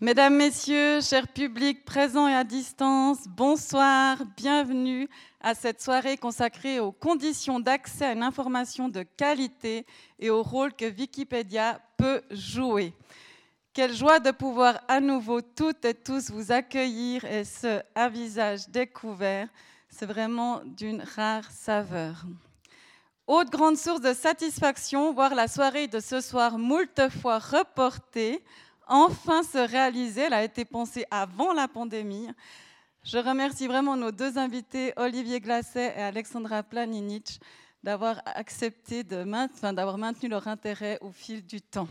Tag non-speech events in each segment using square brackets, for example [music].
Mesdames, Messieurs, chers publics présents et à distance, bonsoir, bienvenue à cette soirée consacrée aux conditions d'accès à une information de qualité et au rôle que Wikipédia peut jouer. Quelle joie de pouvoir à nouveau toutes et tous vous accueillir et ce à visage découvert. C'est vraiment d'une rare saveur. Autre grande source de satisfaction, voir la soirée de ce soir moult fois reportée enfin se réaliser. Elle a été pensée avant la pandémie. Je remercie vraiment nos deux invités, Olivier Glasset et Alexandra Planinic, d'avoir accepté d'avoir maintenu leur intérêt au fil du temps.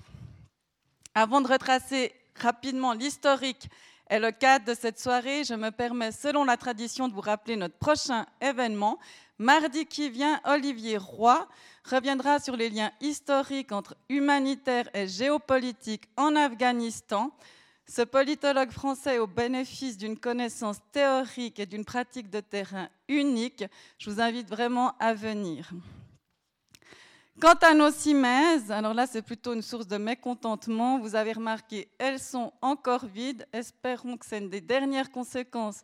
Avant de retracer rapidement l'historique et le cadre de cette soirée, je me permets, selon la tradition, de vous rappeler notre prochain événement. Mardi qui vient, Olivier Roy reviendra sur les liens historiques entre humanitaire et géopolitique en Afghanistan. Ce politologue français au bénéfice d'une connaissance théorique et d'une pratique de terrain unique, je vous invite vraiment à venir. Quant à nos cimaises, alors là c'est plutôt une source de mécontentement. Vous avez remarqué, elles sont encore vides. Espérons que c'est une des dernières conséquences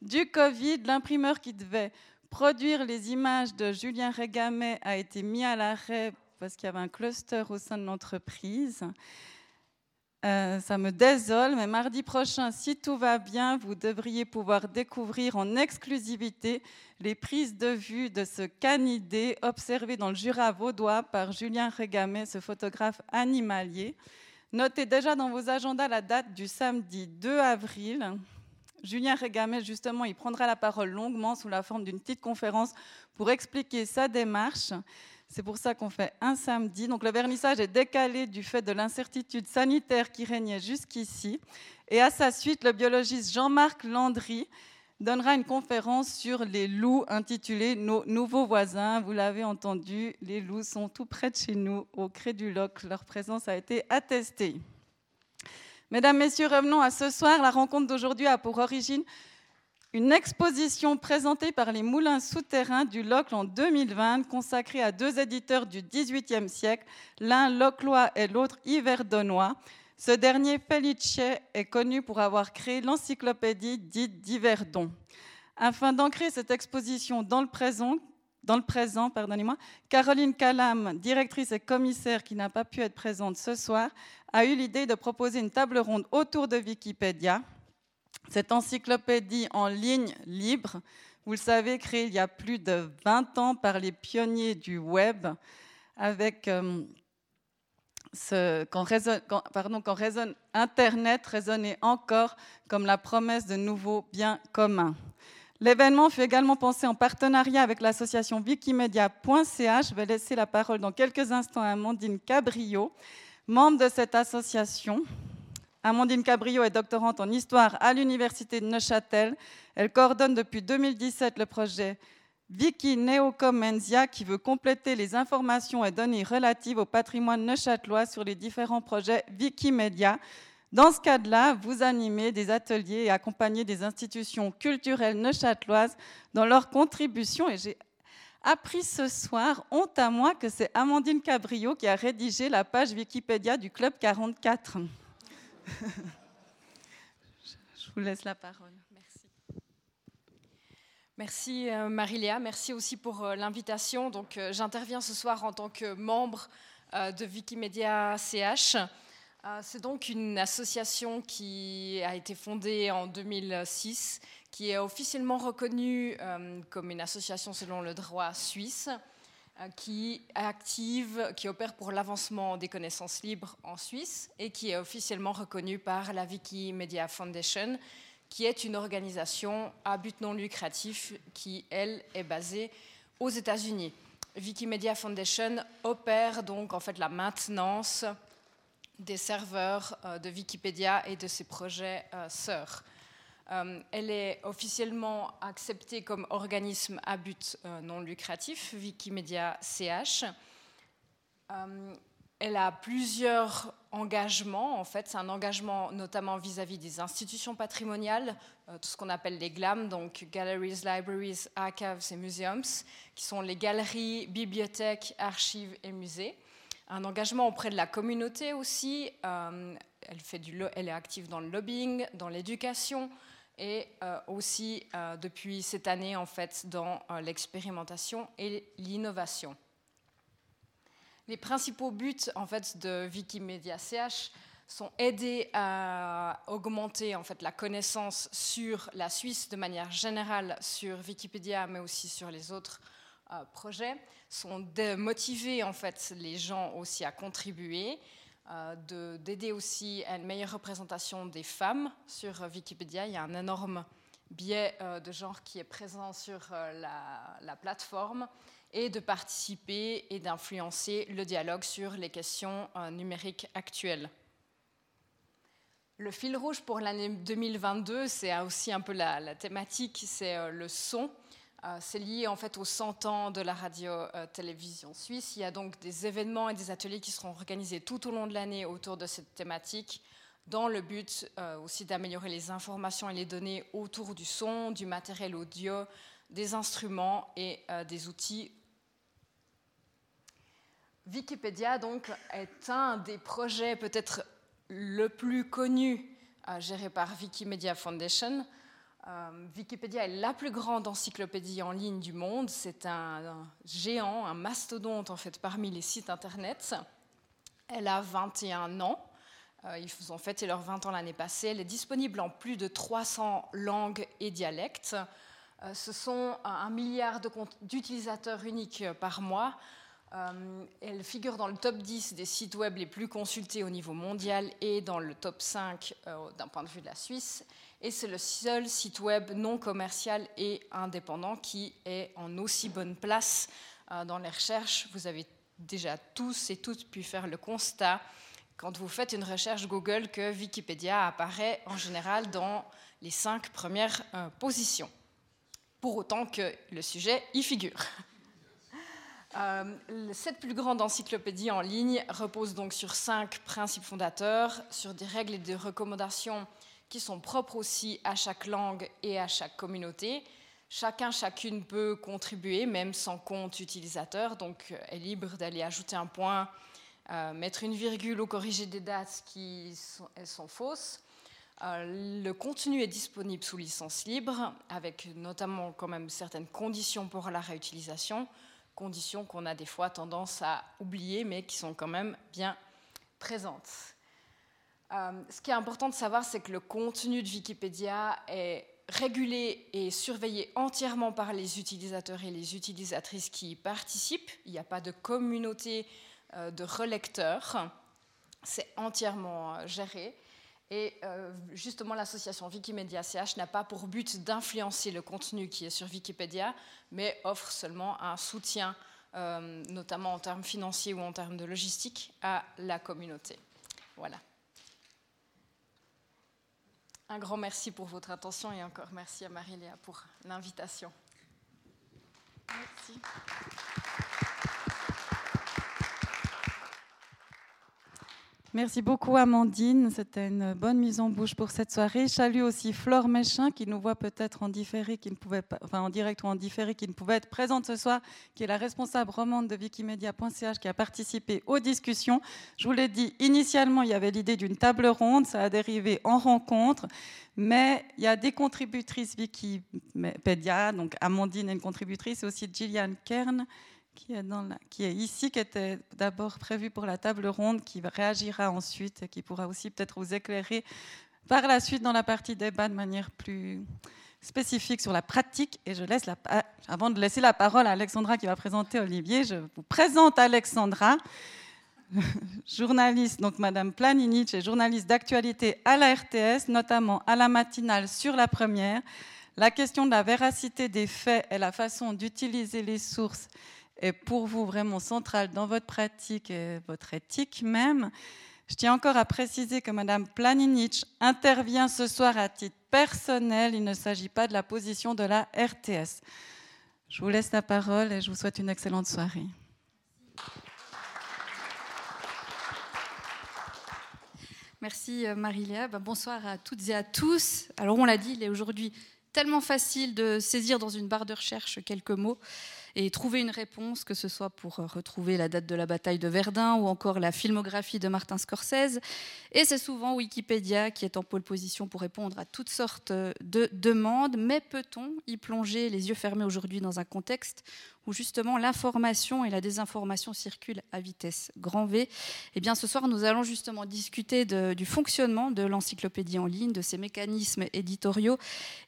du Covid. L'imprimeur qui devait produire les images de Julien Régamet a été mis à l'arrêt parce qu'il y avait un cluster au sein de l'entreprise. Euh, ça me désole, mais mardi prochain, si tout va bien, vous devriez pouvoir découvrir en exclusivité les prises de vue de ce canidé observé dans le Jura vaudois par Julien Régamet, ce photographe animalier. Notez déjà dans vos agendas la date du samedi 2 avril. Julien Régamet, justement, il prendra la parole longuement sous la forme d'une petite conférence pour expliquer sa démarche. C'est pour ça qu'on fait un samedi. Donc le vernissage est décalé du fait de l'incertitude sanitaire qui régnait jusqu'ici. Et à sa suite, le biologiste Jean-Marc Landry donnera une conférence sur les loups intitulée Nos nouveaux voisins. Vous l'avez entendu, les loups sont tout près de chez nous, au Créduloc. Leur présence a été attestée. Mesdames, Messieurs, revenons à ce soir. La rencontre d'aujourd'hui a pour origine une exposition présentée par les Moulins Souterrains du Locle en 2020, consacrée à deux éditeurs du XVIIIe siècle, l'un loclois et l'autre hiverdonois. Ce dernier, Felice, est connu pour avoir créé l'encyclopédie dite d'Hiverdon. Afin d'ancrer cette exposition dans le présent, dans le présent, pardonnez-moi, Caroline Calam, directrice et commissaire qui n'a pas pu être présente ce soir, a eu l'idée de proposer une table ronde autour de Wikipédia. Cette encyclopédie en ligne libre, vous le savez, créée il y a plus de 20 ans par les pionniers du web, avec euh, ce, quand Internet résonnait encore comme la promesse de nouveaux biens communs. L'événement fut également pensé en partenariat avec l'association wikimedia.ch. Je vais laisser la parole dans quelques instants à Amandine Cabrio, membre de cette association. Amandine Cabrio est doctorante en histoire à l'Université de Neuchâtel. Elle coordonne depuis 2017 le projet Wiki Neocomenzia qui veut compléter les informations et données relatives au patrimoine neuchâtelois sur les différents projets Wikimedia dans ce cadre-là, vous animez des ateliers et accompagnez des institutions culturelles neuchâteloises dans leur contribution. Et j'ai appris ce soir, honte à moi, que c'est Amandine Cabrio qui a rédigé la page Wikipédia du Club 44. [laughs] Je vous laisse la parole. Merci. Euh, Mariléa, merci aussi pour euh, l'invitation. Donc, euh, j'interviens ce soir en tant que membre de Wikimedia CH. Euh, c'est donc une association qui a été fondée en 2006, qui est officiellement reconnue euh, comme une association selon le droit suisse, euh, qui active, qui opère pour l'avancement des connaissances libres en Suisse et qui est officiellement reconnue par la Wikimedia Foundation, qui est une organisation à but non lucratif qui, elle, est basée aux États-Unis. Wikimedia Foundation opère donc en fait la maintenance des serveurs euh, de Wikipédia et de ses projets euh, sœurs. Euh, elle est officiellement acceptée comme organisme à but non lucratif, Wikimedia CH. elle a plusieurs engagements. En fait, c'est un engagement notamment vis-à-vis des institutions patrimoniales, tout ce qu'on appelle les GLAM, donc Galleries, Libraries, Archives et Museums, qui sont les galeries, bibliothèques, archives et musées. Un engagement auprès de la communauté aussi. elle, fait du, elle est active dans le lobbying, dans l'éducation et aussi depuis cette année en fait dans l'expérimentation et l'innovation. Les principaux buts en fait de Wikimedia CH sont aidés à augmenter en fait la connaissance sur la Suisse de manière générale sur Wikipédia, mais aussi sur les autres euh, projets, sont de motiver en fait les gens aussi à contribuer, euh, d'aider aussi à une meilleure représentation des femmes sur Wikipédia. Il y a un énorme biais euh, de genre qui est présent sur la, la plateforme et de participer et d'influencer le dialogue sur les questions euh, numériques actuelles. Le fil rouge pour l'année 2022, c'est aussi un peu la, thématique, c'est euh, le son. Euh, c'est lié en fait aux 100 ans de la radio-télévision suisse. Il y a donc des événements et des ateliers qui seront organisés tout au long de l'année autour de cette thématique, dans le but aussi d'améliorer les informations et les données autour du son, du matériel audio, des instruments et des outils Wikipédia donc est un des projets peut-être le plus connu euh, géré par Wikimedia Foundation. Euh, Wikipédia est la plus grande encyclopédie en ligne du monde. C'est un, géant, un mastodonte en fait parmi les sites internet. Elle a 21 ans. Euh, ils ont fêté leurs 20 ans l'année passée. Elle est disponible en plus de 300 langues et dialectes. ce sont un milliard d'utilisateurs uniques par mois. Euh, elle figure dans le top 10 des sites web les plus consultés au niveau mondial et dans le top 5 euh, d'un point de vue de la Suisse. Et c'est le seul site web non commercial et indépendant qui est en aussi bonne place euh, dans les recherches. Vous avez déjà tous et toutes pu faire le constat quand vous faites une recherche Google que Wikipédia apparaît en général dans les cinq premières positions. Pour autant que le sujet y figure. [laughs] Euh, cette plus grande encyclopédie en ligne repose donc sur cinq principes fondateurs, sur des règles et des recommandations sont propres aussi à chaque langue et à chaque communauté. Chacun, chacune peut contribuer, même sans compte utilisateur, donc est libre d'aller ajouter un point, euh, mettre une virgule ou corriger des dates qui sont fausses. Euh, le contenu est disponible sous licence libre, avec notamment quand même certaines conditions pour la réutilisation conditions qu'on a des fois tendance à oublier, mais qui sont quand même bien présentes. Euh, ce qui est important de savoir, c'est que le contenu de Wikipédia est régulé et surveillé entièrement par les utilisateurs et les utilisatrices qui y participent. Il n'y a pas de communauté euh, de relecteurs. C'est entièrement euh, géré. Et justement, l'association Wikimedia CH n'a pas pour but d'influencer le contenu qui est sur Wikipédia, mais offre seulement un soutien, notamment en termes financiers ou en termes de logistique, à la communauté. Voilà. Un grand merci pour votre attention et encore merci à Marie-Léa pour l'invitation. Merci. Merci beaucoup Amandine, c'était une bonne mise en bouche pour cette soirée. Je salue aussi Flore Méchin qui nous voit peut-être en différé, qui ne pouvait pas, enfin en direct ou en différé, qui ne pouvait être présente ce soir, qui est la responsable romande de wikimedia.ch qui a participé aux discussions. Je vous l'ai dit, initialement il y avait l'idée d'une table ronde, ça a dérivé en rencontre, mais il y a des contributrices Wikipédia, donc Amandine est une contributrice, et aussi Gillian Kern qui est, ici, qui était d'abord prévu pour la table ronde, qui réagira ensuite et qui pourra aussi peut-être vous éclairer par la suite dans la partie débat de manière plus spécifique sur la pratique. Et je laisse la, avant de laisser la parole à Alexandra qui va présenter Olivier, je vous présente Alexandra, [laughs] journaliste, donc Madame Planinich est journaliste d'actualité à la RTS, notamment à la matinale sur la première. La question de la véracité des faits et la façon d'utiliser les sources est pour vous vraiment centrale dans votre pratique et votre éthique même. Je tiens encore à préciser que Mme Planinich intervient ce soir à titre personnel. Il ne s'agit pas de la position de la RTS. Je vous laisse la parole et je vous souhaite une excellente soirée. Merci euh, Marie-Léa. Ben, bonsoir à toutes et à tous. Alors on l'a dit, il est aujourd'hui tellement facile de saisir dans une barre de recherche quelques mots et trouver une réponse, que ce soit pour retrouver la date de la bataille de Verdun ou encore la filmographie de Martin Scorsese. Et c'est souvent Wikipédia qui est en pole position pour répondre à toutes sortes de demandes. Mais peut-on y plonger les yeux fermés aujourd'hui dans un contexte où justement l'information et la désinformation circulent à vitesse grand V. Eh bien, ce soir, nous allons justement discuter du fonctionnement de l'encyclopédie en ligne, de ses mécanismes éditoriaux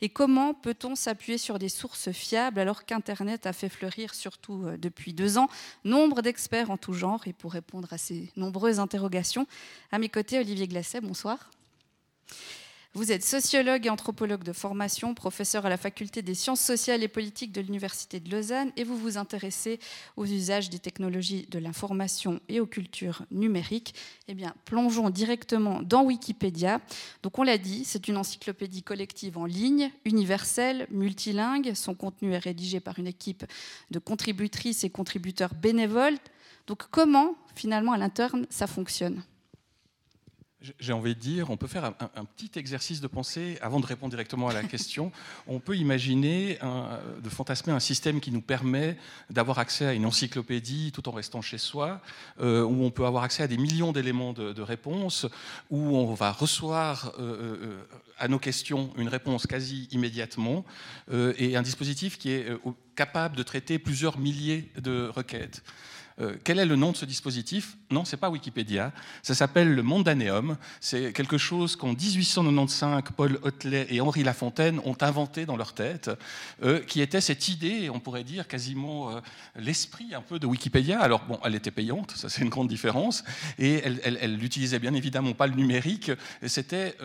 et comment peut-on s'appuyer sur des sources fiables alors qu'Internet a fait fleurir, surtout euh, depuis deux ans, nombre d'experts en tout genre. Et pour répondre à ces nombreuses interrogations, à mes côtés, Olivier Glasset, bonsoir. Vous êtes sociologue et anthropologue de formation, professeur à la faculté des sciences sociales et politiques de l'Université de Lausanne, et vous vous intéressez aux usages des technologies de l'information et aux cultures numériques. Eh bien, plongeons directement dans Wikipédia. On l'a dit, c'est une encyclopédie collective en ligne, universelle, multilingue. Son contenu est rédigé par une équipe de contributrices et contributeurs bénévoles. Donc, comment, finalement, à l'interne, ça fonctionne? J'ai envie de dire, on peut faire un, petit exercice de pensée avant de répondre directement à la question. [laughs] on peut imaginer de fantasmer un système qui nous permet d'avoir accès à une encyclopédie tout en restant chez soi, euh, où on peut avoir accès à des millions d'éléments de, réponse, où on va recevoir euh, euh, à nos questions une réponse quasi immédiatement, et un dispositif qui est capable de traiter plusieurs milliers de requêtes. Euh, quel est le nom de ce dispositif? Non, c'est pas Wikipédia. Ça s'appelle le Mondaneum. C'est quelque chose qu'en 1895, Paul Hotelet et Henri Lafontaine ont inventé dans leur tête, euh, qui était cette idée, on pourrait dire quasiment euh, l'esprit un peu de Wikipédia. Alors bon, elle était payante, ça c'est une grande différence, et elle, n'utilisait bien évidemment pas le numérique. C'était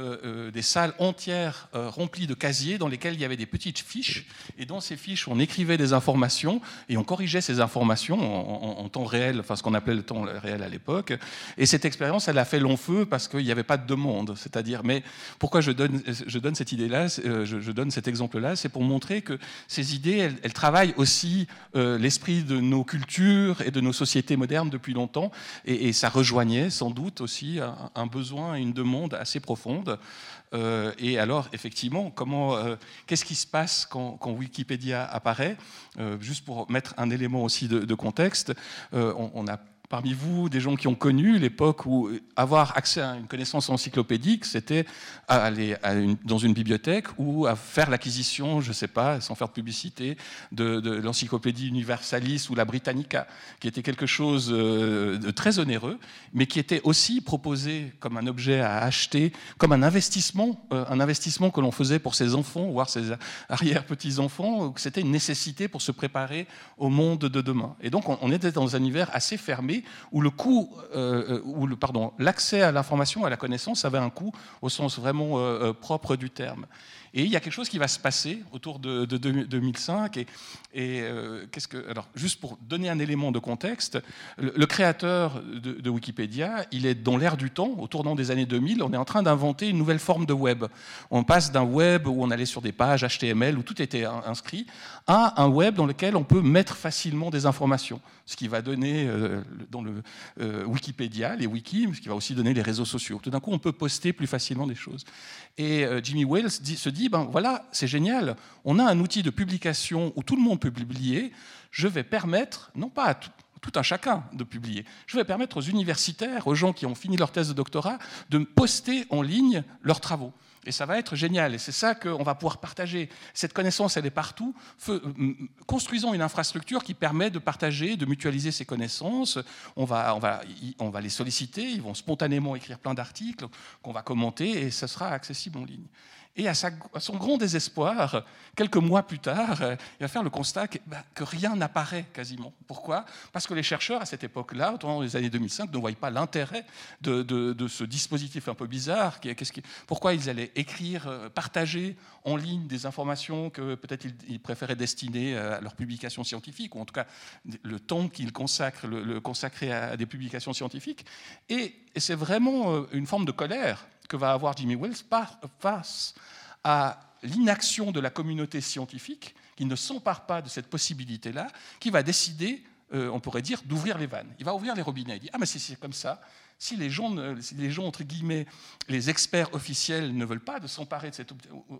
des salles entières remplies de casiers dans lesquels il y avait des petites fiches, et dans ces fiches on écrivait des informations et on corrigeait ces informations en, en temps réel, enfin ce qu'on appelait le temps réel à l'époque. Et cette expérience, elle a fait long feu parce qu'il n'y avait pas de demande. C'est-à-dire, mais pourquoi je donne, cette idée-là, euh, je, donne cet exemple-là, c'est pour montrer que ces idées, elles, travaillent aussi euh, l'esprit de nos cultures et de nos sociétés modernes depuis longtemps. Et, ça rejoignait sans doute aussi un, besoin et une demande assez profonde. Euh, et alors, effectivement, comment, qu'est-ce qui se passe quand, Wikipédia apparaît? Juste pour mettre un élément aussi de, contexte, euh, on, a parmi vous des gens qui ont connu l'époque où avoir accès à une connaissance encyclopédique, c'était aller dans une bibliothèque ou à faire l'acquisition, je ne sais pas, sans faire de publicité, de, l'encyclopédie Universalis ou la Britannica, qui était quelque chose euh, de très onéreux, mais qui était aussi proposé comme un objet à acheter, comme un investissement, euh, un investissement que l'on faisait pour ses enfants, voire ses arrière-petits-enfants, c'était une nécessité pour se préparer au monde de demain. Et donc on était dans un univers assez fermé où le coût, euh, euh, le, pardon, l'accès à l'information, à la connaissance avait un coût au sens vraiment euh, propre du terme. Et il y a quelque chose qui va se passer autour de, 2005. Et, qu'est-ce que, alors, juste pour donner un élément de contexte, le, créateur de, Wikipédia, il est dans l'ère du temps, au tournant des années 2000, on est en train d'inventer une nouvelle forme de web. On passe d'un web où on allait sur des pages HTML où tout était inscrit à un web dans lequel on peut mettre facilement des informations ce qui va donner euh, dans le euh, Wikipédia, les wikis, ce qui va aussi donner les réseaux sociaux. Tout d'un coup, on peut poster plus facilement des choses. Et euh, Jimmy Wales se dit, ben voilà, c'est génial, on a un outil de publication où tout le monde peut publier, je vais permettre, non pas à tout, tout un chacun de publier. Je vais permettre aux universitaires, aux gens qui ont fini leur thèse de doctorat, de poster en ligne leurs travaux. Et ça va être génial. Et c'est ça qu'on va pouvoir partager. Cette connaissance, elle est partout. Construisons une infrastructure qui permet de partager, de mutualiser ces connaissances. On va, on va, on va les solliciter. Ils vont spontanément écrire plein d'articles qu'on va commenter et ça sera accessible en ligne. Et à, son grand désespoir, quelques mois plus tard, euh, il va faire le constat bah, que, rien n'apparaît quasiment. Pourquoi? Parce que les chercheurs, à cette époque-là, dans les années 2005, ne voyaient pas l'intérêt de, ce dispositif un peu bizarre. pourquoi ils allaient écrire, euh, partager en ligne des informations que peut-être ils, préféraient destiner à leurs publications scientifiques, ou en tout cas le temps qu'ils consacrent, à des publications scientifiques. et c'est vraiment euh, une forme de colère que va avoir Jimmy Wells face à l'inaction de la communauté scientifique qui ne s'empare pas de cette possibilité-là, qui va décider, euh, on pourrait dire, d'ouvrir les vannes. Il va ouvrir les robinets. Il dit Ah, mais si c'est comme ça, Si les gens, entre guillemets, les experts officiels ne veulent pas de s'emparer de cet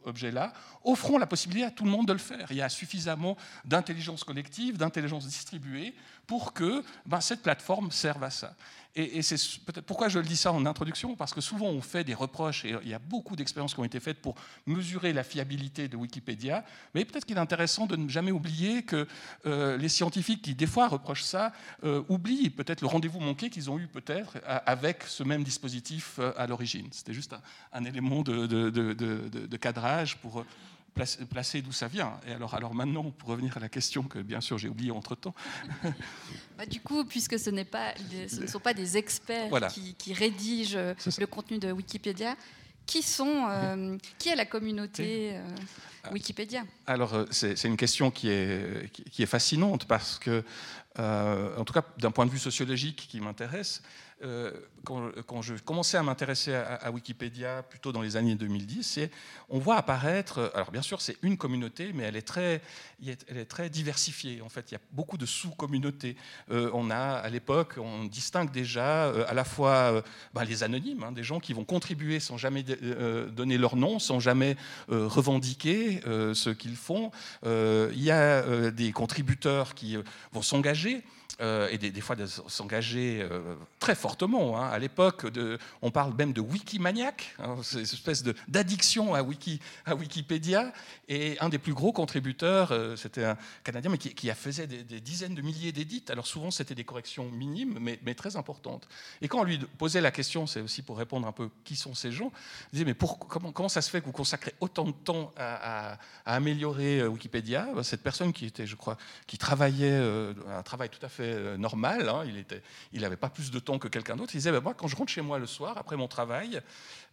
objet-là, offront la possibilité à tout le monde de le faire. Il y a suffisamment d'intelligence collective, d'intelligence distribuée pour que ben, cette plateforme serve à ça. Et, c'est peut-être pourquoi je le dis ça en introduction, parce que souvent on fait des reproches, et il y a beaucoup d'expériences qui ont été faites pour mesurer la fiabilité de Wikipédia, mais peut-être qu'il est intéressant de ne jamais oublier que euh, les scientifiques qui des fois reprochent ça euh, oublient peut-être le rendez-vous manqué qu'ils ont eu peut-être avec ce même dispositif euh, à l'origine. C'était juste un, élément de, de, cadrage pour placer d'où ça vient. Et alors, alors maintenant, pour revenir à la question que bien sûr j'ai oubliée entre-temps. [laughs] Bah, du coup, puisque ce, pas, ce ne sont pas des experts qui, rédigent le contenu de Wikipédia, qui, sont, euh, qui est la communauté euh, Wikipédia? Alors, euh, c'est une question qui est, qui est fascinante parce que, en tout cas, d'un point de vue sociologique qui m'intéresse, euh, quand, je commençais à m'intéresser à, Wikipédia, plutôt dans les années 2010, c'est on voit apparaître, alors bien sûr c'est une communauté, mais elle est très, diversifiée. En fait, il y a beaucoup de sous-communautés. Euh, on a à l'époque, on distingue déjà euh, à la fois bah, les anonymes, hein, des gens qui vont contribuer sans jamais donner leur nom, sans jamais revendiquer ce qu'ils font. il y a des contributeurs qui vont s'engager. Euh, et des, fois de s'engager euh, très fortement. Hein. À l'époque, on parle même de wikimaniac, hein, c'est une espèce d'addiction à, Wiki, à Wikipédia. Et un des plus gros contributeurs, euh, c'était un Canadien, mais qui, faisait des, dizaines de milliers d'édits. Alors souvent, c'était des corrections minimes, mais, très importantes. Et quand on lui posait la question, c'est aussi pour répondre un peu qui sont ces gens, il disait mais comment, comment, ça se fait que vous consacrez autant de temps à, améliorer Wikipédia? Cette personne qui était, je crois, qui travaillait un travail tout à fait euh, normal, hein, il n'avait pas plus de temps que quelqu'un d'autre. Il disait, ben, moi, quand je rentre chez moi le soir, après mon travail,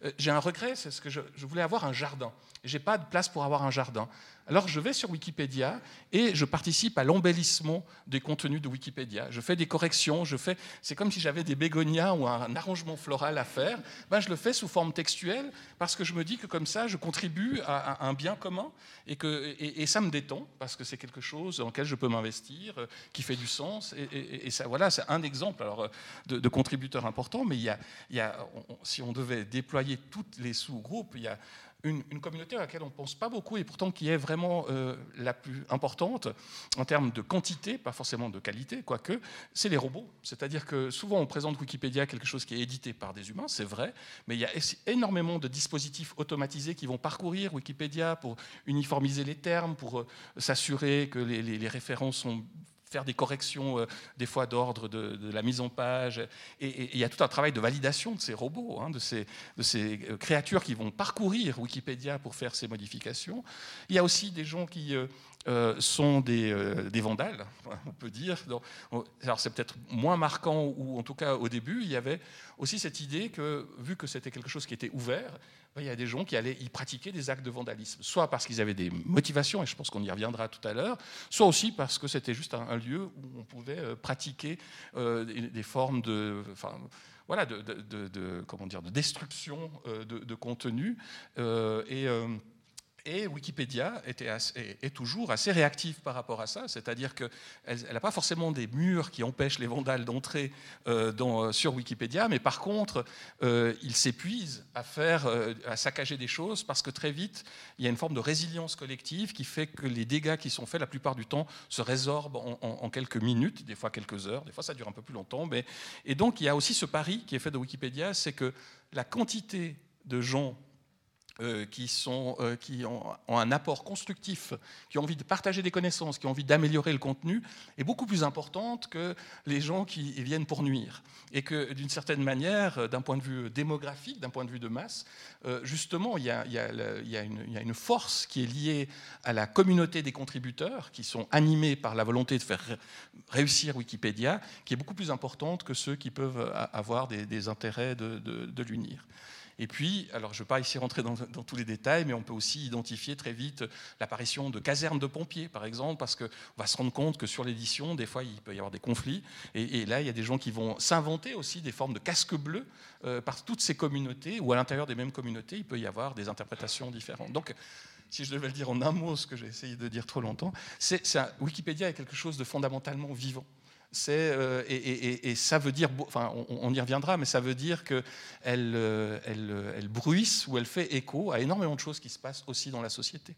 euh, j'ai un regret, c'est ce que je, voulais avoir un jardin. Je n'ai pas de place pour avoir un jardin. Alors je vais sur Wikipédia et je participe à l'embellissement des contenus de Wikipédia. Je fais des corrections, je fais, c'est comme si j'avais des bégonias ou un arrangement floral à faire. Ben, je le fais sous forme textuelle parce que je me dis que comme ça, je contribue à, un bien commun et, que, et, ça me détend parce que c'est quelque chose dans lequel je peux m'investir, euh, qui fait du sens. Et, ça, voilà, c'est un exemple alors, de, de contributeur important, mais il y a, il y a, si on devait déployer tous les sous-groupes, il y a une, communauté à laquelle on ne pense pas beaucoup et pourtant qui est vraiment euh, la plus importante en termes de quantité, pas forcément de qualité, quoique, c'est les robots. C'est-à-dire que souvent on présente Wikipédia quelque chose qui est édité par des humains, c'est vrai, mais il y a énormément de dispositifs automatisés qui vont parcourir Wikipédia pour uniformiser les termes, pour euh, s'assurer que les, les références sont faire des corrections, euh, des fois d'ordre de, la mise en page. Et, il y a tout un travail de validation de ces robots, hein, de, ces, euh, créatures qui vont parcourir Wikipédia pour faire ces modifications. Il y a aussi des gens qui euh, sont des, vandales, on peut dire. alors c'est peut-être moins marquant, ou en tout cas au début, il y avait aussi cette idée que, vu que c'était quelque chose qui était ouvert, il y a des gens qui allaient y pratiquer des actes de vandalisme, soit parce qu'ils avaient des motivations, et je pense qu'on y reviendra tout à l'heure, soit aussi parce que c'était juste un, lieu où on pouvait euh, pratiquer euh, des, formes de, voilà, de, comment dire, de destruction euh, de, contenu. et et Wikipédia était est, toujours assez réactive par rapport à ça, c'est-à-dire qu'elle n'a pas forcément des murs qui empêchent les vandales d'entrer euh, euh, sur Wikipédia, mais par contre, euh, il s'épuise à faire, à saccager des choses parce que très vite, il y a une forme de résilience collective qui fait que les dégâts qui sont faits la plupart du temps se résorbent en, quelques minutes, des fois quelques heures, des fois ça dure un peu plus longtemps. Mais... Et donc, il y a aussi ce pari qui est fait de Wikipédia, c'est que la quantité de gens euh, qui, euh, ont, un apport constructif, qui ont envie de partager des connaissances, qui ont envie d'améliorer le contenu, est beaucoup plus importante que les gens qui viennent pour nuire. Et que d'une certaine manière, euh, d'un point de vue démographique, d'un point de vue de masse, justement, il y, a, une, force qui est liée à la communauté des contributeurs, qui sont animés par la volonté de faire réussir Wikipédia, qui est beaucoup plus importante que ceux qui peuvent avoir des, intérêts de l'unir. Et puis, alors je ne vais pas ici rentrer dans, tous les détails, mais on peut aussi identifier très vite l'apparition de casernes de pompiers, par exemple, parce qu'on va se rendre compte que sur l'édition, des fois, il peut y avoir des conflits. Et, là, il y a des gens qui vont s'inventer aussi des formes de casques bleus euh, par toutes ces communautés, ou à l'intérieur des mêmes communautés, il peut y avoir des interprétations différentes. Donc, si je devais le dire en un mot, ce que j'ai essayé de dire trop longtemps, c'est Wikipédia est quelque chose de fondamentalement vivant. Euh, et, ça veut dire, enfin, on, y reviendra, mais ça veut dire qu'elle elle, elle bruisse ou elle fait écho à énormément de choses qui se passent aussi dans la société.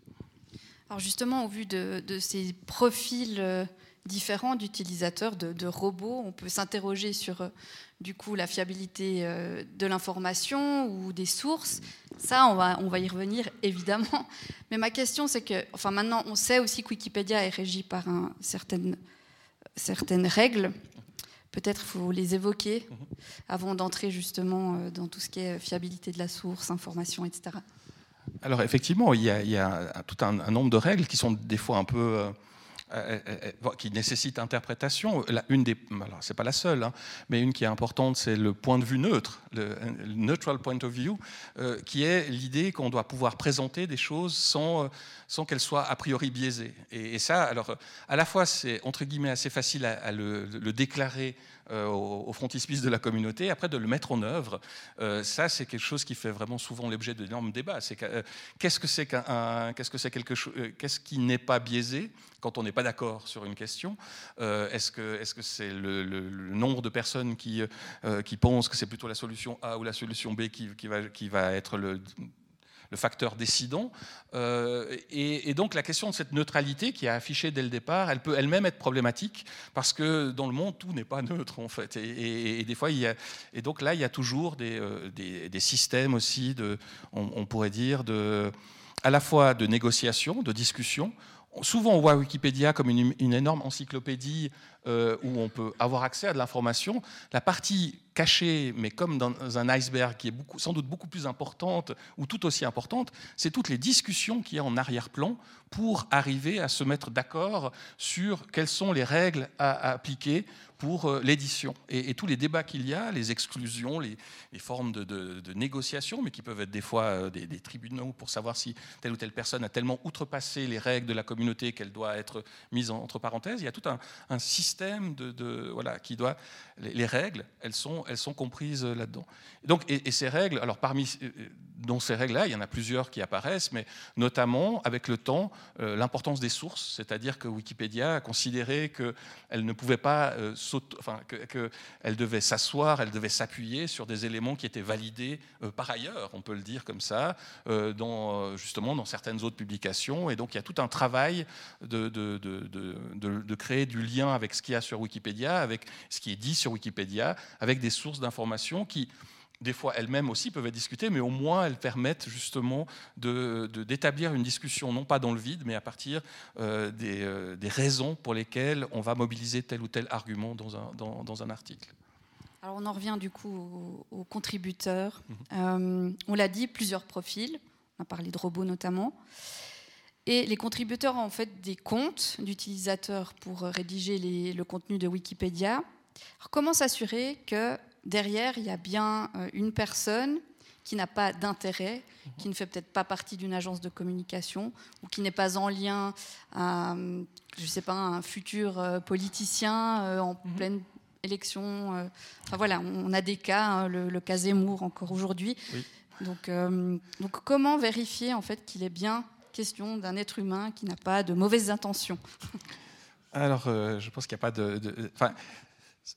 Alors justement, au vu de, ces profils euh, différents d'utilisateurs, de, robots, on peut s'interroger sur euh, du coup la fiabilité de l'information ou des sources. Ça, on va, on va y revenir [laughs] évidemment. Mais ma question, c'est que, enfin maintenant, on sait aussi que Wikipédia est régi par un, certaines certaines règles. Peut-être faut les évoquer avant d'entrer justement euh, dans tout ce qui est fiabilité de la source, information, etc. Alors effectivement, il y a, tout un, nombre de règles qui sont des fois un peu euh, euh, euh, qui nécessite interprétation. Une des, c'est pas la seule, hein, mais une qui est importante, c'est le point de vue neutre, le, neutral point of view, qui est l'idée qu'on doit pouvoir présenter des choses sans, sans qu'elles soient a priori biaisées. Et, ça, alors, à la fois, c'est entre guillemets assez facile à, le, déclarer au, frontispice de la communauté, après de le mettre en œuvre, ça c'est quelque chose qui fait vraiment souvent l'objet d'énormes débats. C'est qu'est-ce que c'est qu'un, qu'est-ce que c'est quelque chose, qu'est-ce qui n'est pas biaisé quand on n'est pas d'accord sur une question? Euh, Est-ce que c'est -ce le, nombre de personnes qui, euh, qui pensent que c'est plutôt la solution A ou la solution B qui, va, qui va, être le, le facteur décidant. Euh, et, donc la question de cette neutralité qui est affichée dès le départ, elle peut elle-même être problématique parce que dans le monde, tout n'est pas [laughs] neutre en fait. Et, des fois, il y a, et donc là, il y a toujours des, des, des systèmes aussi, de, on, on, pourrait dire, de, à la fois de négociation, de discussion, Souvent, on voit Wikipédia comme une, énorme encyclopédie euh, où on peut avoir accès à de l'information. La partie cachée, mais comme dans un iceberg qui est sans doute beaucoup plus importante ou tout aussi importante, c'est toutes les discussions qu'il y a en arrière-plan pour arriver à se mettre d'accord sur quelles sont les règles à appliquer pour euh, l'édition. Et, tous les débats qu'il y a, les exclusions, les, formes de, négociation, mais qui peuvent être des fois euh, des, tribunaux pour savoir si telle ou telle personne a tellement outrepassé les règles de la communauté qu'elle doit être mise entre parenthèses. Il y a tout un, système de, voilà, qui doit... Les, règles, elles sont, elles sont comprises là-dedans. Donc, et, ces règles, alors parmi euh, dans ces règles-là, il y en a plusieurs qui apparaissent, mais notamment avec le temps, l'importance des sources, c'est-à-dire que Wikipédia a considéré qu'elle ne pouvait pas enfin, qu'elle devait s'asseoir, elle devait s'appuyer sur des éléments qui étaient validés euh, par ailleurs, on peut le dire comme ça, euh, dans, euh, justement dans certaines autres publications. Et donc il y a tout un travail de, de, de créer du lien avec ce qu'il y a sur Wikipédia, avec ce qui est dit sur Wikipédia, avec des sources d'informations qui des fois elles-mêmes aussi peuvent être discutées, mais au moins elles permettent justement d'établir une discussion, non pas dans le vide, mais à partir euh, euh, des, raisons pour lesquelles on va mobiliser tel ou tel argument dans un, dans, un article. Alors on en revient du coup aux, contributeurs. Mhm. Euh, on l'a dit, plusieurs profils. On a parlé de robots notamment. Et les contributeurs ont en fait des comptes d'utilisateurs pour rédiger le contenu de Wikipédia. Alors, comment s'assurer que derrière, il y a bien euh, une personne qui n'a pas d'intérêt, qui ne fait peut-être pas partie d'une agence de communication ou qui n'est pas en lien à, je sais pas, un futur euh, politicien euh, en mhm. pleine élection. Enfin voilà, on a des cas, hein, le, cas Zemmour encore aujourd'hui. Donc, donc comment vérifier en fait qu'il est bien question d'un être humain qui n'a pas de mauvaises intentions? Alors, je pense qu'il n'y a pas de, de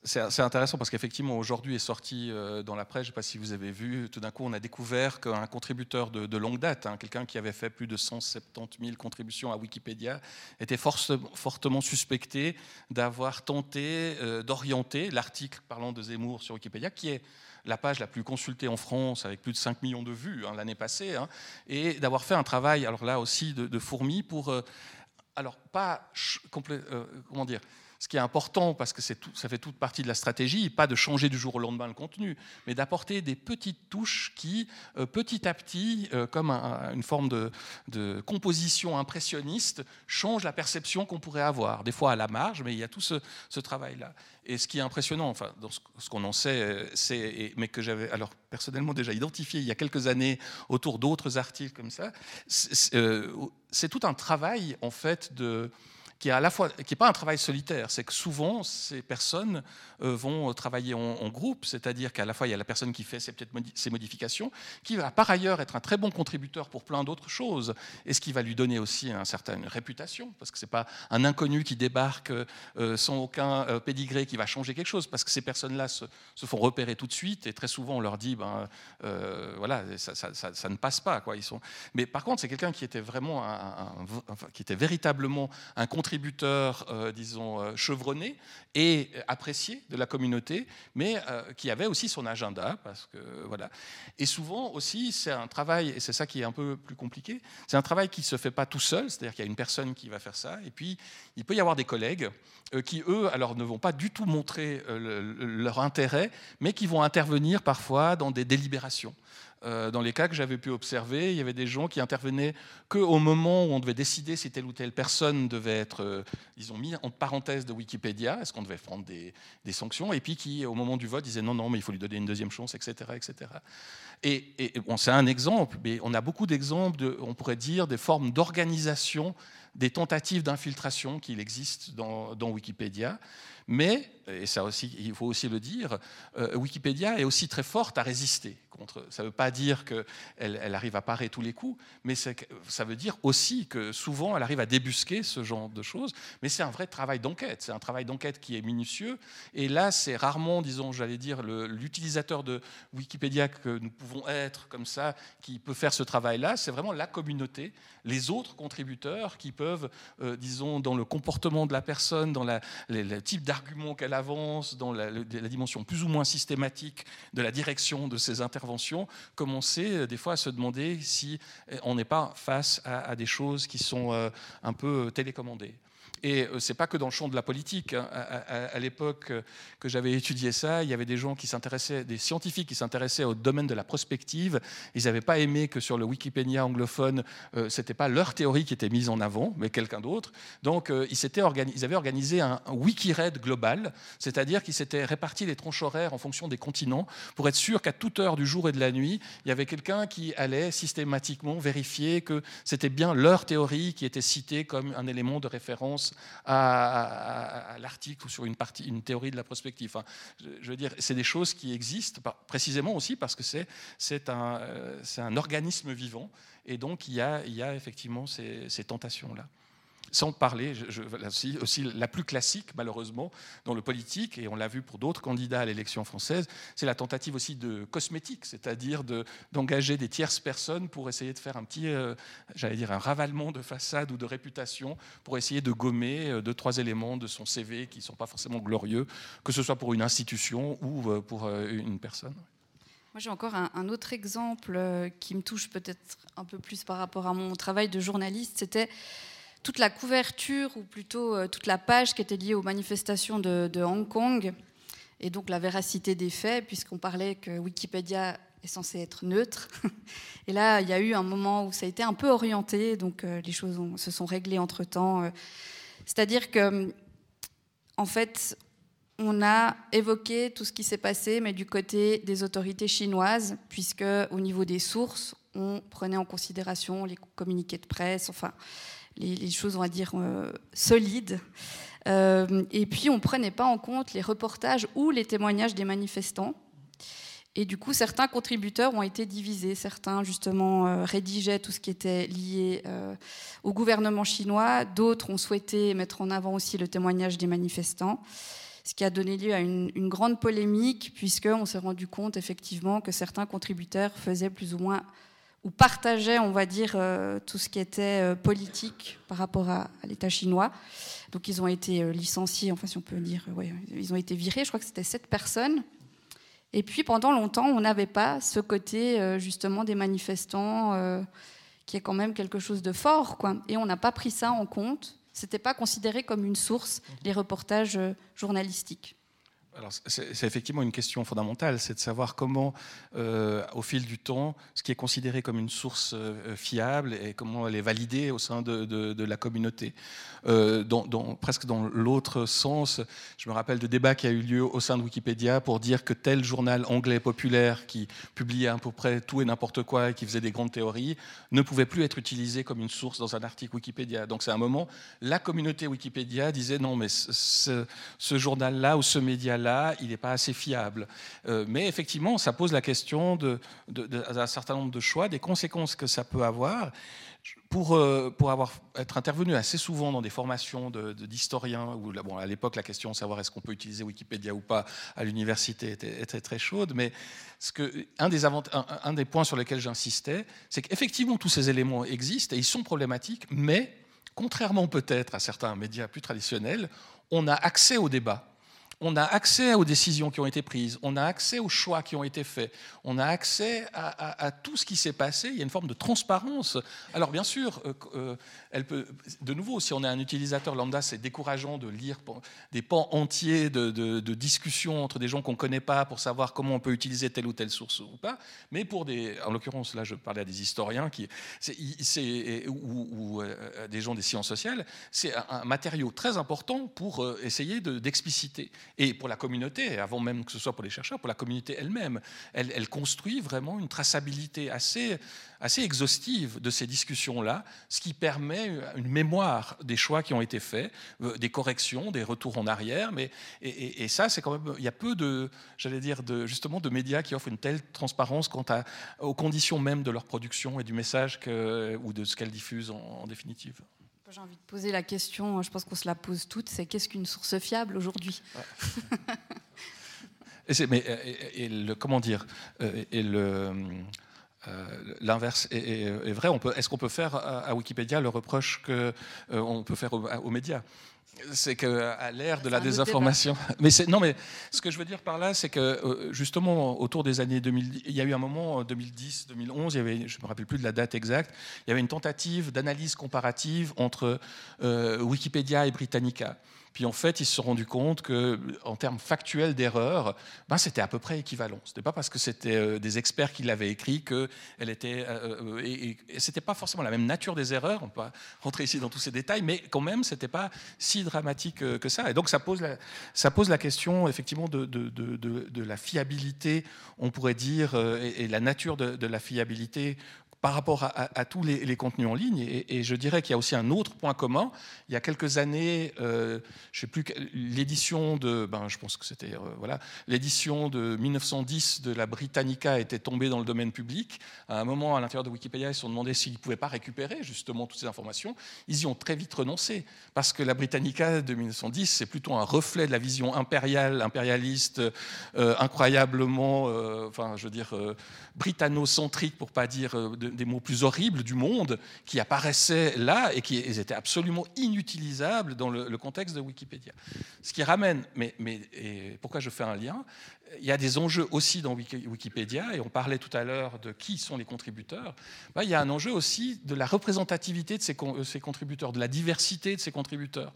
c'est intéressant parce qu'effectivement, aujourd'hui est sorti euh, dans la presse, je ne sais pas si vous avez vu, tout d'un coup, on a découvert qu'un contributeur de, longue date, hein, quelqu'un qui avait fait plus de 170 000 contributions à Wikipédia, était fortement suspecté d'avoir tenté euh, d'orienter l'article parlant de Zemmour sur Wikipédia, qui est la page la plus consultée en France, avec plus de 5 millions de vues hein, l'année passée, hein, et d'avoir fait un travail, alors là aussi, de, fourmi pour... Euh, alors, pas... comment dire ce qui est important, parce que ça fait toute partie de la stratégie, pas de changer du jour au lendemain le contenu, mais d'apporter des petites touches qui, euh, petit à petit, euh, comme une forme de, composition impressionniste, changent la perception qu'on pourrait avoir. Des fois à la marge, mais il y a tout ce, travail-là. Et ce qui est impressionnant, enfin, dans ce, qu'on en sait, euh, mais que j'avais alors personnellement déjà identifié il y a quelques années autour d'autres articles comme ça, c'est tout un travail en fait de qui est à la fois qui est pas un travail solitaire, c'est que souvent ces personnes euh, vont travailler en, groupe, c'est-à-dire qu'à la fois il y a la personne qui fait ces, modifications, qui va par ailleurs être un très bon contributeur pour plein d'autres choses, et ce qui va lui donner aussi une certaine réputation, parce que c'est pas un inconnu qui débarque euh, sans aucun euh, pédigré qui va changer quelque chose, parce que ces personnes-là se, font repérer tout de suite, et très souvent on leur dit ben voilà ça, ne passe pas quoi. Ils sont. Mais par contre c'est quelqu'un qui était vraiment qui était véritablement un contributeur contributeur, euh, disons, euh, chevronné et apprécié de la communauté, mais euh, qui avait aussi son agenda, parce que voilà. Et souvent aussi, c'est un travail, et c'est ça qui est un peu plus compliqué, c'est un travail qui se fait pas tout seul, c'est-à-dire qu'il y a une personne qui va faire ça, et puis il peut y avoir des collègues qui eux, alors ne vont pas du tout montrer leur intérêt, mais qui vont intervenir parfois dans des délibérations. Euh, dans les cas que j'avais pu observer, il y avait des gens qui intervenaient qu'au moment où on devait décider si telle ou telle personne devait être, euh, disons, mis en parenthèse de Wikipédia, est-ce qu'on devait prendre des, sanctions, et puis qui, au moment du vote, disaient non, non, mais il faut lui donner une deuxième chance, etc. etc. Et, c'est un exemple, mais on a beaucoup d'exemples, de, on pourrait dire, des formes d'organisation, des tentatives d'infiltration qu'il existe dans Wikipédia. Mais, et ça aussi, il faut aussi le dire, euh, Wikipédia est aussi très forte à résister. Contre, ça ne veut pas dire qu'elle elle arrive à parer tous les coups, mais ça veut dire aussi que souvent elle arrive à débusquer ce genre de choses. Mais c'est un vrai travail d'enquête. C'est un travail d'enquête qui est minutieux. Et là, c'est rarement, disons, j'allais dire, l'utilisateur de Wikipédia que nous pouvons être comme ça, qui peut faire ce travail-là. C'est vraiment la communauté, les autres contributeurs qui peuvent, euh, disons, dans le comportement de la personne, dans la, le type arguments qu'elle avance, dans la, dimension plus ou moins systématique de la direction de ses interventions, commencer euh, des fois à se demander si euh, on n'est pas face à, des choses qui sont euh, un peu télécommandées. Et euh, ce n'est pas que dans le champ de la politique. Hein. À, l'époque euh, que j'avais étudié ça, il y avait des gens qui s'intéressaient, des scientifiques qui s'intéressaient au domaine de la prospective. Ils n'avaient pas aimé que sur le Wikipédia anglophone, euh, ce n'était pas leur théorie qui était mise en avant, mais quelqu'un d'autre. Donc ils, ils, avaient organisé un, un Wikired global, c'est-à-dire qu'ils s'étaient répartis les tranches horaires en fonction des continents pour être sûr qu'à toute heure du jour et de la nuit, il y avait quelqu'un qui allait systématiquement vérifier que c'était bien leur théorie qui était citée comme un élément de référence à, l'article ou sur une, partie, une théorie de la prospective. je, veux dire, c'est des choses qui existent précisément aussi parce que c'est un, euh, un organisme vivant et donc il y a, il y a effectivement ces, ces tentations-là sans parler, aussi, la plus classique, malheureusement, dans le politique, et on l'a vu pour d'autres candidats à l'élection française, c'est la tentative aussi de cosmétique, c'est-à-dire d'engager des tierces personnes pour essayer de faire un petit, euh, j'allais dire, un ravalement de façade ou de réputation, pour essayer de gommer euh, deux, trois éléments de son CV qui ne sont pas forcément glorieux, que ce soit pour une institution ou euh, pour une personne. Moi, j'ai encore un, autre exemple qui me touche peut-être un peu plus par rapport à mon travail de journaliste. C'était toute la couverture, ou plutôt euh, toute la page qui était liée aux manifestations de, Hong Kong, et donc la véracité des faits, puisqu'on parlait que Wikipédia est censé être neutre. [laughs] Et là, il y a eu un moment où ça a été un peu orienté, donc euh, les choses se sont réglées entre-temps. Euh. C'est-à-dire que, en fait, on a évoqué tout ce qui s'est passé, mais du côté des autorités chinoises, puisque au niveau des sources, on prenait en considération les communiqués de presse, enfin, les, choses, on va dire, euh, solides. Euh, et puis, on ne prenait pas en compte les reportages ou les témoignages des manifestants. Et du coup, certains contributeurs ont été divisés. Certains, justement, euh, rédigeaient tout ce qui était lié au gouvernement chinois. D'autres ont souhaité mettre en avant aussi le témoignage des manifestants. Ce qui a donné lieu à une, une grande polémique, puisqu'on s'est rendu compte, effectivement, que certains contributeurs faisaient plus ou moins ou partageaient, on va dire, euh, tout ce qui était euh, politique par rapport à, l'État chinois. Donc ils ont été euh, licenciés, enfin si on peut dire, ils ont été virés, je crois que c'était sept personnes. Et puis pendant longtemps, on n'avait pas ce côté justement des manifestants qui est quand même quelque chose de fort, quoi. Et on n'a pas pris ça en compte. C'était pas considéré comme une source les reportages journalistiques. C'est effectivement une question fondamentale, c'est de savoir comment, euh, au fil du temps, ce qui est considéré comme une source euh, fiable et comment elle est validée au sein de, la communauté. Euh, presque dans l'autre sens, je me rappelle de débats qui a eu lieu au sein de Wikipédia pour dire que tel journal anglais populaire qui publiait à peu près tout et n'importe quoi et qui faisait des grandes théories ne pouvait plus être utilisé comme une source dans un article Wikipédia. Donc c'est un moment, la communauté Wikipédia disait non, mais ce journal-là ou ce média-là, là, il n'est pas assez fiable. Euh, mais effectivement, ça pose la question d'un certain nombre de choix, des conséquences que ça peut avoir. Pour, euh, pour avoir, être intervenu assez souvent dans des formations d'historiens, où à l'époque la question de savoir est-ce qu'on peut utiliser Wikipédia ou pas à l'université était, très chaude, mais ce que, un des points sur lesquels j'insistais, c'est qu'effectivement tous ces éléments existent et ils sont problématiques, mais contrairement peut-être à certains médias plus traditionnels, on a accès au débat on a accès aux décisions qui ont été prises, on a accès aux choix qui ont été faits, on a accès à, tout ce qui s'est passé. Il y a une forme de transparence. Alors bien sûr, euh, euh, elle peut, de nouveau, si on est un utilisateur lambda, c'est décourageant de lire des pans entiers de, discussions entre des gens qu'on ne connaît pas pour savoir comment on peut utiliser telle ou telle source ou pas. Mais pour des, en l'occurrence, là, je parlais à des historiens qui, ou, euh, des gens des sciences sociales, c'est un, matériau très important pour essayer d'expliciter et pour la communauté, avant même que ce soit pour les chercheurs, pour la communauté elle-même. Elle, construit vraiment une traçabilité assez, assez exhaustive de ces discussions-là, ce qui permet une mémoire des choix qui ont été faits, euh, des corrections, des retours en arrière. Mais, et, ça, c'est quand même, il y a peu de, j'allais dire, de, justement, de médias qui offrent une telle transparence quant aux conditions même de leur production et du message ou de ce qu'elles diffusent en définitive. J'ai envie de poser la question, je pense qu'on se la pose toutes, c'est qu'est-ce qu'une source fiable aujourd'hui? Et, mais, le, comment dire euh, et euh, L'inverse est, vrai. Est-ce qu'on peut faire à, Wikipédia le reproche qu'on euh, peut faire aux médias? C'est qu'à l'ère de la désinformation. [laughs] Mais non, mais ce que je veux dire par là, c'est que euh, justement autour des années 2000, il y a eu un moment, 2010, 2011, il y avait, je me rappelle plus de la date exacte, il y avait une tentative d'analyse comparative entre euh, Wikipédia et Britannica. Puis en fait, ils se sont rendus compte que, en termes factuels d'erreurs, ben, c'était à peu près équivalent. Ce n'était pas parce que c'était euh, des experts qui l'avaient écrit que elle était. Euh, euh, et, c'était pas forcément la même nature des erreurs. On peut pas rentrer ici dans tous ces détails, mais quand même, c'était pas si dramatique que ça. Et donc, ça pose la, ça pose la question effectivement de, de, de, de la fiabilité, on pourrait dire, et la nature de, la fiabilité par rapport à, tous les, contenus en ligne. Et, je dirais qu'il y a aussi un autre point commun. Il y a quelques années, euh, je sais plus, l'édition de, ben, je pense que c'était euh, voilà, l'édition de 1910 de la Britannica était tombée dans le domaine public. À un moment, à l'intérieur de Wikipédia, ils se sont demandé s'ils ne pouvaient pas récupérer justement toutes ces informations. Ils y ont très vite renoncé parce que la Britannica de 1910, c'est plutôt un reflet de la vision impériale, impérialiste, euh, incroyablement, enfin, je veux dire, britannocentrique, pour pas dire de, des mots plus horribles du monde qui apparaissaient là et qui étaient absolument inutilisables dans le, contexte de Wikipédia. Ce qui ramène, mais, et pourquoi je fais un lien il y a des enjeux aussi dans Wikipédia, et on parlait tout à l'heure de qui sont les contributeurs. il y a un enjeu aussi de la représentativité de ces, ces contributeurs, de la diversité de ces contributeurs.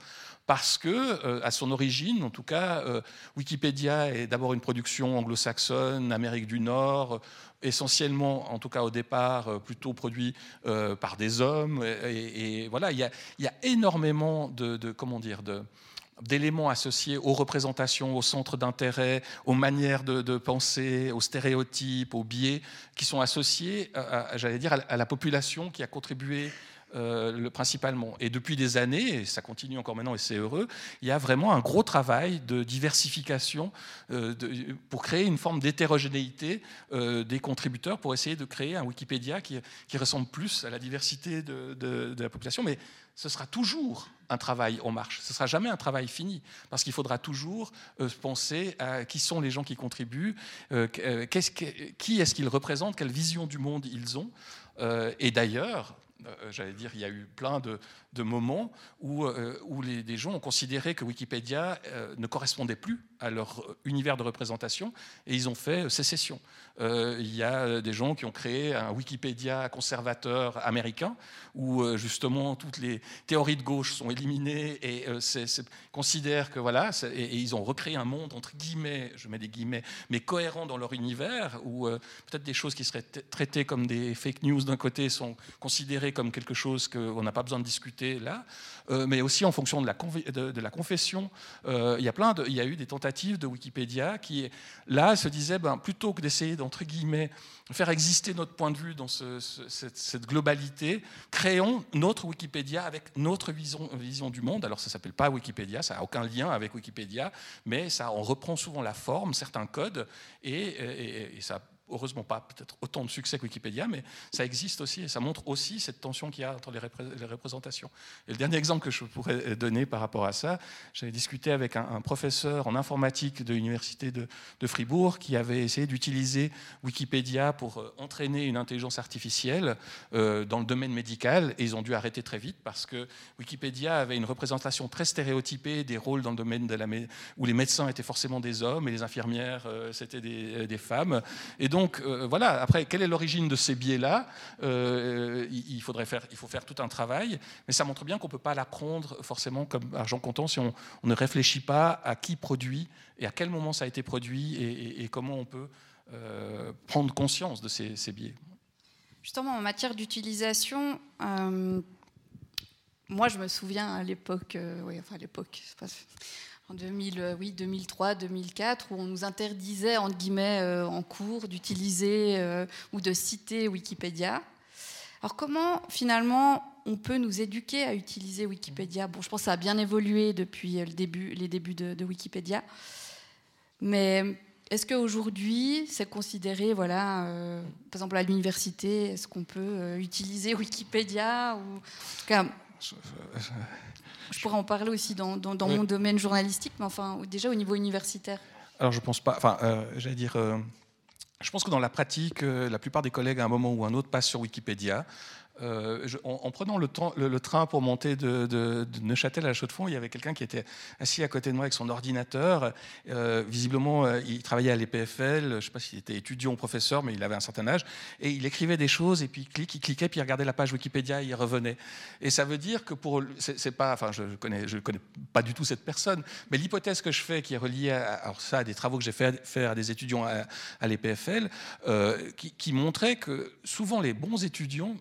Parce que, euh, à son origine, en tout cas, euh, Wikipédia est d'abord une production anglo-saxonne, Amérique du Nord, essentiellement, en tout cas au départ, euh, plutôt produit euh, par des hommes. Et, voilà, il y, a, énormément de, comment dire, d'éléments associés aux représentations, aux centres d'intérêt, aux manières de, penser, aux stéréotypes, aux biais, qui sont associés, j'allais dire, à la population qui a contribué euh, le, principalement. Et depuis des années, et ça continue encore maintenant et c'est heureux, il y a vraiment un gros travail de diversification euh, pour créer une forme d'hétérogénéité euh, des contributeurs pour essayer de créer un Wikipédia qui, ressemble plus à la diversité de, la population. Mais ce sera toujours un travail en marche. Ce ne sera jamais un travail fini, parce qu'il faudra toujours penser à qui sont les gens qui contribuent, qui est-ce qu'ils représentent, quelle vision du monde ils ont. et d'ailleurs, j'allais dire, il y a eu plein de, moments où, où les, gens ont considéré que Wikipédia ne correspondait plus à leur univers de représentation et ils ont fait sécession. il y a des gens qui ont créé un Wikipédia conservateur américain où justement toutes les théories de gauche sont éliminées et considèrent que voilà, et, et, ils ont recréé un monde entre guillemets, je mets des guillemets, mais cohérent dans leur univers où peut-être des choses qui seraient traitées comme des fake news d'un côté sont considérées comme quelque chose qu'on n'a pas besoin de discuter là, euh, mais aussi en fonction de la, confession. Euh, il, y a plein il y a eu des tentatives de Wikipédia qui, là, se disaient, ben, plutôt que d'essayer d'entre guillemets faire exister notre point de vue dans cette, globalité, créons notre Wikipédia avec notre vision, vision du monde. Alors ça s'appelle pas Wikipédia, ça n'a aucun lien avec Wikipédia, mais ça on reprend souvent la forme, certains codes, et ça heureusement pas peut-être autant de succès que Wikipédia, mais ça existe aussi et ça montre aussi cette tension qu'il y a entre les, représentations. Et le dernier exemple que je pourrais donner par rapport à ça, j'avais discuté avec un, professeur en informatique de l'université de, Fribourg qui avait essayé d'utiliser Wikipédia pour euh, entraîner une intelligence artificielle euh, dans le domaine médical et ils ont dû arrêter très vite parce que Wikipédia avait une représentation très stéréotypée des rôles dans le domaine où les médecins étaient forcément des hommes et les infirmières euh, c'était des, des femmes et donc donc euh, voilà, après, quelle est l'origine de ces biais-là euh, il, faudrait faire, il faut faire tout un travail, mais ça montre bien qu'on ne peut pas l'apprendre forcément comme argent comptant si on, ne réfléchit pas à qui produit et à quel moment ça a été produit et, comment on peut euh, prendre conscience de ces, biais. Justement, en matière d'utilisation, moi je me souviens à l'époque, oui, enfin à l'époque, en 2000, oui, 2003, 2004, où on nous interdisait, entre guillemets, euh, en cours, d'utiliser euh, ou de citer Wikipédia. Alors comment, finalement, on peut nous éduquer à utiliser Wikipédia? Bon, je pense que ça a bien évolué depuis début, les débuts de, Wikipédia. Mais est-ce qu'aujourd'hui, c'est considéré, voilà, euh, par exemple à l'université, est-ce qu'on peut utiliser Wikipédia ou, en je pourrais en parler aussi dans, mon domaine journalistique, mais enfin, déjà au niveau universitaire. Alors, je pense pas. Enfin, euh, j'allais dire. Euh, je pense que dans la pratique, euh, la plupart des collègues, à un moment ou un autre, passent sur Wikipédia. Euh, en, prenant le, train pour monter de, Neuchâtel à la Chaux-de-Fonds, il y avait quelqu'un qui était assis à côté de moi avec son ordinateur. Euh, visiblement, euh, il travaillait à l'EPFL. Je ne sais pas s'il était étudiant ou professeur, mais il avait un certain âge. Et il écrivait des choses, et puis il, cliquait, puis il regardait la page Wikipédia, et il revenait. Et ça veut dire que pour. C'est pas. Enfin, je ne connais, je connais pas du tout cette personne, mais l'hypothèse que je fais, qui est reliée à, alors ça, à des travaux que j'ai fait faire à des étudiants à, l'EPFL, qui, montrait que souvent les bons étudiants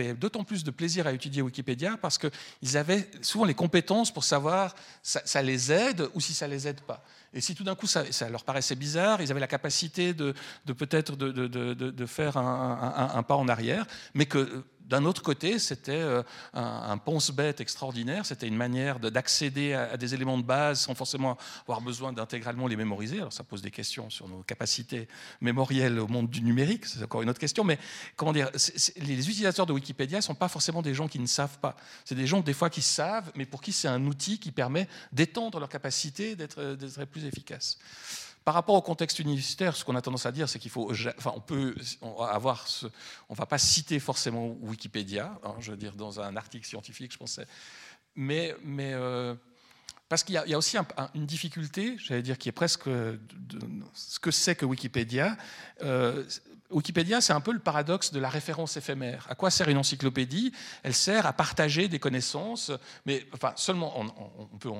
avaient d'autant plus de plaisir à étudier Wikipédia parce qu'ils avaient souvent les compétences pour savoir ça, ça les aide ou si ça les aide pas. Et si tout d'un coup ça, leur paraissait bizarre, ils avaient la capacité de, peut-être de, faire un, un, pas en arrière, mais que d'un autre côté, c'était euh, un, ponce-bête extraordinaire, c'était une manière d'accéder à, des éléments de base sans forcément avoir besoin d'intégralement les mémoriser. Alors ça pose des questions sur nos capacités mémorielles au monde du numérique, c'est encore une autre question, mais comment dire, les utilisateurs de Wikipédia ne sont pas forcément des gens qui ne savent pas. C'est des gens des fois qui savent, mais pour qui c'est un outil qui permet d'étendre leur capacité d'être plus efficace. Par rapport au contexte universitaire, ce qu'on a tendance à dire, c'est qu'il faut, enfin, on peut avoir, ce, on va pas citer forcément Wikipédia, hein, je veux dire dans un article scientifique, je pensais, mais, mais euh, parce qu'il y, a aussi une difficulté, j'allais dire, qui est presque ce que c'est que Wikipédia. Euh, Wikipédia, c'est un peu le paradoxe de la référence éphémère. À quoi sert une encyclopédie? Elle sert à partager des connaissances, mais enfin, seulement on, on peut,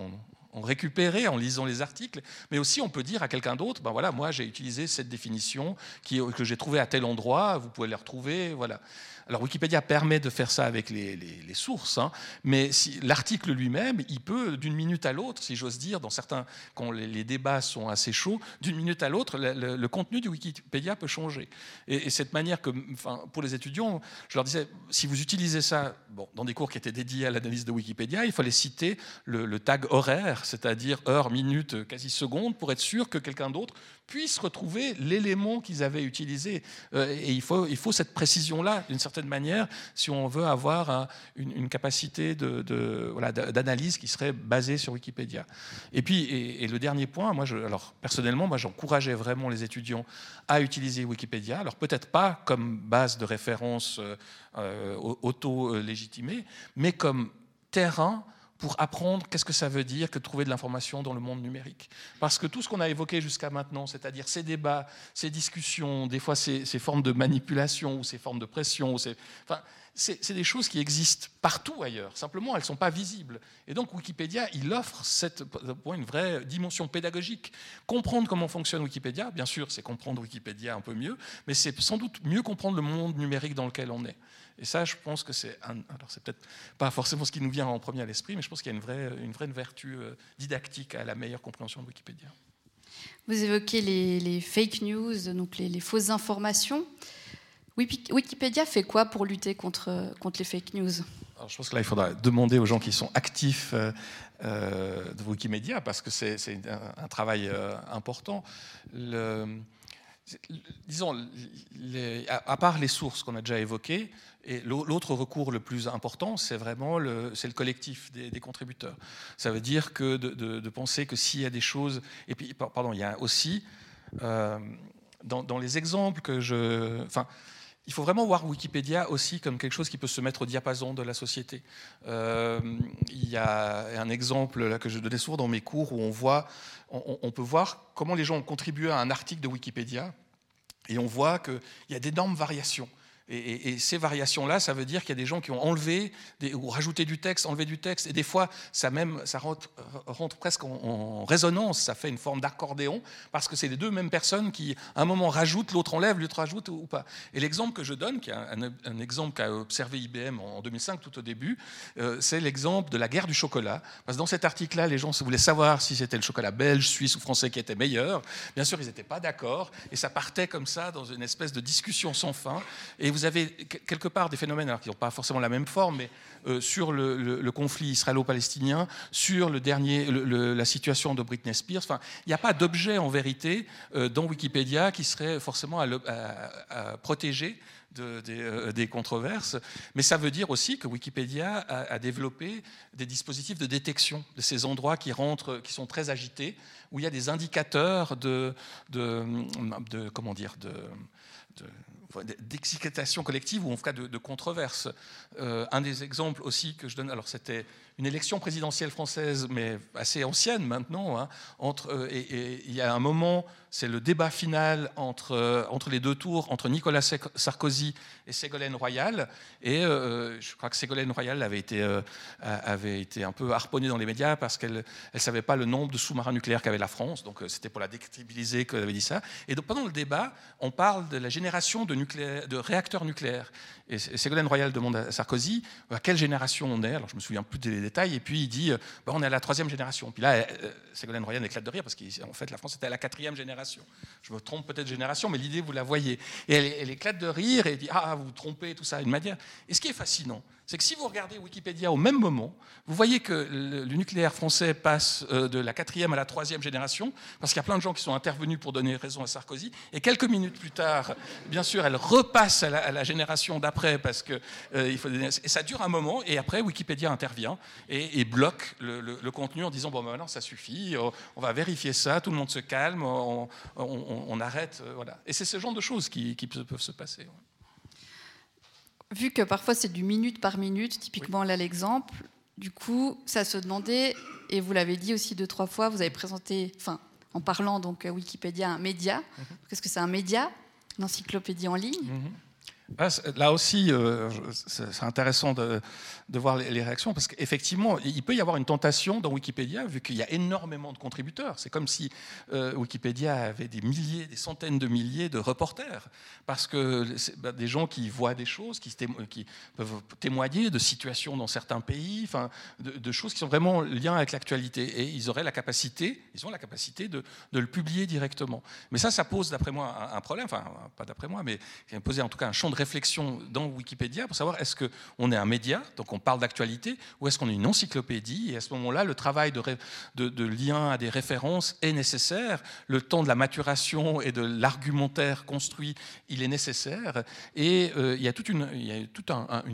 en récupérer en lisant les articles, mais aussi on peut dire à quelqu'un d'autre, ben voilà, moi j'ai utilisé cette définition que j'ai trouvée à tel endroit, vous pouvez les retrouver, voilà. Alors Wikipédia permet de faire ça avec les, sources, hein, mais l'article lui-même, il peut d'une minute à l'autre, si j'ose dire, dans certains, quand les, débats sont assez chauds, d'une minute à l'autre, le, contenu du Wikipédia peut changer. Et, cette manière que, enfin, pour les étudiants, je leur disais, si vous utilisez ça bon, dans des cours qui étaient dédiés à l'analyse de Wikipédia, il fallait citer le, tag horaire, c'est-à-dire heure, minute, quasi seconde, pour être sûr que quelqu'un d'autre puissent retrouver l'élément qu'ils avaient utilisé. Euh, et il faut, il faut cette précision-là, d'une certaine manière, si on veut avoir une, capacité d'analyse de, qui serait basée sur Wikipédia. Et puis, et, le dernier point, moi, je, alors personnellement, moi, j'encourageais vraiment les étudiants à utiliser Wikipédia. Alors peut-être pas comme base de référence euh, euh, auto-légitimée, mais comme terrain pour apprendre qu'est-ce que ça veut dire que de trouver de l'information dans le monde numérique. Parce que tout ce qu'on a évoqué jusqu'à maintenant, c'est-à-dire ces débats, ces discussions, des fois ces, formes de manipulation ou ces formes de pression, enfin, c'est des choses qui existent partout ailleurs. Simplement, elles ne sont pas visibles. Et donc Wikipédia, il offre cette, une vraie dimension pédagogique. Comprendre comment fonctionne Wikipédia, bien sûr, c'est comprendre Wikipédia un peu mieux, mais c'est sans doute mieux comprendre le monde numérique dans lequel on est. Et ça, je pense que c'est alors c'est peut-être pas forcément ce qui nous vient en premier à l'esprit, mais je pense qu'il y a une vraie, une vraie vertu euh, didactique à la meilleure compréhension de Wikipédia. Vous évoquez les, fake news, donc les, fausses informations. Wikipédia fait quoi pour lutter contre, contre les fake news? Alors, Je pense que là, il faudra demander aux gens qui sont actifs euh, euh, de Wikimedia, parce que c'est un, travail important. Le, disons, à, part les sources qu'on a déjà évoquées, l'autre recours le plus important, c'est vraiment le, le collectif des, contributeurs. Ça veut dire que de, penser que s'il y a des choses, et puis pardon, il y a aussi euh, dans, les exemples que je, enfin, il faut vraiment voir Wikipédia aussi comme quelque chose qui peut se mettre au diapason de la société. Euh, il y a un exemple que je donnais souvent dans mes cours où on, on, peut voir comment les gens ont contribué à un article de Wikipédia et on voit qu'il y a d'énormes variations. Et, ces variations-là, ça veut dire qu'il y a des gens qui ont enlevé ou rajouté du texte, enlevé du texte, et des fois, ça même, ça rentre, presque en, résonance, ça fait une forme d'accordéon, parce que c'est les deux mêmes personnes qui, à un moment, rajoutent, l'autre enlève, l'autre rajoute ou, pas. Et l'exemple que je donne, qui est un, exemple qu'a observé IBM en 2005, tout au début, euh, c'est l'exemple de la guerre du chocolat. Parce que dans cet article-là, les gens voulaient savoir si c'était le chocolat belge, suisse ou français qui était meilleur. Bien sûr, ils n'étaient pas d'accord, et ça partait comme ça dans une espèce de discussion sans fin. Vous avez quelque part des phénomènes alors, qui n'ont pas forcément la même forme, mais euh, sur le, conflit israélo-palestinien, sur le dernier, la situation de Britney Spears. Enfin, il n'y a pas d'objet en vérité euh, dans Wikipédia qui serait forcément à, protéger euh, des, controverses, mais ça veut dire aussi que Wikipédia a, développé des dispositifs de détection de ces endroits qui rentrent, qui sont très agités, où il y a des indicateurs de, de comment dire, de, d'excitation collective ou en cas de, de controverse. Euh, un des exemples aussi que je donne, alors c'était une élection présidentielle française, mais assez ancienne maintenant, hein, entre, euh, et, il y a un moment, c'est le débat final entre, euh, entre les deux tours, entre Nicolas Sarkozy et Ségolène Royal, et je crois que Ségolène Royal avait été, avait été un peu harponnée dans les médias parce qu'elle ne savait pas le nombre de sous-marins nucléaires qu'avait la France, donc c'était pour la décrédibiliser qu'elle avait dit ça. Et donc, pendant le débat, on parle de la génération de, de réacteurs nucléaires. Et Ségolène Royal demande à Sarkozy à quelle génération on est? Alors je me souviens plus des détails. Et puis il dit bah, on est à la troisième génération. Puis là, euh, Ségolène Royal éclate de rire parce qu'en fait la France était à la quatrième génération. Je me trompe peut-être génération, mais l'idée vous la voyez. Et elle, elle, éclate de rire et dit ah vous vous trompez tout ça une manière. Et ce qui est fascinant, c'est que si vous regardez Wikipédia au même moment, vous voyez que le, nucléaire français passe euh, de la quatrième à la troisième génération, parce qu'il y a plein de gens qui sont intervenus pour donner raison à Sarkozy, et quelques minutes plus tard, bien sûr, elle repasse à la, génération d'après, parce que euh, il faut et ça dure un moment, et après Wikipédia intervient et, bloque le, contenu en disant bon ben, maintenant ça suffit, on va vérifier ça, tout le monde se calme, on, arrête, euh, voilà. Et c'est ce genre de choses qui, peuvent se passer vu que parfois c'est du minute par minute, typiquement là l'exemple, du coup, ça se demandait, et vous l'avez dit aussi deux, trois fois, vous avez présenté, enfin, en parlant donc Wikipédia, un média. Mhm. Qu'est-ce que c'est un média? Une encyclopédie en ligne mhm. Là aussi, euh, c'est intéressant de, voir les réactions, parce qu'effectivement, il peut y avoir une tentation dans Wikipédia, vu qu'il y a énormément de contributeurs. C'est comme si euh, Wikipédia avait des milliers, des centaines de milliers de reporters, parce que bah, des gens qui voient des choses, qui, peuvent témoigner de situations dans certains pays, enfin, de, choses qui sont vraiment liées avec l'actualité. Et ils auraient la capacité, ils ont la capacité de, le publier directement. Mais ça, ça pose, d'après moi, un, problème, enfin, pas d'après moi, mais ça pose en tout cas un champ de réflexion dans Wikipédia pour savoir est-ce qu'on est un média, donc on parle d'actualité, ou est-ce qu'on est une encyclopédie. Et à ce moment-là, le travail de, de, lien à des références est nécessaire. Le temps de la maturation et de l'argumentaire construit, il est nécessaire. Et euh, il y a toute, une,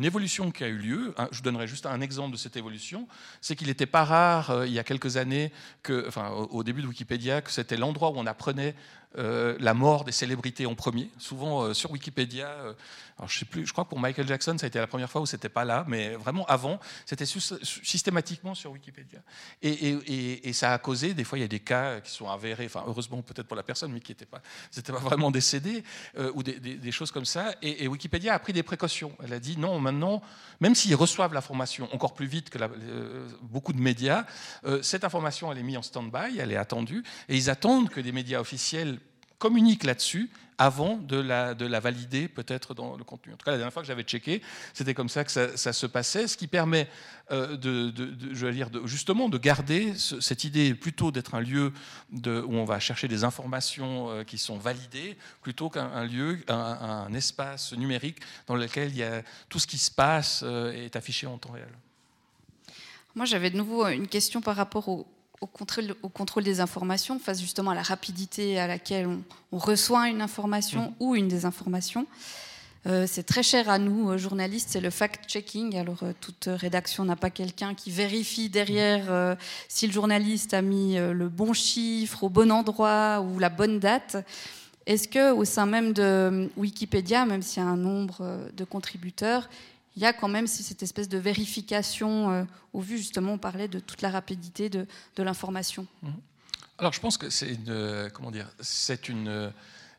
évolution qui a eu lieu. Je vous donnerai juste un exemple de cette évolution. C'est qu'il n'était pas rare, euh, il y a quelques années, que, au début de Wikipédia, que c'était l'endroit où on apprenait euh, la mort des célébrités en premier. Souvent euh, sur Wikipédia, euh, alors je sais plus, je crois que pour Michael Jackson, ça a été la première fois où c'était pas là, mais vraiment avant, c'était systématiquement sur Wikipédia. Et, ça a causé, des fois, il y a des cas qui sont avérés, heureusement peut-être pour la personne, mais qui n'étaient pas, pas vraiment décédés, ou des, choses comme ça. Et, Wikipédia a pris des précautions. Elle a dit non, maintenant, même s'ils reçoivent l'information encore plus vite que beaucoup de médias, cette information elle est mise en stand-by, elle est attendue, et ils attendent que des médias officiels communique là-dessus avant de la, de la valider peut-être dans le contenu. En tout cas, la dernière fois que j'avais checké, c'était comme ça que ça, se passait, ce qui permet euh, de, je veux dire, justement de garder cette idée plutôt d'être un lieu où on va chercher des informations euh, qui sont validées, plutôt qu'un lieu, un, espace numérique dans lequel il y a, tout ce qui se passe euh, est affiché en temps réel. Moi, j'avais de nouveau une question par rapport au, au contrôle, au contrôle, des informations, face justement à la rapidité à laquelle on, reçoit une information mmh. ou une désinformation. Euh, c'est très cher à nous, euh, journalistes, c'est le fact-checking. Alors, euh, toute rédaction n'a pas quelqu'un qui vérifie derrière si le journaliste a mis le bon chiffre au bon endroit ou la bonne date. Est-ce que, au sein même de Wikipédia, même s'il y a un nombre de contributeurs, il y a quand même cette espèce de vérification, euh, au vu justement, on parlait de toute la rapidité de, l'information. Mhm. Alors je pense que c'est comment dire, une,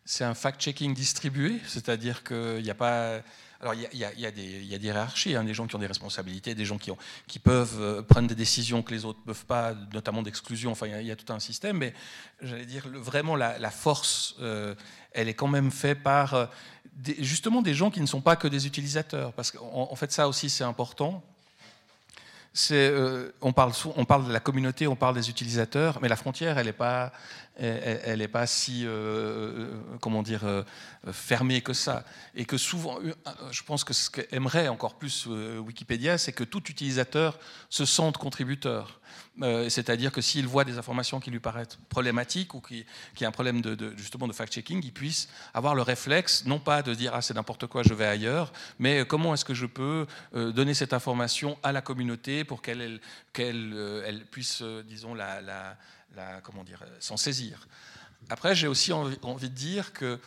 c'est un fact-checking distribué, c'est-à-dire qu'il n'y a pas, alors il y, a, des, hiérarchies, hein, des gens qui ont des responsabilités, des gens qui, peuvent euh, prendre des décisions que les autres ne peuvent pas, notamment d'exclusion. Enfin, il y, a tout un système, mais j'allais dire vraiment la, force, euh, elle est quand même faite par justement des gens qui ne sont pas que des utilisateurs. Parce qu'en fait, ça aussi, c'est important. Euh, on, parle, on parle de la communauté, on parle des utilisateurs, mais la frontière, elle n'est pas, elle n'est pas si, euh, euh, comment dire, fermée que ça. Et que souvent, je pense que ce qu'aimerait encore plus Wikipédia, c'est que tout utilisateur se sente contributeur. Euh, c'est-à-dire que s'il voit des informations qui lui paraissent problématiques ou qui, qui a un problème de, justement de fact-checking, il puisse avoir le réflexe, non pas de dire ah c'est n'importe quoi, je vais ailleurs, mais comment est-ce que je peux euh, donner cette information à la communauté pour qu'elle euh, elle puisse, disons, la, comment dire, s'en saisir. Après, j'ai aussi envie de dire que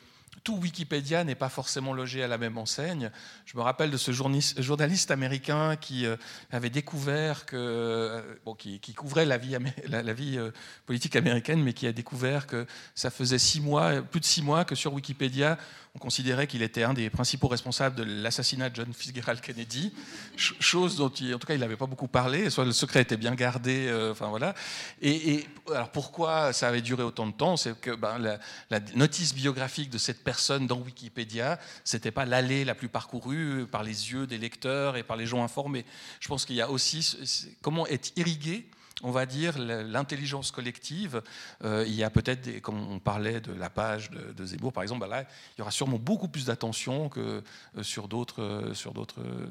tout Wikipédia n'est pas forcément logé à la même enseigne. Je me rappelle de ce journaliste américain qui euh, avait découvert que, euh, bon, qui, couvrait la vie, la, vie euh, politique américaine, mais qui a découvert que ça faisait six mois, plus de six mois que sur Wikipédia, on considérait qu'il était un des principaux responsables de l'assassinat de John Fitzgerald Kennedy, chose dont en tout cas il n'avait pas beaucoup parlé, soit le secret était bien gardé, euh, enfin voilà. Et, alors pourquoi ça avait duré autant de temps? C'est que ben, la, notice biographique de cette personne dans Wikipédia, c'était pas l'allée la plus parcourue par les yeux des lecteurs et par les gens informés. Je pense qu'il y a aussi comment être irrigué on va dire, l'intelligence collective. Euh, il y a peut-être, comme on parlait de la page de, Zemmour, par exemple, bah là, il y aura sûrement beaucoup plus d'attention que euh, sur d'autres euh,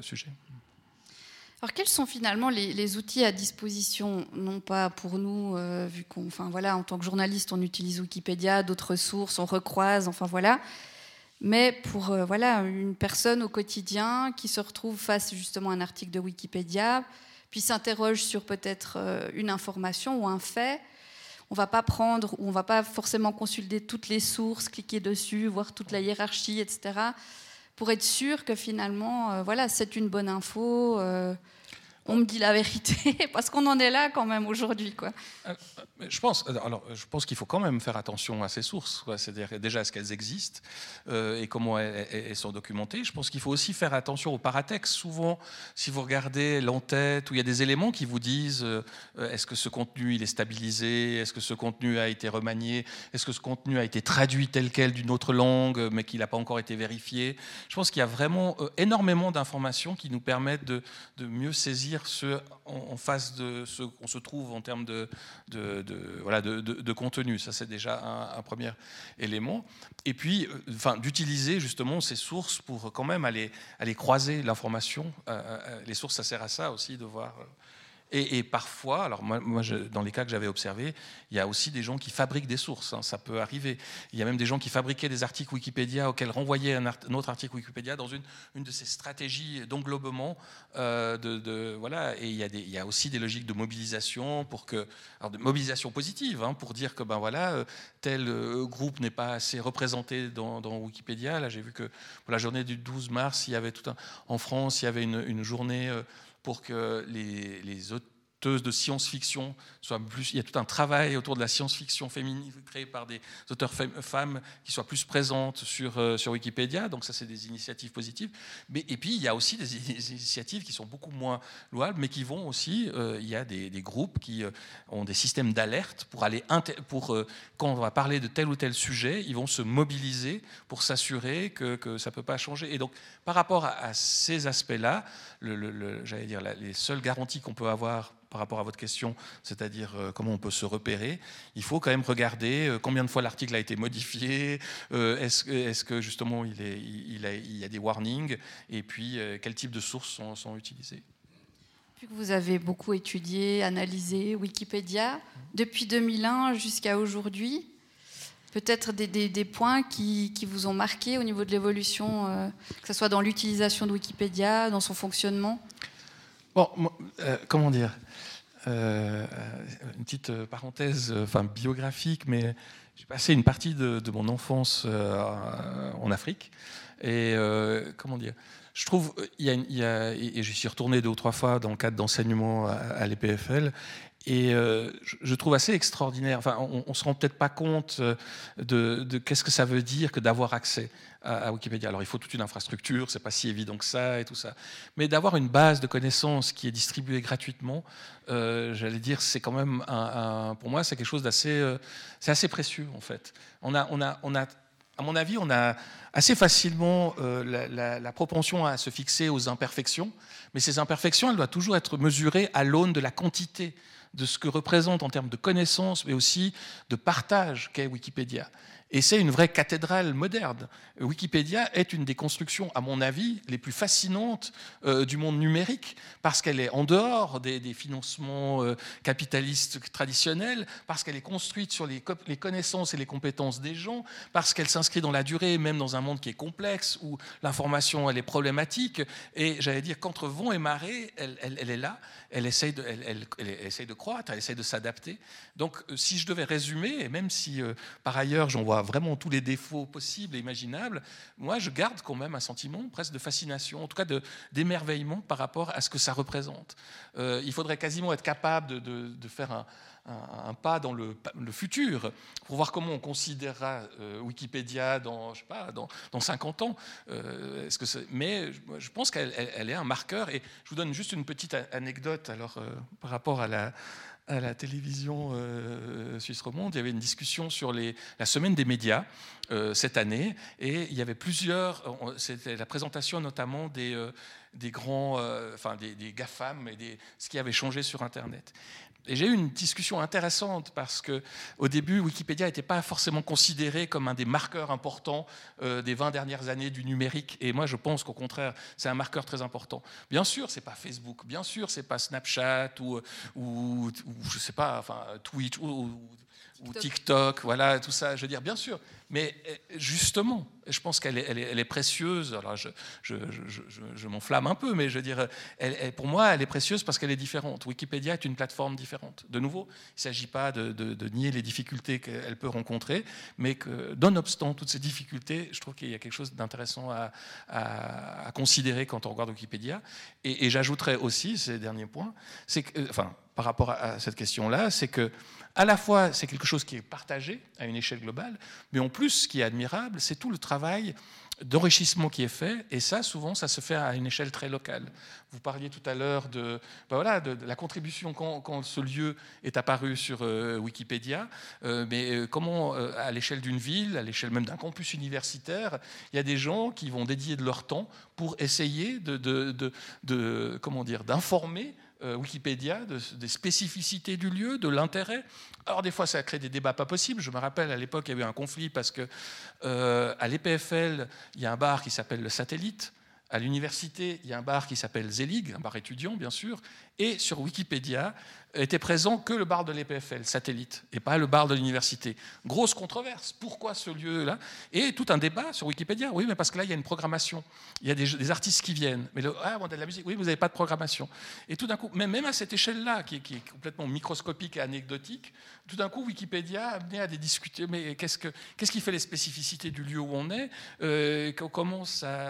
sujets. Alors, quels sont finalement les, outils à disposition, non pas pour nous, vu qu'on, enfin voilà, en tant que journaliste, on utilise Wikipédia, d'autres sources, on recroise, enfin voilà, mais pour voilà une personne au quotidien qui se retrouve face justement à un article de Wikipédia, puis s'interroge sur peut-être euh, une information ou un fait, on va pas prendre ou on va pas forcément consulter toutes les sources, cliquer dessus, voir toute la hiérarchie, etc. Pour être sûr que finalement, euh, voilà, c'est une bonne info. Euh, on me dit la vérité, [laughs] parce qu'on en est là quand même aujourd'hui. Quoi. Euh, je pense, euh, alors, je pense qu'il faut quand même faire attention à ces sources, c'est-à-dire déjà à ce qu'elles existent euh, et comment elles, sont documentées? Je pense qu'il faut aussi faire attention au paratexte. Souvent, si vous regardez l'entête, où il y a des éléments qui vous disent est-ce que ce contenu il est stabilisé, est-ce que ce contenu a été remanié, est-ce que ce contenu a été traduit tel quel d'une autre langue, mais qu'il n'a pas encore été vérifié? Je pense qu'il y a vraiment énormément d'informations qui nous permettent de mieux saisir en, face de ce qu'on se trouve en termes de, de, voilà, de, contenu. Ça, c'est déjà un, premier élément. Et puis, euh, enfin, d'utiliser justement ces sources pour quand même aller, aller croiser l'information. les sources, ça sert à ça aussi, de voir et, parfois, alors moi, dans les cas que j'avais observés, il y a aussi des gens qui fabriquent des sources, hein, ça peut arriver. Il y a même des gens qui fabriquaient des articles Wikipédia auxquels renvoyaient un, autre article Wikipédia dans une, une de ces stratégies d'englobement. Euh, de, voilà. Et il y, a aussi des logiques de mobilisation, pour que, alors de mobilisation positive, hein, pour dire que ben voilà, euh, tel euh, groupe n'est pas assez représenté dans, Wikipédia. Là, j'ai vu que pour la journée du 12 mars, il y avait tout un, en France, il y avait une journée pour que les, les de science-fiction. Il y a tout un travail autour de la science-fiction féminine créé par des auteurs femmes qui soient plus présentes sur, euh, sur Wikipédia. Donc, ça, c'est des initiatives positives. Mais, et puis, il y a aussi des initiatives qui sont beaucoup moins louables, mais qui vont aussi. Euh, il y a des, groupes qui euh, ont des systèmes d'alerte pour aller. Pour, quand on va parler de tel ou tel sujet, ils vont se mobiliser pour s'assurer que, ça ne peut pas changer. Et donc, par rapport à, ces aspects-là, j'allais dire, les seules garanties qu'on peut avoir par rapport à votre question, c'est-à-dire euh, comment on peut se repérer, il faut quand même regarder euh, combien de fois l'article a été modifié, euh, est-ce que justement il, est, il, y a des warnings, et puis quel type de sources sont, sont utilisées. que vous avez beaucoup étudié, analysé Wikipédia, depuis 2001 jusqu'à aujourd'hui, peut-être des, points qui, vous ont marqué au niveau de l'évolution, euh, que ce soit dans l'utilisation de Wikipédia, dans son fonctionnement? Bon, euh, comment dire? Euh, Une petite parenthèse, enfin biographique, mais j'ai passé une partie de, mon enfance en Afrique. Et comment dire je trouve, et je suis retourné deux ou trois fois dans le cadre d'enseignement à l'EPFL, et euh, je trouve assez extraordinaire. Enfin, on ne se rend peut-être pas compte euh, de, qu'est-ce que ça veut dire que d'avoir accès à, Wikipédia. Alors, il faut toute une infrastructure, c'est pas si évident que ça et tout ça. Mais d'avoir une base de connaissances qui est distribuée gratuitement, euh, j'allais dire, c'est quand même, un, pour moi, c'est quelque chose d'assez, assez précieux en fait. On a, on a, on a à mon avis, on a assez facilement la, la, propension à se fixer aux imperfections, mais ces imperfections, elles doivent toujours être mesurées à l'aune de la quantité de ce que représente en termes de connaissances, mais aussi de partage qu'est Wikipédia. Et c'est une vraie cathédrale moderne. Wikipédia est une des constructions, à mon avis, les plus fascinantes euh, du monde numérique, parce qu'elle est en dehors des, financements euh, capitalistes traditionnels, parce qu'elle est construite sur les, connaissances et les compétences des gens, parce qu'elle s'inscrit dans la durée, même dans un monde qui est complexe, où l'information est problématique. Et j'allais dire qu'entre vent et marée, elle, est là, elle essaye, de, elle, essaye de croître, elle essaye de s'adapter. Donc, euh, si je devais résumer, et même si par ailleurs j'en vois vraiment tous les défauts possibles et imaginables, moi je garde quand même un sentiment presque de fascination, en tout cas d'émerveillement par rapport à ce que ça représente. Euh, il faudrait quasiment être capable de, faire un, pas dans le, futur pour voir comment on considérera euh, Wikipédia dans, je sais pas, dans, dans 50 ans. Euh, -ce que mais je pense qu'elle elle est un marqueur. Et je vous donne juste une petite anecdote alors, par rapport à la, à la télévision euh, suisse romande, il y avait une discussion sur la semaine des médias euh, cette année, et il y avait plusieurs, c'était la présentation notamment des, euh, grands, enfin des, GAFAM et ce qui avait changé sur Internet. Et j'ai eu une discussion intéressante parce que au début, Wikipédia n'était pas forcément considéré comme un des marqueurs importants euh, des 20 dernières années du numérique. Et moi, je pense qu'au contraire, c'est un marqueur très important. Bien sûr, c'est pas Facebook, bien sûr, c'est pas Snapchat ou, ou, je sais pas, enfin Twitch ou, ou TikTok, voilà, tout ça. Je veux dire, bien sûr. Mais euh, justement, je pense qu'elle est, elle est, précieuse. Alors, je, je, je, m'enflamme un peu, mais je veux dire, elle, pour moi, elle est précieuse parce qu'elle est différente. Wikipédia est une plateforme différente. De nouveau, il ne s'agit pas de, de, nier les difficultés qu'elle peut rencontrer, mais que, nonobstant toutes ces difficultés, je trouve qu'il y a quelque chose d'intéressant à, à, considérer quand on regarde Wikipédia. Et, et j'ajouterais aussi, ces derniers points, c'est que, euh, enfin, par rapport à cette question-là, c'est que à la fois, c'est quelque chose qui est partagé à une échelle globale, mais en plus, ce qui est admirable, c'est tout le travail d'enrichissement qui est fait, et ça, souvent, ça se fait à une échelle très locale. Vous parliez tout à l'heure de, ben voilà, de, la contribution quand, ce lieu est apparu sur euh, Wikipédia, euh, mais euh, comment, à l'échelle d'une ville, à l'échelle même d'un campus universitaire, il y a des gens qui vont dédier de leur temps pour essayer de, de comment dire, d'informer Wikipédia des spécificités du lieu, de l'intérêt. Alors des fois, ça a créé des débats pas possibles. Je me rappelle à l'époque, il y avait un conflit parce que à l'EPFL, il y a un bar qui s'appelle le Satellite. À l'université, il y a un bar qui s'appelle Zelig, un bar étudiant bien sûr, et sur Wikipédia était présent que le bar de l'EPFL, satellite, et pas le bar de l'université. Grosse controverse. Pourquoi ce lieu-là? Et tout un débat sur Wikipédia. Oui, mais parce que là, il y a une programmation. Il y a des, artistes qui viennent. Mais le, ah, on a de la musique. Oui, vous n'avez pas de programmation. Et tout d'un coup, même, à cette échelle-là, qui, est complètement microscopique et anecdotique, tout d'un coup, Wikipédia a amené à des discuter. Mais qu'est-ce, que, qu'est-ce qui fait les spécificités du lieu où on est? Euh.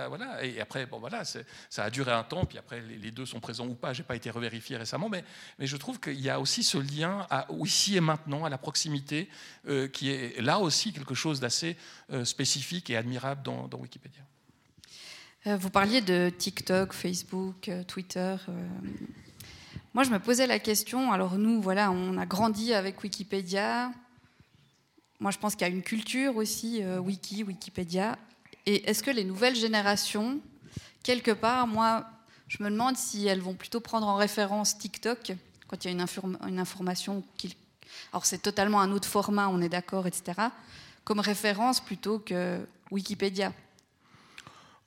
Voilà. Et après, bon, voilà, ça a duré un temps, puis après, les, deux sont présents ou pas. Je n'ai pas été revérifié récemment, mais, mais je trouve qu'il y a aussi ce lien à, ici et maintenant, à la proximité, euh, qui est là aussi quelque chose d'assez euh, spécifique et admirable dans, Wikipédia. Euh, vous parliez de TikTok, Facebook, Twitter. Moi, je me posais la question. Alors nous, voilà, on a grandi avec Wikipédia. Moi, je pense qu'il y a une culture aussi, Wiki, Wikipédia. Et est-ce que les nouvelles générations, quelque part, moi, je me demande si elles vont plutôt prendre en référence TikTok quand il y a une, information qui... Alors c'est totalement un autre format, on est d'accord, etc. Comme référence plutôt que Wikipédia.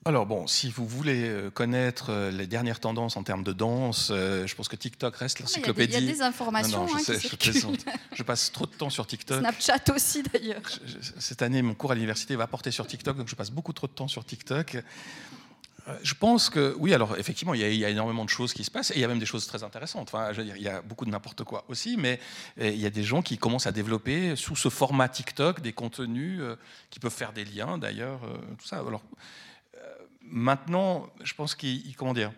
Alors bon, si vous voulez euh, connaître euh, les dernières tendances en termes de danse, euh, je pense que TikTok reste l'encyclopédie. Il y, a des informations. Non, je, hein, je, passe trop de temps sur TikTok. Snapchat aussi d'ailleurs. Cette année, mon cours à l'université va porter sur TikTok, donc je passe beaucoup trop de temps sur TikTok. Je pense que oui, alors effectivement, il y, a, énormément de choses qui se passent et il y a même des choses très intéressantes. Enfin, il y a beaucoup de n'importe quoi aussi, mais il y a des gens qui commencent à développer sous ce format TikTok des contenus euh, qui peuvent faire des liens d'ailleurs, euh, tout ça. Alors euh, maintenant, je pense qu'il comment dire.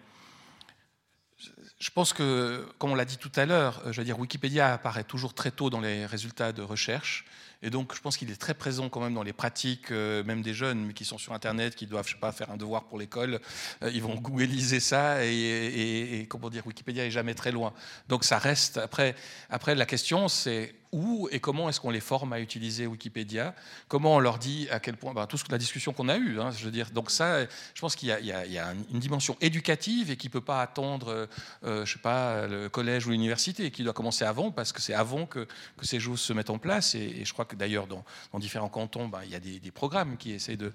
Je pense que, comme on l'a dit tout à l'heure, je veux dire, Wikipédia apparaît toujours très tôt dans les résultats de recherche. Et donc, je pense qu'il est très présent quand même dans les pratiques, euh, même des jeunes, mais qui sont sur Internet, qui doivent, je sais pas, faire un devoir pour l'école. Euh, ils vont [laughs] googliser ça et, et, comment dire, Wikipédia est jamais très loin. Donc, ça reste. Après, après la question, c'est où et comment est-ce qu'on les forme à utiliser Wikipédia? Comment on leur dit à quel point bah, Toute la discussion qu'on a eue, hein, je veux dire. Donc ça, je pense qu'il y, a une dimension éducative et qui ne peut pas attendre, euh, je sais pas, le collège ou l'université, qui doit commencer avant parce que c'est avant que, ces choses se mettent en place. Et, je crois que d'ailleurs dans, différents cantons, bah, il y a des, programmes qui essaient de,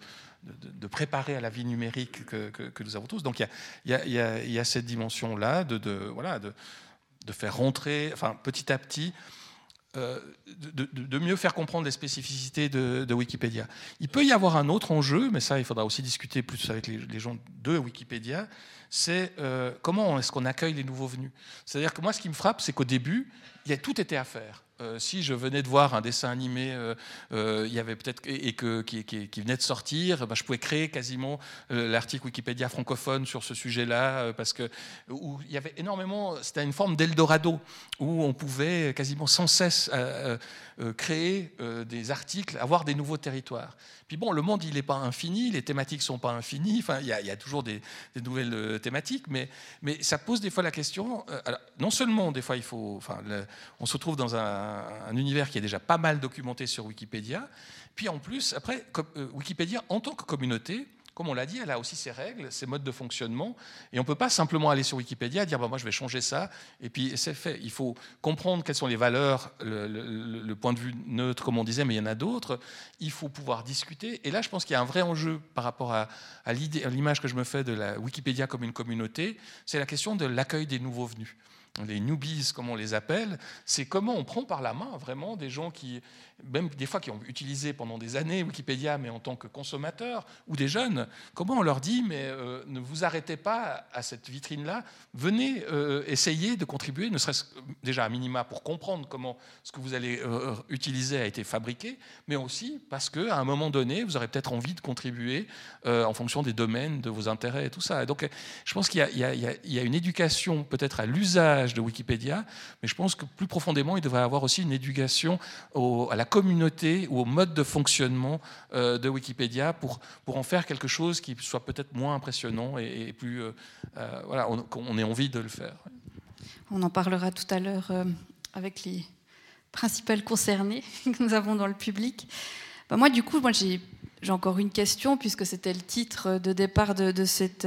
préparer à la vie numérique que, nous avons tous. Donc il y a, il y a cette dimension-là de, voilà, de, faire rentrer, enfin petit à petit. Euh, de, mieux faire comprendre les spécificités de, Wikipédia. Il peut y avoir un autre enjeu, mais ça, il faudra aussi discuter plus avec les, gens de Wikipédia, c'est euh, comment est-ce qu'on accueille les nouveaux venus? C'est-à-dire que moi, ce qui me frappe, c'est qu'au début, il y a tout était à faire. Euh, si je venais de voir un dessin animé, euh, euh, il y avait peut-être et, que qui, venait de sortir, bah, je pouvais créer quasiment l'article Wikipédia francophone sur ce sujet-là parce que où il y avait énormément, c'était une forme d'Eldorado où on pouvait quasiment sans cesse créer des articles, avoir des nouveaux territoires. Puis bon, le monde, il n'est pas infini, les thématiques sont pas infinies, enfin, il y, a, toujours des, nouvelles thématiques, mais, mais ça pose des fois la question, non seulement des fois il faut, enfin, on se retrouve dans un un, univers qui est déjà pas mal documenté sur Wikipédia. Puis en plus, après, euh, Wikipédia en tant que communauté, comme on l'a dit, elle a aussi ses règles, ses modes de fonctionnement, et on ne peut pas simplement aller sur Wikipédia et dire bah, moi je vais changer ça, et puis c'est fait. Il faut comprendre quelles sont les valeurs, le, point de vue neutre, comme on disait, mais il y en a d'autres. Il faut pouvoir discuter, et là je pense qu'il y a un vrai enjeu par rapport à, à l'image que je me fais de la Wikipédia comme une communauté, c'est la question de l'accueil des nouveaux venus les newbies, comme on les appelle, c'est comment on prend par la main vraiment des gens qui, même des fois qui ont utilisé pendant des années Wikipédia, mais en tant que consommateurs, ou des jeunes, comment on leur dit, mais euh, ne vous arrêtez pas à cette vitrine-là, venez euh, essayer de contribuer, ne serait-ce déjà à minima pour comprendre comment ce que vous allez euh, utiliser a été fabriqué, mais aussi parce qu'à un moment donné, vous aurez peut-être envie de contribuer en fonction des domaines, de vos intérêts et tout ça. donc je pense qu'il y, y, a une éducation peut-être à l'usage de Wikipédia, mais je pense que plus profondément, il devrait avoir aussi une éducation à la communauté ou au mode de fonctionnement euh, de Wikipédia pour, pour en faire quelque chose qui soit peut-être moins impressionnant et, plus... Euh, voilà, on, ait envie de le faire. On en parlera tout à l'heure avec les principales concernées [laughs] que nous avons dans le public. Bah, moi, du coup, moi, j'ai j'ai encore une question, puisque c'était le titre de départ de, cette,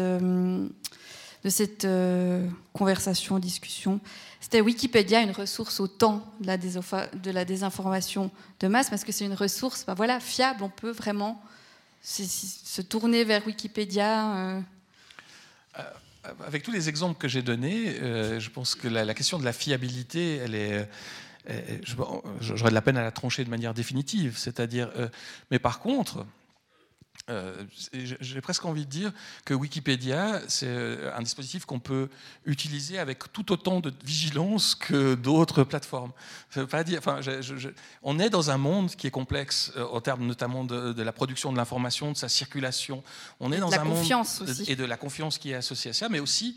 de cette euh, euh, conversation, discussion. C'était Wikipédia, une ressource au temps de la, désinformation de masse, parce que c'est une ressource bah voilà, fiable, on peut vraiment se, tourner vers Wikipédia. Euh. Avec tous les exemples que j'ai donnés, je pense que la, question de la fiabilité, elle est j'aurais de la peine à la trancher de manière définitive. C'est-à-dire, mais par contre, euh, j'ai presque envie de dire que Wikipédia, c'est euh, un dispositif qu'on peut utiliser avec tout autant de vigilance que d'autres plateformes. Pas dire, enfin, on est dans un monde qui est complexe euh, en termes notamment de, la production de l'information, de sa circulation. On est dans un monde aussi. et de la confiance qui est associée à ça, mais aussi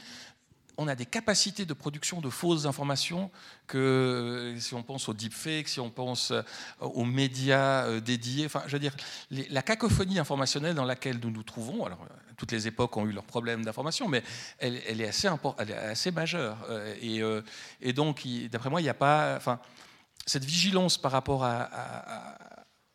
on a des capacités de production de fausses informations que si on pense aux deepfakes, si on pense euh, aux médias euh, dédiés, enfin, je veux dire, la cacophonie informationnelle dans laquelle nous nous trouvons, alors euh, toutes les époques ont eu leurs problèmes d'information, mais elle, est assez, majeure. Et, donc, d'après moi, il n'y a pas, cette vigilance par rapport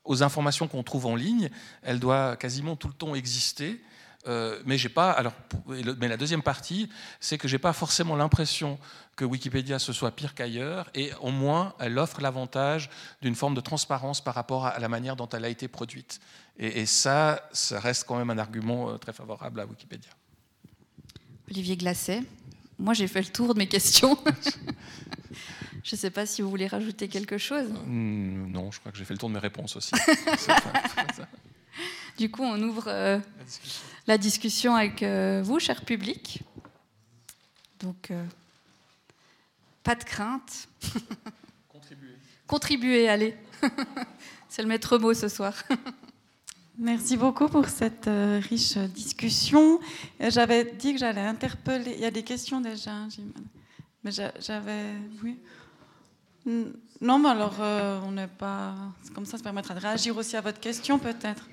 aux informations qu'on trouve en ligne, elle doit quasiment tout le temps exister. Euh, mais j'ai pas. Alors, mais la deuxième partie, c'est que j'ai pas forcément l'impression que Wikipédia ce soit pire qu'ailleurs, et au moins elle offre l'avantage d'une forme de transparence par rapport à la manière dont elle a été produite. Et, ça, ça reste quand même un argument euh, très favorable à Wikipédia. Olivier Glacet, moi j'ai fait le tour de mes questions. [laughs] je ne sais pas si vous voulez rajouter quelque chose. Hmm, non, je crois que j'ai fait le tour de mes réponses aussi. [laughs] du coup, on ouvre. Euh, la discussion avec euh, vous, cher public. Donc, euh, pas de crainte. Contribuez. Contribuez, allez. [laughs] C'est le maître mot ce soir. Merci beaucoup pour cette euh, riche discussion. J'avais dit que j'allais interpeller. Il y a des questions déjà, mais j'avais. Oui. Non, mais alors on n'est pas. Comme ça, ça permettra de réagir aussi à votre question, peut-être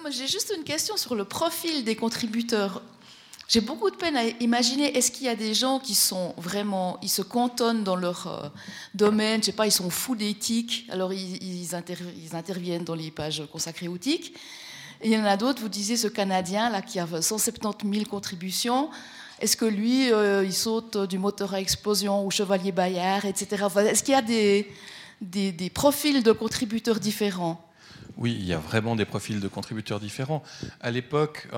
moi j'ai juste une question sur le profil des contributeurs. J'ai beaucoup de peine à imaginer, est-ce qu'il y a des gens qui sont vraiment, ils se cantonnent dans leur euh, domaine, je sais pas, ils sont fous d'éthique, alors ils, interviennent dans les pages consacrées aux TIC. Et il y en a d'autres, vous disiez ce Canadien là qui a 170 000 contributions, est-ce que lui, euh, il saute du moteur à explosion ou chevalier Bayard, etc. est-ce qu'il y a des profils de contributeurs différents? Oui, il y a vraiment des profils de contributeurs différents. À l'époque,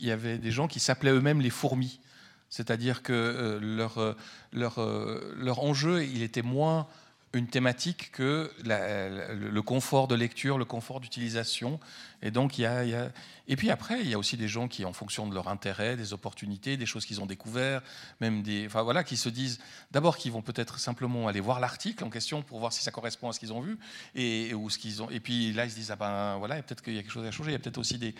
il y avait des gens qui s'appelaient eux-mêmes les fourmis. C'est-à-dire que euh, leur, euh, leur, euh, leur, enjeu, il était moins une thématique que le confort de lecture, le confort d'utilisation. Et donc, il y, a, Et puis après, il y a aussi des gens qui, en fonction de leur intérêt, des opportunités, des choses qu'ils ont découvert, même des. Enfin voilà, qui se disent d'abord qu'ils vont peut-être simplement aller voir l'article en question pour voir si ça correspond à ce qu'ils ont vu. Et, ou ce qu'ils ont... et puis là, ils se disent ah ben voilà, peut-être qu'il y a quelque chose à changer. Il y a peut-être aussi des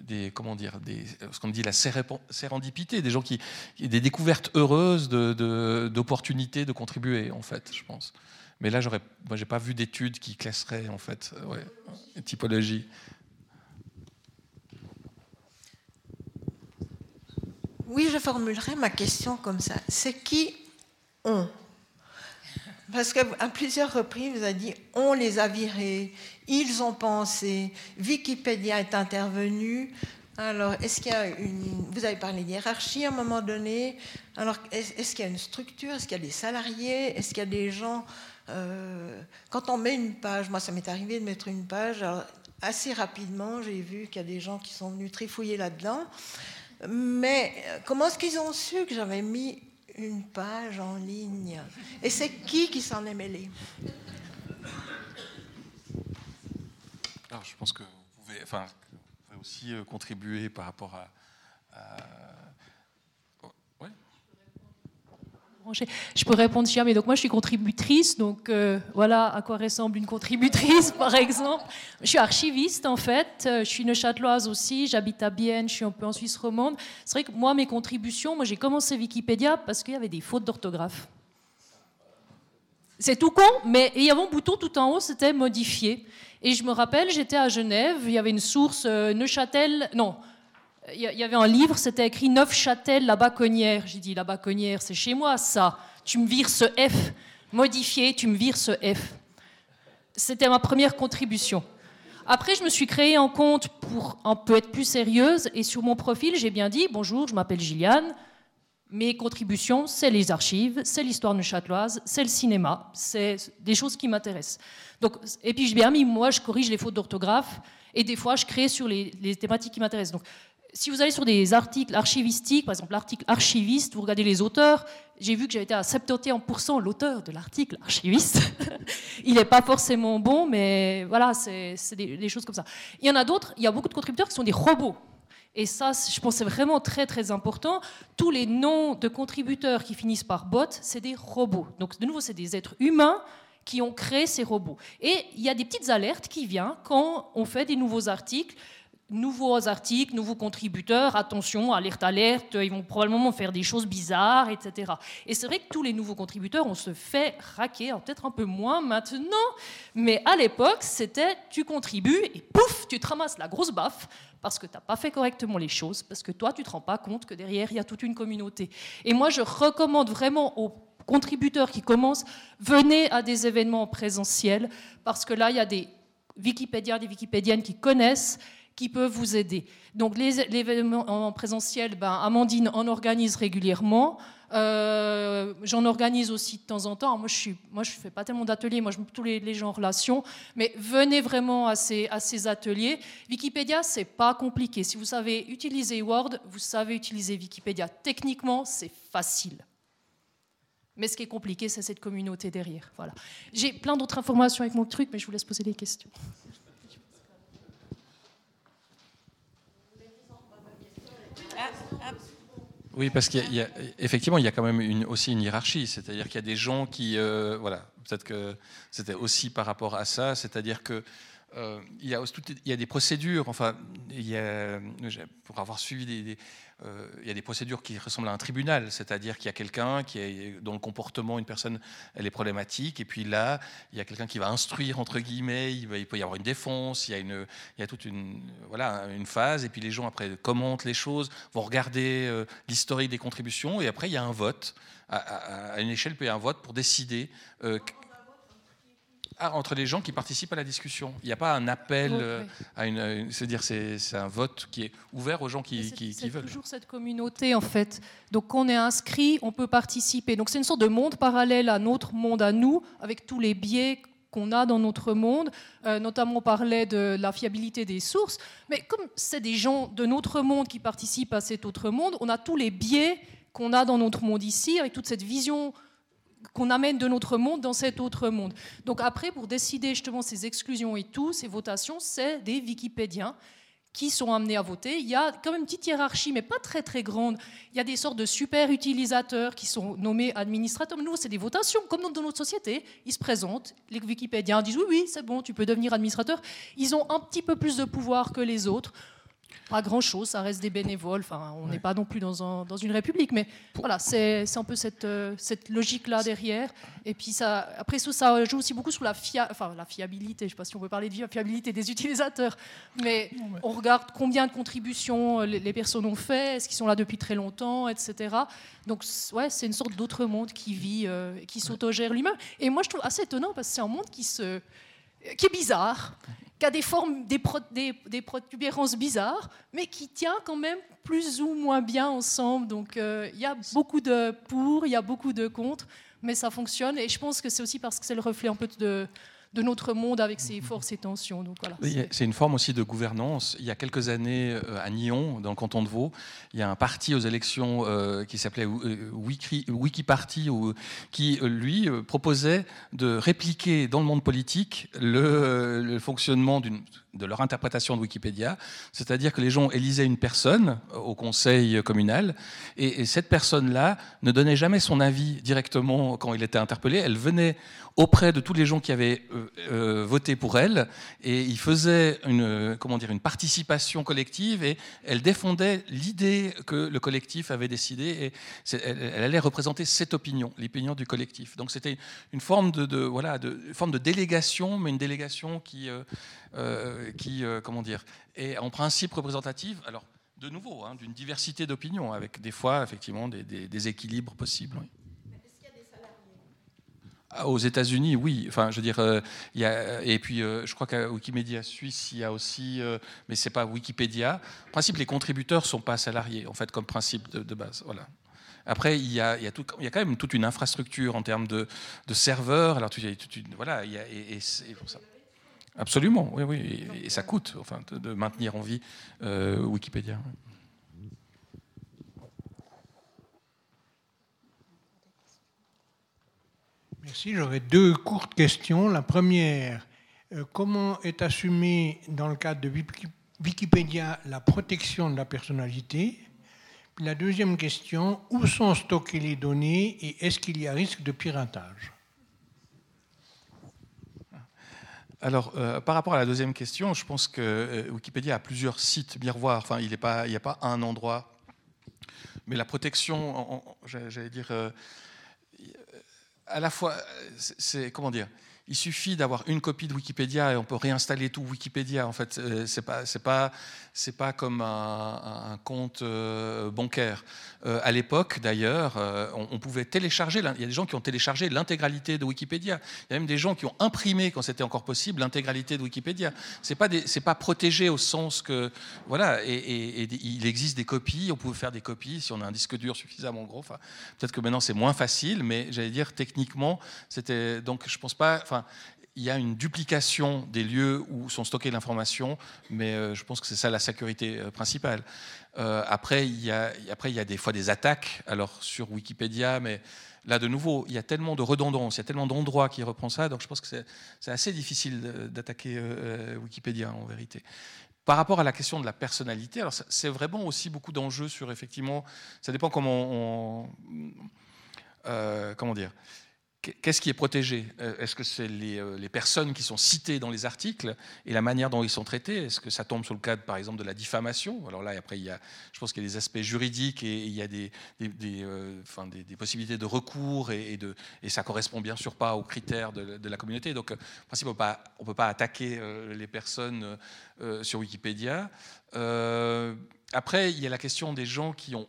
des comment dire des, ce qu'on dit la sérendipité des gens qui des découvertes heureuses d'opportunités de, de contribuer en fait je pense mais là, j'aurais, moi, j'ai pas vu d'études qui classeraient en fait, ouais, typologie. Oui, je formulerai ma question comme ça. C'est qui on? Parce qu'à plusieurs reprises, vous avez dit on les a virés, ils ont pensé, Wikipédia est intervenu. Alors, est-ce qu'il y a une. Vous avez parlé d'hierarchie à un moment donné. Alors, est-ce qu'il y a une structure? Est-ce qu'il y a des salariés? Est-ce qu'il y a des gens euh, quand on met une page, moi ça m'est arrivé de mettre une page, assez rapidement j'ai vu qu'il y a des gens qui sont venus trifouiller là-dedans. Mais euh, comment est-ce qu'ils ont su que j'avais mis une page en ligne? Et c'est qui qui s'en est mêlé? Alors je pense que vous pouvez, enfin, vous pouvez aussi euh, contribuer par rapport à Je peux répondre mais donc moi je suis contributrice, donc euh, voilà à quoi ressemble une contributrice [laughs] par exemple. Je suis archiviste en fait, euh, je suis neuchâteloise aussi, j'habite à Bienne, je suis un peu en Suisse romande. C'est vrai que moi mes contributions, moi j'ai commencé Wikipédia parce qu'il y avait des fautes d'orthographe. C'est tout con, mais il y avait un bouton tout en haut, c'était modifier. Et je me rappelle, j'étais à Genève, il y avait une source euh, Neuchâtel, non, il y avait un livre, c'était écrit Neufchâtel, la Baconnière. J'ai dit, la Baconnière, c'est chez moi, ça. Tu me vires ce F. Modifié, tu me vires ce F. C'était ma première contribution. Après, je me suis créé un compte pour un peu être plus sérieuse. Et sur mon profil, j'ai bien dit, bonjour, je m'appelle Gilliane. Mes contributions, c'est les archives, c'est l'histoire neuchâteloise, c'est le cinéma, c'est des choses qui m'intéressent. Donc, et puis j'ai bien mis, moi, je corrige les fautes d'orthographe, et des fois, je crée sur les, les thématiques qui m'intéressent. Donc, si vous allez sur des articles archivistiques, par exemple l'article archiviste, vous regardez les auteurs, j'ai vu que j'avais été à 71% l'auteur de l'article archiviste. [laughs] il n'est pas forcément bon, mais voilà, c'est des, choses comme ça. Il y en a d'autres, il y a beaucoup de contributeurs qui sont des robots. Et ça, je pense, c'est vraiment très, très important. Tous les noms de contributeurs qui finissent par bot, c'est des robots. Donc, de nouveau, c'est des êtres humains qui ont créé ces robots. Et il y a des petites alertes qui viennent quand on fait des nouveaux articles nouveaux articles, nouveaux contributeurs, attention, alerte, alerte, ils vont probablement faire des choses bizarres, etc. Et c'est vrai que tous les nouveaux contributeurs, on se fait raquer, peut-être un peu moins maintenant, mais à l'époque, c'était tu contribues et pouf, tu te ramasses la grosse baffe parce que tu n'as pas fait correctement les choses, parce que toi, tu ne te rends pas compte que derrière, il y a toute une communauté. Et moi, je recommande vraiment aux contributeurs qui commencent, venez à des événements présentiels, parce que là, il y a des Wikipédiens, des Wikipédiennes qui connaissent qui peuvent vous aider. Donc les, événements en présentiel, ben, Amandine en organise régulièrement. Euh, j'en organise aussi de temps en temps. Moi, je ne fais pas tellement d'ateliers, moi, je tous les, gens en relation. Mais venez vraiment à ces, à ces ateliers. Wikipédia, c'est pas compliqué. Si vous savez utiliser Word, vous savez utiliser Wikipédia. Techniquement, c'est facile. Mais ce qui est compliqué, c'est cette communauté derrière. Voilà. J'ai plein d'autres informations avec mon truc, mais je vous laisse poser des questions. Oui, parce qu'effectivement, il, y a quand même aussi une hiérarchie, c'est-à-dire qu'il y a des gens qui, euh, voilà, peut-être que c'était aussi par rapport à ça, c'est-à-dire que euh, il, y a, a, des procédures, enfin, a, pour avoir suivi des, euh, il y a des procédures qui ressemblent à un tribunal, c'est-à-dire qu'il y a quelqu'un qui dont le comportement, une personne, elle est problématique, et puis là, il y a quelqu'un qui va instruire, entre guillemets, il, peut y avoir une défense, il y a, a toute une, voilà, une phase, et puis les gens après commentent les choses, vont regarder euh, l'historique des contributions, et après il y a un vote. À, une échelle, il peut y avoir un vote pour décider ah, entre les gens qui participent à la discussion. Il n'y a pas un appel euh, à une. C'est-à-dire, c'est un vote qui est ouvert aux gens qui, qui, qui veulent. C'est toujours cette communauté, en fait. Donc, quand on est inscrit, on peut participer. Donc, c'est une sorte de monde parallèle à notre monde, à nous, avec tous les biais qu'on a dans notre monde. Euh, notamment, on parlait de la fiabilité des sources. Mais comme c'est des gens de notre monde qui participent à cet autre monde, on a tous les biais qu'on a dans notre monde ici, avec toute cette vision qu'on amène de notre monde dans cet autre monde. Donc après, pour décider justement ces exclusions et tout, ces votations, c'est des Wikipédiens qui sont amenés à voter. Il y a quand même une petite hiérarchie, mais pas très très grande. Il y a des sortes de super utilisateurs qui sont nommés administrateurs. Nous, c'est des votations, comme dans notre société. Ils se présentent, les Wikipédiens disent oui, oui, c'est bon, tu peux devenir administrateur. Ils ont un petit peu plus de pouvoir que les autres. Pas grand-chose, ça reste des bénévoles. Enfin, on n'est pas non plus dans, dans, une république, mais voilà, c'est un peu cette, euh, cette logique-là derrière. Et puis ça, après ça, ça joue aussi beaucoup sur la, enfin, la fiabilité. Je ne sais pas si on peut parler de fiabilité des utilisateurs, mais, on regarde combien de contributions euh, les, personnes ont fait, est-ce qu'ils sont là depuis très longtemps, etc. Donc ouais, c'est une sorte d'autre monde qui vit, euh, qui s'autogère lui-même. Et moi, je trouve assez étonnant parce que c'est un monde qui se qui est bizarre, qui a des formes, des, des, protubérances bizarres, mais qui tient quand même plus ou moins bien ensemble. Donc euh, il y a beaucoup de pour, il y a beaucoup de contre, mais ça fonctionne. Et je pense que c'est aussi parce que c'est le reflet un peu de, de notre monde avec ses forces et tensions. Donc voilà, c'est une forme aussi de gouvernance. Il y a quelques années, euh, à Nyon, dans le canton de Vaud, il y a un parti aux élections euh, qui s'appelait euh, Wiki, Wiki Party, qui, lui, proposait de répliquer dans le monde politique le, le fonctionnement d'une de leur interprétation de Wikipédia, c'est-à-dire que les gens élisaient une personne au conseil communal, et, cette personne-là ne donnait jamais son avis directement quand il était interpellé, elle venait auprès de tous les gens qui avaient euh, euh, voté pour elle, et il faisait une, comment dire, une participation collective, et elle défendait l'idée que le collectif avait décidé, et elle, allait représenter cette opinion, l'opinion du collectif. Donc c'était une forme de, voilà, de, forme de délégation, mais une délégation qui, euh, qui comment dire, est en principe représentative. Alors, de nouveau, hein, d'une diversité d'opinions, avec des fois, effectivement, des, des, équilibres possibles. Ah, aux États-Unis, oui. Enfin, je veux dire, euh, y a, et puis euh, je crois qu'à Wikimedia Suisse, il y a aussi, euh, mais c'est pas Wikipédia. En principe, les contributeurs sont pas salariés, en fait, comme principe de, base. Voilà. Après, il y, a, il, y a tout, il y, a, quand même toute une infrastructure en termes de, de serveurs. Alors, tu, tu, voilà, il y a, et, pour ça. Absolument, oui, oui. Et, ça coûte, enfin, de, maintenir en vie Wikipédia. Merci. J'aurais deux courtes questions. La première, euh, comment est assumée dans le cadre de Wikipédia la protection de la personnalité? La deuxième question, où sont stockées les données et est-ce qu'il y a risque de piratage? Alors, euh, par rapport à la deuxième question, je pense que euh, Wikipédia a plusieurs sites miroirs. Enfin, il n'y a pas un endroit. Mais la protection, j'allais dire, à la fois, c'est comment dire il suffit d'avoir une copie de Wikipédia et on peut réinstaller tout Wikipédia. En fait, euh, c'est pas c'est pas c'est pas comme un, compte euh, bancaire. Euh, à l'époque, d'ailleurs, on, pouvait télécharger. Il y a des gens qui ont téléchargé l'intégralité de Wikipédia. Il y a même des gens qui ont imprimé, quand c'était encore possible, l'intégralité de Wikipédia. C'est pas c'est pas protégé au sens que voilà. Et, il existe des copies. On pouvait faire des copies si on a un disque dur suffisamment gros. Peut-être que maintenant c'est moins facile, mais j'allais dire techniquement, c'était donc je pense pas il y a une duplication des lieux où sont stockées l'information, mais euh, je pense que c'est ça la sécurité euh, principale. Euh, après, il y a, des fois des attaques alors, sur Wikipédia, mais là, de nouveau, il y a tellement de redondance, il y a tellement d'endroits qui reprend ça, donc je pense que c'est assez difficile d'attaquer Wikipédia en vérité. Par rapport à la question de la personnalité, c'est vraiment aussi beaucoup d'enjeux sur effectivement, ça dépend comment on, comment dire Qu'est-ce qui est protégé? Euh, Est-ce que c'est euh, les, personnes qui sont citées dans les articles et la manière dont ils sont traités? Est-ce que ça tombe sous le cadre, par exemple, de la diffamation? Alors là, après, il y a, je pense qu'il y a des aspects juridiques et, il y a des, des, euh, possibilités de recours et, de, et ça correspond bien sûr pas aux critères de, la communauté. Donc, en principe, on ne peut pas attaquer les personnes sur Wikipédia. après, il y a la question des gens qui ont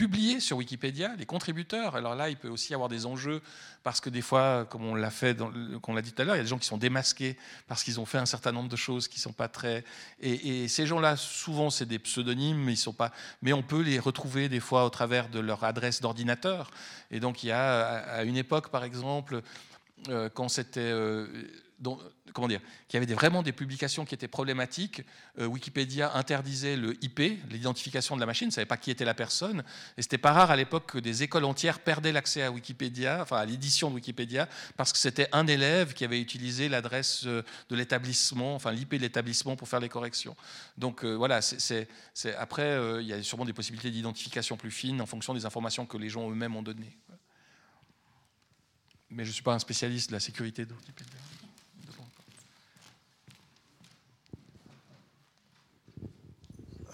publiés sur Wikipédia, les contributeurs. Alors là, il peut aussi y avoir des enjeux parce que des fois, comme on l'a fait, qu'on l'a dit tout à l'heure, il y a des gens qui sont démasqués parce qu'ils ont fait un certain nombre de choses qui sont pas très. Et, ces gens-là, souvent, c'est des pseudonymes, mais ils sont pas. Mais on peut les retrouver des fois au travers de leur adresse d'ordinateur. Et donc, il y a à une époque, par exemple, euh, quand c'était euh, comment dire, qu'il y avait vraiment des publications qui étaient problématiques. Euh, Wikipédia interdisait le IP, l'identification de la machine, ne savait pas qui était la personne. Et c'était pas rare à l'époque que des écoles entières perdaient l'accès à Wikipédia, enfin à l'édition de Wikipédia, parce que c'était un élève qui avait utilisé l'adresse euh, de l'établissement, enfin l'IP de l'établissement pour faire les corrections. Donc voilà, c'est, après, il y a sûrement des possibilités d'identification plus fines en fonction des informations que les gens eux-mêmes ont données. Mais je ne suis pas un spécialiste de la sécurité de Wikipédia.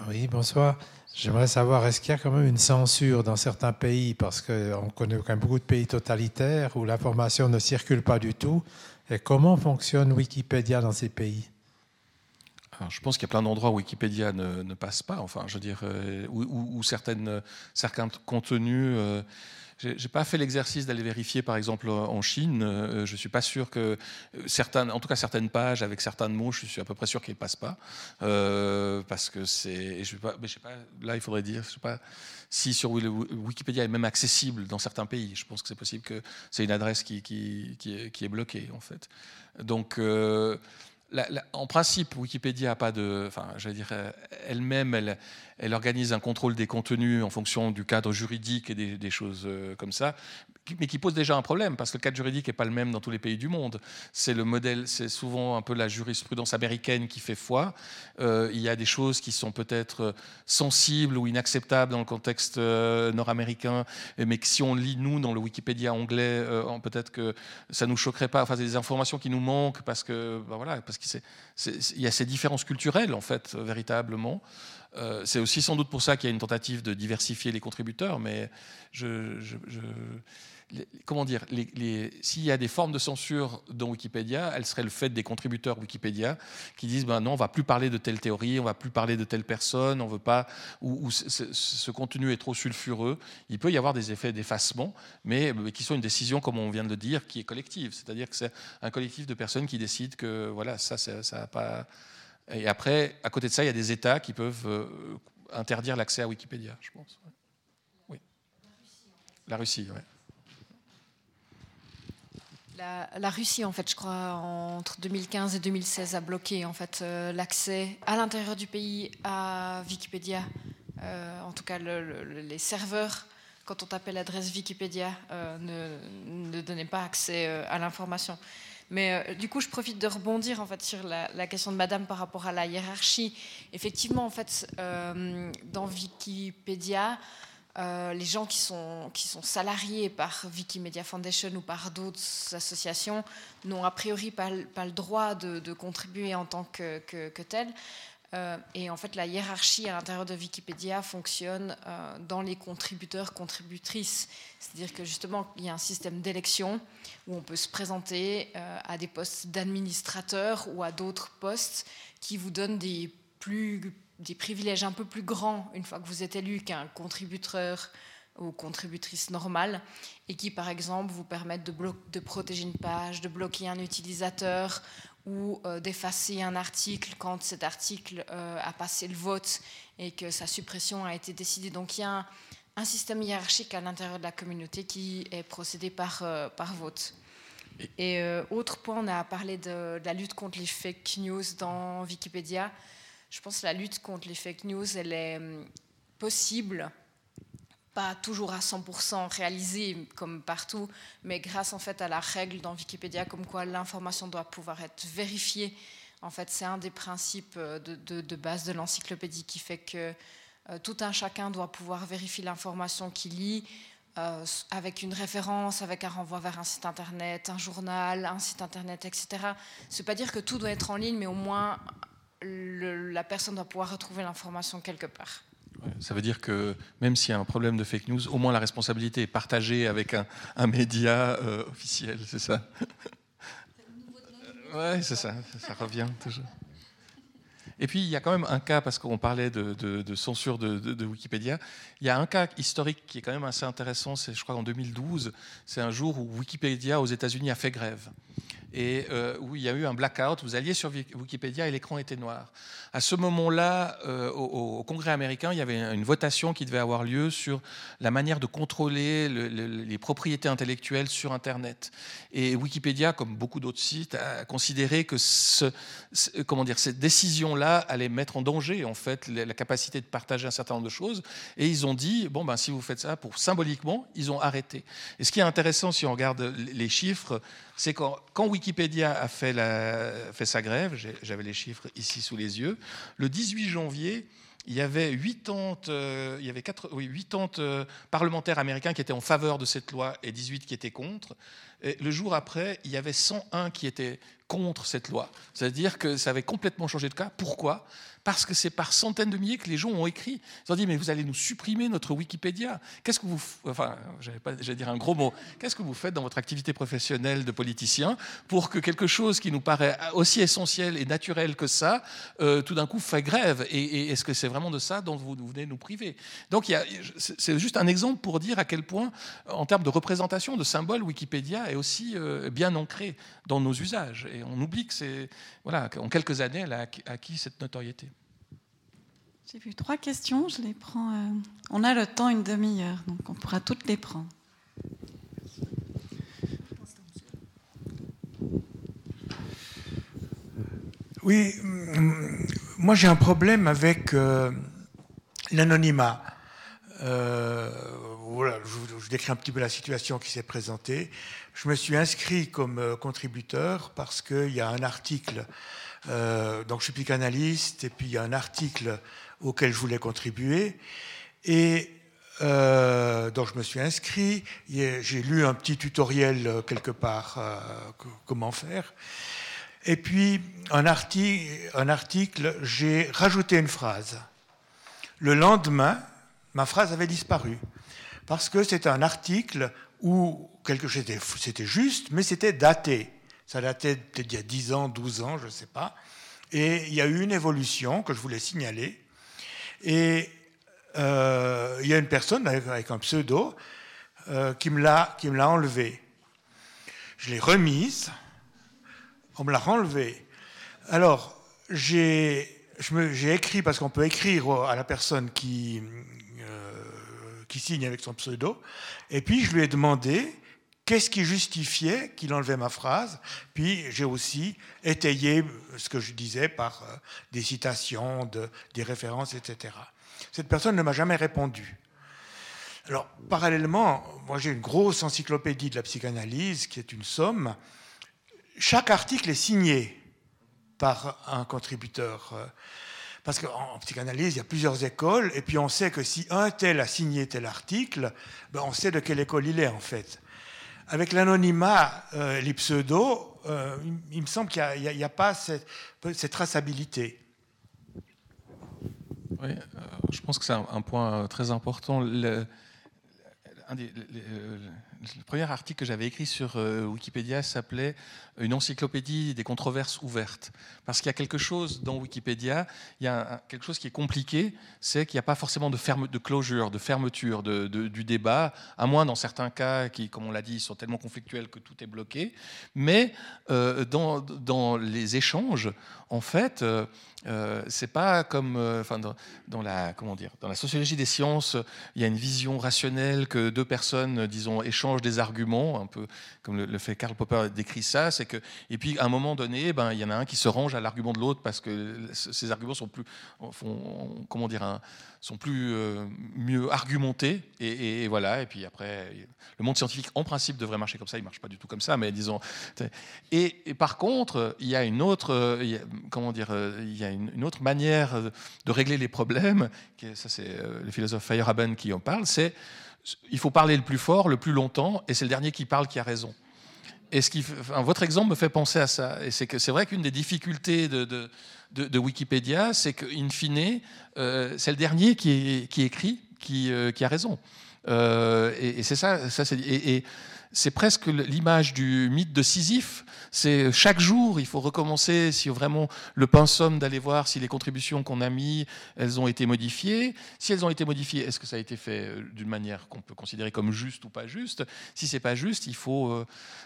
Oui, bonsoir. J'aimerais savoir, est-ce qu'il y a quand même une censure dans certains pays, parce qu'on connaît quand même beaucoup de pays totalitaires où l'information ne circule pas du tout, et comment fonctionne Wikipédia dans ces pays? Je pense qu'il y a plein d'endroits où Wikipédia ne, passe pas, enfin, je veux dire, euh, où, certaines, certains contenus euh, je n'ai pas fait l'exercice d'aller vérifier, par exemple, en Chine. Euh, je ne suis pas sûr que certaines, en tout cas certaines pages avec certains mots, je suis à peu près sûr qu'ils ne passent pas, euh, parce que c'est. Là, il faudrait dire, je sais pas si sur Wikipédia est même accessible dans certains pays. Je pense que c'est possible que c'est une adresse qui, qui, est, bloquée, en fait. Donc. Euh, en principe, Wikipédia a pas de, enfin, dire, elle-même, elle, elle, organise un contrôle des contenus en fonction du cadre juridique et des, choses euh, comme ça, mais qui pose déjà un problème parce que le cadre juridique n'est pas le même dans tous les pays du monde. C'est le modèle, c'est souvent un peu la jurisprudence américaine qui fait foi. Euh, il y a des choses qui sont peut-être sensibles ou inacceptables dans le contexte euh, nord-américain, mais que si on lit nous dans le Wikipédia anglais, peut-être que ça nous choquerait pas. Enfin, des informations qui nous manquent parce que, ben voilà, parce qu'il y a ces différences culturelles en fait véritablement. Euh, c'est aussi sans doute pour ça qu'il y a une tentative de diversifier les contributeurs, mais je, comment dire, s'il y a des formes de censure dans Wikipédia, elles seraient le fait des contributeurs Wikipédia qui disent ben non, on va plus parler de telle théorie, on va plus parler de telle personne, on veut pas, ou, ce, contenu est trop sulfureux. Il peut y avoir des effets d'effacement, mais, qui sont une décision, comme on vient de le dire, qui est collective. C'est-à-dire que c'est un collectif de personnes qui décident que voilà, ça, ça n'a pas et après, à côté de ça, il y a des États qui peuvent euh, interdire l'accès à Wikipédia, je pense. Oui. La Russie, oui. La, Russie, en fait, je crois, entre 2015 et 2016, a bloqué en fait euh, l'accès à l'intérieur du pays à Wikipédia. Euh, en tout cas, les serveurs, quand on tapait l'adresse Wikipédia, ne, ne, donnaient pas accès à l'information. Mais euh, du coup, je profite de rebondir en fait sur la, question de Madame par rapport à la hiérarchie. Effectivement, en fait, euh, dans Wikipédia, euh, les gens qui sont, qui sont salariés par Wikimedia Foundation ou par d'autres associations n'ont a priori pas, le droit de, contribuer en tant que, que, que tel. Euh, et en fait, la hiérarchie à l'intérieur de Wikipédia fonctionne euh, dans les contributeurs, contributrices. C'est-à-dire que justement, il y a un système d'élection où on peut se présenter à des postes d'administrateur ou à d'autres postes qui vous donnent des, plus, des privilèges un peu plus grands une fois que vous êtes élu qu'un contributeur ou contributrice normale et qui, par exemple, vous permettent de, protéger une page, de bloquer un utilisateur ou euh, d'effacer un article quand cet article euh, a passé le vote et que sa suppression a été décidée. Donc il y a un, système hiérarchique à l'intérieur de la communauté qui est procédé par, euh, par vote. Et autre point, on a parlé de, de, la lutte contre les fake news dans Wikipédia. Je pense que la lutte contre les fake news, elle est hum, possible pas toujours à 100% réalisé comme partout, mais grâce en fait à la règle dans Wikipédia comme quoi l'information doit pouvoir être vérifiée. En fait, c'est un des principes euh, de, base de l'encyclopédie qui fait que euh, tout un chacun doit pouvoir vérifier l'information qu'il lit euh, avec une référence, avec un renvoi vers un site internet, un journal, un site internet, etc. Ce n'est pas dire que tout doit être en ligne, mais au moins la personne doit pouvoir retrouver l'information quelque part. Ça veut dire que même s'il y a un problème de fake news, au moins la responsabilité est partagée avec un, média euh, officiel, c'est ça? Oui, c'est ça, ça revient toujours. Et puis, il y a quand même un cas, parce qu'on parlait de, censure de, Wikipédia, il y a un cas historique qui est quand même assez intéressant, c'est je crois en 2012, c'est un jour où Wikipédia aux États-Unis a fait grève et euh, où il y a eu un blackout. Vous alliez sur Wikipédia et l'écran était noir. À ce moment-là, euh, au, Congrès américain, il y avait une votation qui devait avoir lieu sur la manière de contrôler les propriétés intellectuelles sur Internet. Et Wikipédia, comme beaucoup d'autres sites, a considéré que comment dire, cette décision-là allait mettre en danger en fait la capacité de partager un certain nombre de choses. Et ils ont dit bon ben si vous faites ça, pour symboliquement, ils ont arrêté. Et ce qui est intéressant si on regarde les chiffres c'est quand, Wikipédia a fait, sa grève, j'avais les chiffres ici sous les yeux, le 18 janvier, il y avait 80, euh, euh, parlementaires américains qui étaient en faveur de cette loi et 18 qui étaient contre. Et le jour après, il y avait 101 qui étaient contre cette loi. C'est-à-dire que ça avait complètement changé de cas. Pourquoi? Parce que c'est par centaines de milliers que les gens ont écrit. Ils ont dit, mais vous allez nous supprimer notre Wikipédia. Qu'est-ce que vous... Enfin, j'allais dire un gros mot. Qu'est-ce que vous faites dans votre activité professionnelle de politicien pour que quelque chose qui nous paraît aussi essentiel et naturel que ça, euh, tout d'un coup, fait grève? Et, est-ce que c'est vraiment de ça dont vous, venez nous priver? Donc, c'est juste un exemple pour dire à quel point, en termes de représentation, de symbole, Wikipédia est aussi euh, bien ancré dans nos usages. Et on oublie que c'est... Voilà, qu'en quelques années, elle a acquis cette notoriété. J'ai vu trois questions, je les prends. Euh, on a le temps, une demi-heure, donc on pourra toutes les prendre. Oui, hum, moi j'ai un problème avec euh, l'anonymat. Euh, voilà, je, décris un petit peu la situation qui s'est présentée. Je me suis inscrit comme contributeur parce qu'il y a un article, donc je suis psychanalyste, et puis il y a un article auquel je voulais contribuer. Et donc je me suis inscrit, j'ai lu un petit tutoriel quelque part, comment faire. Et puis, un article, un article j'ai rajouté une phrase. Le lendemain, ma phrase avait disparu. Parce que c'était un article où quelque chose c'était juste, mais c'était daté. Ça datait peut-être il y a 10 ans, 12 ans, je ne sais pas. Et il y a eu une évolution que je voulais signaler. Et euh, il y a une personne avec, un pseudo euh, qui me l'a enlevé. Je l'ai remise on me l'a enlevé. Alors, j'ai écrit, parce qu'on peut écrire à la personne qui, euh, qui signe avec son pseudo, et puis je lui ai demandé qu'est-ce qui justifiait qu'il enlevait ma phrase, puis j'ai aussi étayé ce que je disais par euh, des citations, des références, etc. Cette personne ne m'a jamais répondu. Alors, parallèlement, moi j'ai une grosse encyclopédie de la psychanalyse, qui est une somme, chaque article est signé par un contributeur. Euh, parce qu'en psychanalyse, il y a plusieurs écoles, et puis on sait que si un tel a signé tel article, ben on sait de quelle école il est en fait. Avec l'anonymat, euh, les pseudos, euh, il, me semble qu'il n'y a, pas cette, traçabilité. Oui, je pense que c'est un, point très important. Premier article que j'avais écrit sur euh, Wikipédia s'appelait Une encyclopédie des controverses ouvertes. Parce qu'il y a quelque chose dans Wikipédia, il y a quelque chose qui est compliqué, c'est qu'il n'y a pas forcément de, ferme, de closure, de fermeture du débat, à moins dans certains cas qui, comme on l'a dit, sont tellement conflictuels que tout est bloqué. Mais euh, dans, dans, les échanges, en fait, euh, euh, c'est pas comme enfin, dans, la comment dire dans la sociologie des sciences, il y a une vision rationnelle que deux personnes, disons, échangent des arguments, un peu comme le, fait Karl Popper décrit ça, c'est que et puis à un moment donné, ben il y en a un qui se range à l'argument de l'autre parce que ces arguments sont plus, comment dire, sont plus euh, mieux argumentés et, voilà. Et puis après, le monde scientifique en principe devrait marcher comme ça. Il marche pas du tout comme ça, mais disons. Et, par contre, il y a une autre, comment dire, il y a une, autre manière de régler les problèmes. Ça, c'est euh, le philosophe Feyerabend qui en parle. C'est il faut parler le plus fort, le plus longtemps, et c'est le dernier qui parle qui a raison. Et ce qui, votre exemple me fait penser à ça. Et c'est que c'est vrai qu'une des difficultés de, Wikipédia, c'est qu'in fine, euh, c'est le dernier qui, écrit qui, euh, qui, a raison. Euh, et, c'est ça, ça et, c'est presque l'image du mythe de Sisyphe. C'est chaque jour, il faut recommencer, si vraiment le somme d'aller voir si les contributions qu'on a mis, elles ont été modifiées. Si elles ont été modifiées, est-ce que ça a été fait euh, d'une manière qu'on peut considérer comme juste ou pas juste? Si c'est pas juste, il faut, euh,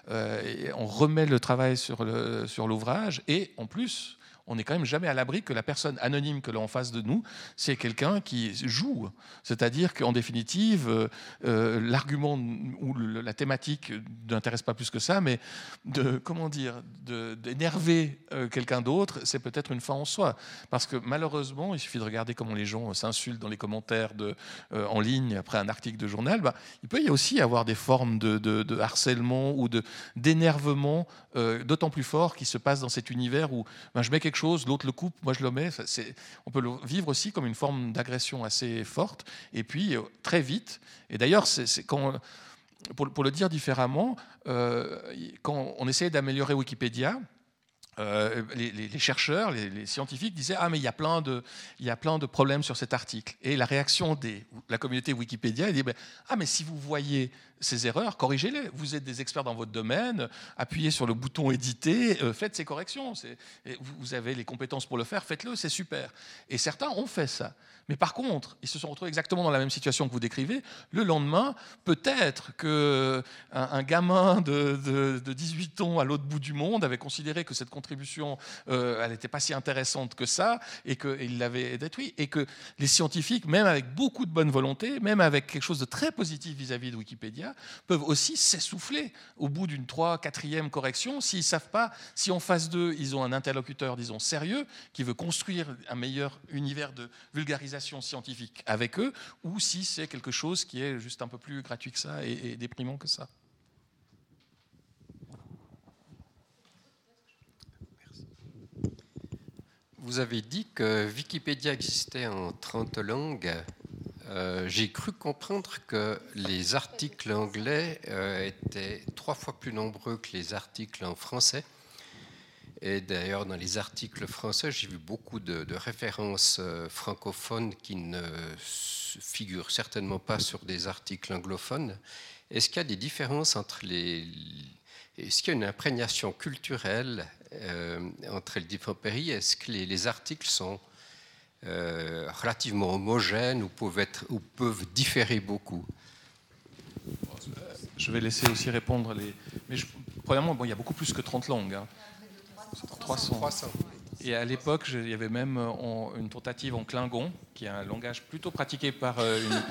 euh, on remet le travail sur l'ouvrage et en plus, on n'est quand même jamais à l'abri que la personne anonyme que l'on face de nous, c'est quelqu'un qui joue. C'est-à-dire qu'en définitive, euh, euh, l'argument ou la thématique n'intéresse pas plus que ça, mais de comment dire, d'énerver euh, quelqu'un d'autre, c'est peut-être une fin en soi. Parce que malheureusement, il suffit de regarder comment les gens s'insultent dans les commentaires en ligne après un article de journal. Bah, il peut y aussi avoir des formes de, harcèlement ou d'énervement d'autant plus fort qui se passe dans cet univers où ben, je mets quelque l'autre le coupe, moi je le mets. On peut le vivre aussi comme une forme d'agression assez forte. Et puis, euh, très vite, et d'ailleurs. Pour, pour, le dire différemment, euh, quand on essayait d'améliorer Wikipédia, euh, les, chercheurs, les, scientifiques disaient ah mais il y a plein de problèmes sur cet article. Et la réaction de la communauté Wikipédia elle dit ben, ah mais si vous voyez ces erreurs corrigez-les. Vous êtes des experts dans votre domaine appuyez sur le bouton éditer euh, faites ces corrections. Vous avez les compétences pour le faire faites-le c'est super. Et certains ont fait ça. Mais par contre, ils se sont retrouvés exactement dans la même situation que vous décrivez. Le lendemain, peut-être qu'un un gamin de, de, 18 ans à l'autre bout du monde avait considéré que cette contribution euh, elle n'était pas si intéressante que ça, et qu'il l'avait détruit, et que les scientifiques, même avec beaucoup de bonne volonté, même avec quelque chose de très positif vis-à-vis de Wikipédia, peuvent aussi s'essouffler au bout d'une trois, quatrième correction, s'ils savent pas, si en phase 2, ils ont un interlocuteur, disons, sérieux, qui veut construire un meilleur univers de vulgarisation scientifique avec eux, ou si c'est quelque chose qui est juste un peu plus gratuit que ça et déprimant que ça. Vous avez dit que Wikipédia existait en 30 langues. Euh, j'ai cru comprendre que les articles anglais euh, étaient trois fois plus nombreux que les articles en français. Et d'ailleurs, dans les articles français, j'ai vu beaucoup de, références euh, francophones qui ne figurent certainement pas sur des articles anglophones. Est-ce qu'il y a des différences entre les, est-ce qu'il y a une imprégnation culturelle euh, entre les différents pays Est-ce que les, articles sont euh, relativement homogènes ou peuvent, être, ou peuvent différer beaucoup? Je vais laisser aussi répondre les. Mais premièrement, bon, il y a beaucoup plus que 30 langues. 300. Hein. 300. Et à l'époque, il y avait même une tentative en Klingon, qui est un langage plutôt pratiqué par euh, une,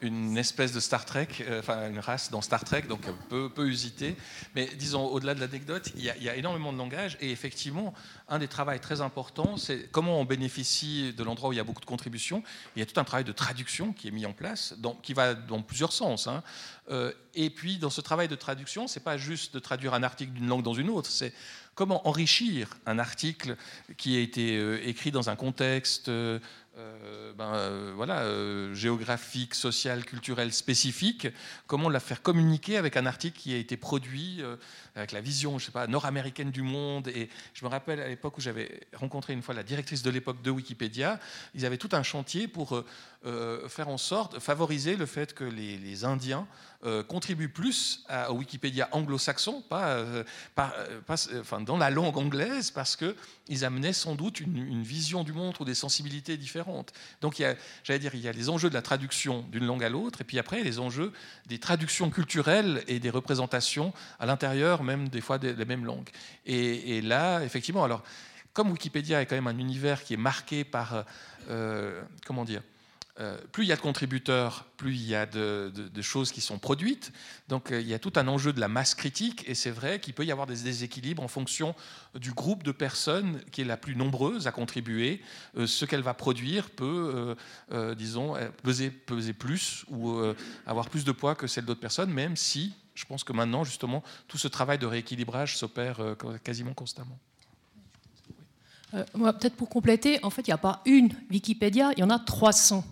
une espèce de Star Trek, euh, enfin une race dans Star Trek, donc peu, peu usité. Mais disons, au-delà de l'anecdote, il, il, y a énormément de langage. Et effectivement, un des travaux très importants, c'est comment on bénéficie de l'endroit où il y a beaucoup de contributions. Il y a tout un travail de traduction qui est mis en place, qui va dans plusieurs sens. Hein. Euh, et puis, dans ce travail de traduction, c'est pas juste de traduire un article d'une langue dans une autre, c'est comment enrichir un article qui a été euh, écrit dans un contexte euh, ben, euh, voilà, euh, géographique, social, culturel spécifique, comment la faire communiquer avec un article qui a été produit avec la vision, je sais pas, nord-américaine du monde. Et je me rappelle à l'époque où j'avais rencontré une fois la directrice de l'époque de Wikipédia, ils avaient tout un chantier pour faire en sorte, favoriser le fait que les Indiens euh, contribuent plus à, au Wikipédia anglo-saxon, pas, euh, pas, euh, pas enfin, dans la langue anglaise, parce qu'ils amenaient sans doute une, vision du monde ou des sensibilités différentes. Donc, j'allais dire, il y a les enjeux de la traduction d'une langue à l'autre, et puis après, les enjeux des traductions culturelles et des représentations à l'intérieur, même des fois, des, mêmes langues. Et, et, là, effectivement, alors, comme Wikipédia est quand même un univers qui est marqué par, comment dire, euh, plus il y a de contributeurs, plus il y a de, choses qui sont produites. Donc euh, il y a tout un enjeu de la masse critique, et c'est vrai qu'il peut y avoir des déséquilibres en fonction du groupe de personnes qui est la plus nombreuse à contribuer. Euh, ce qu'elle va produire peut, disons, peser, peser, plus ou avoir plus de poids que celle d'autres personnes, même si je pense que maintenant, justement, tout ce travail de rééquilibrage s'opère quasiment constamment. Peut-être pour compléter, en fait, il n'y a pas une Wikipédia, il y en a 300.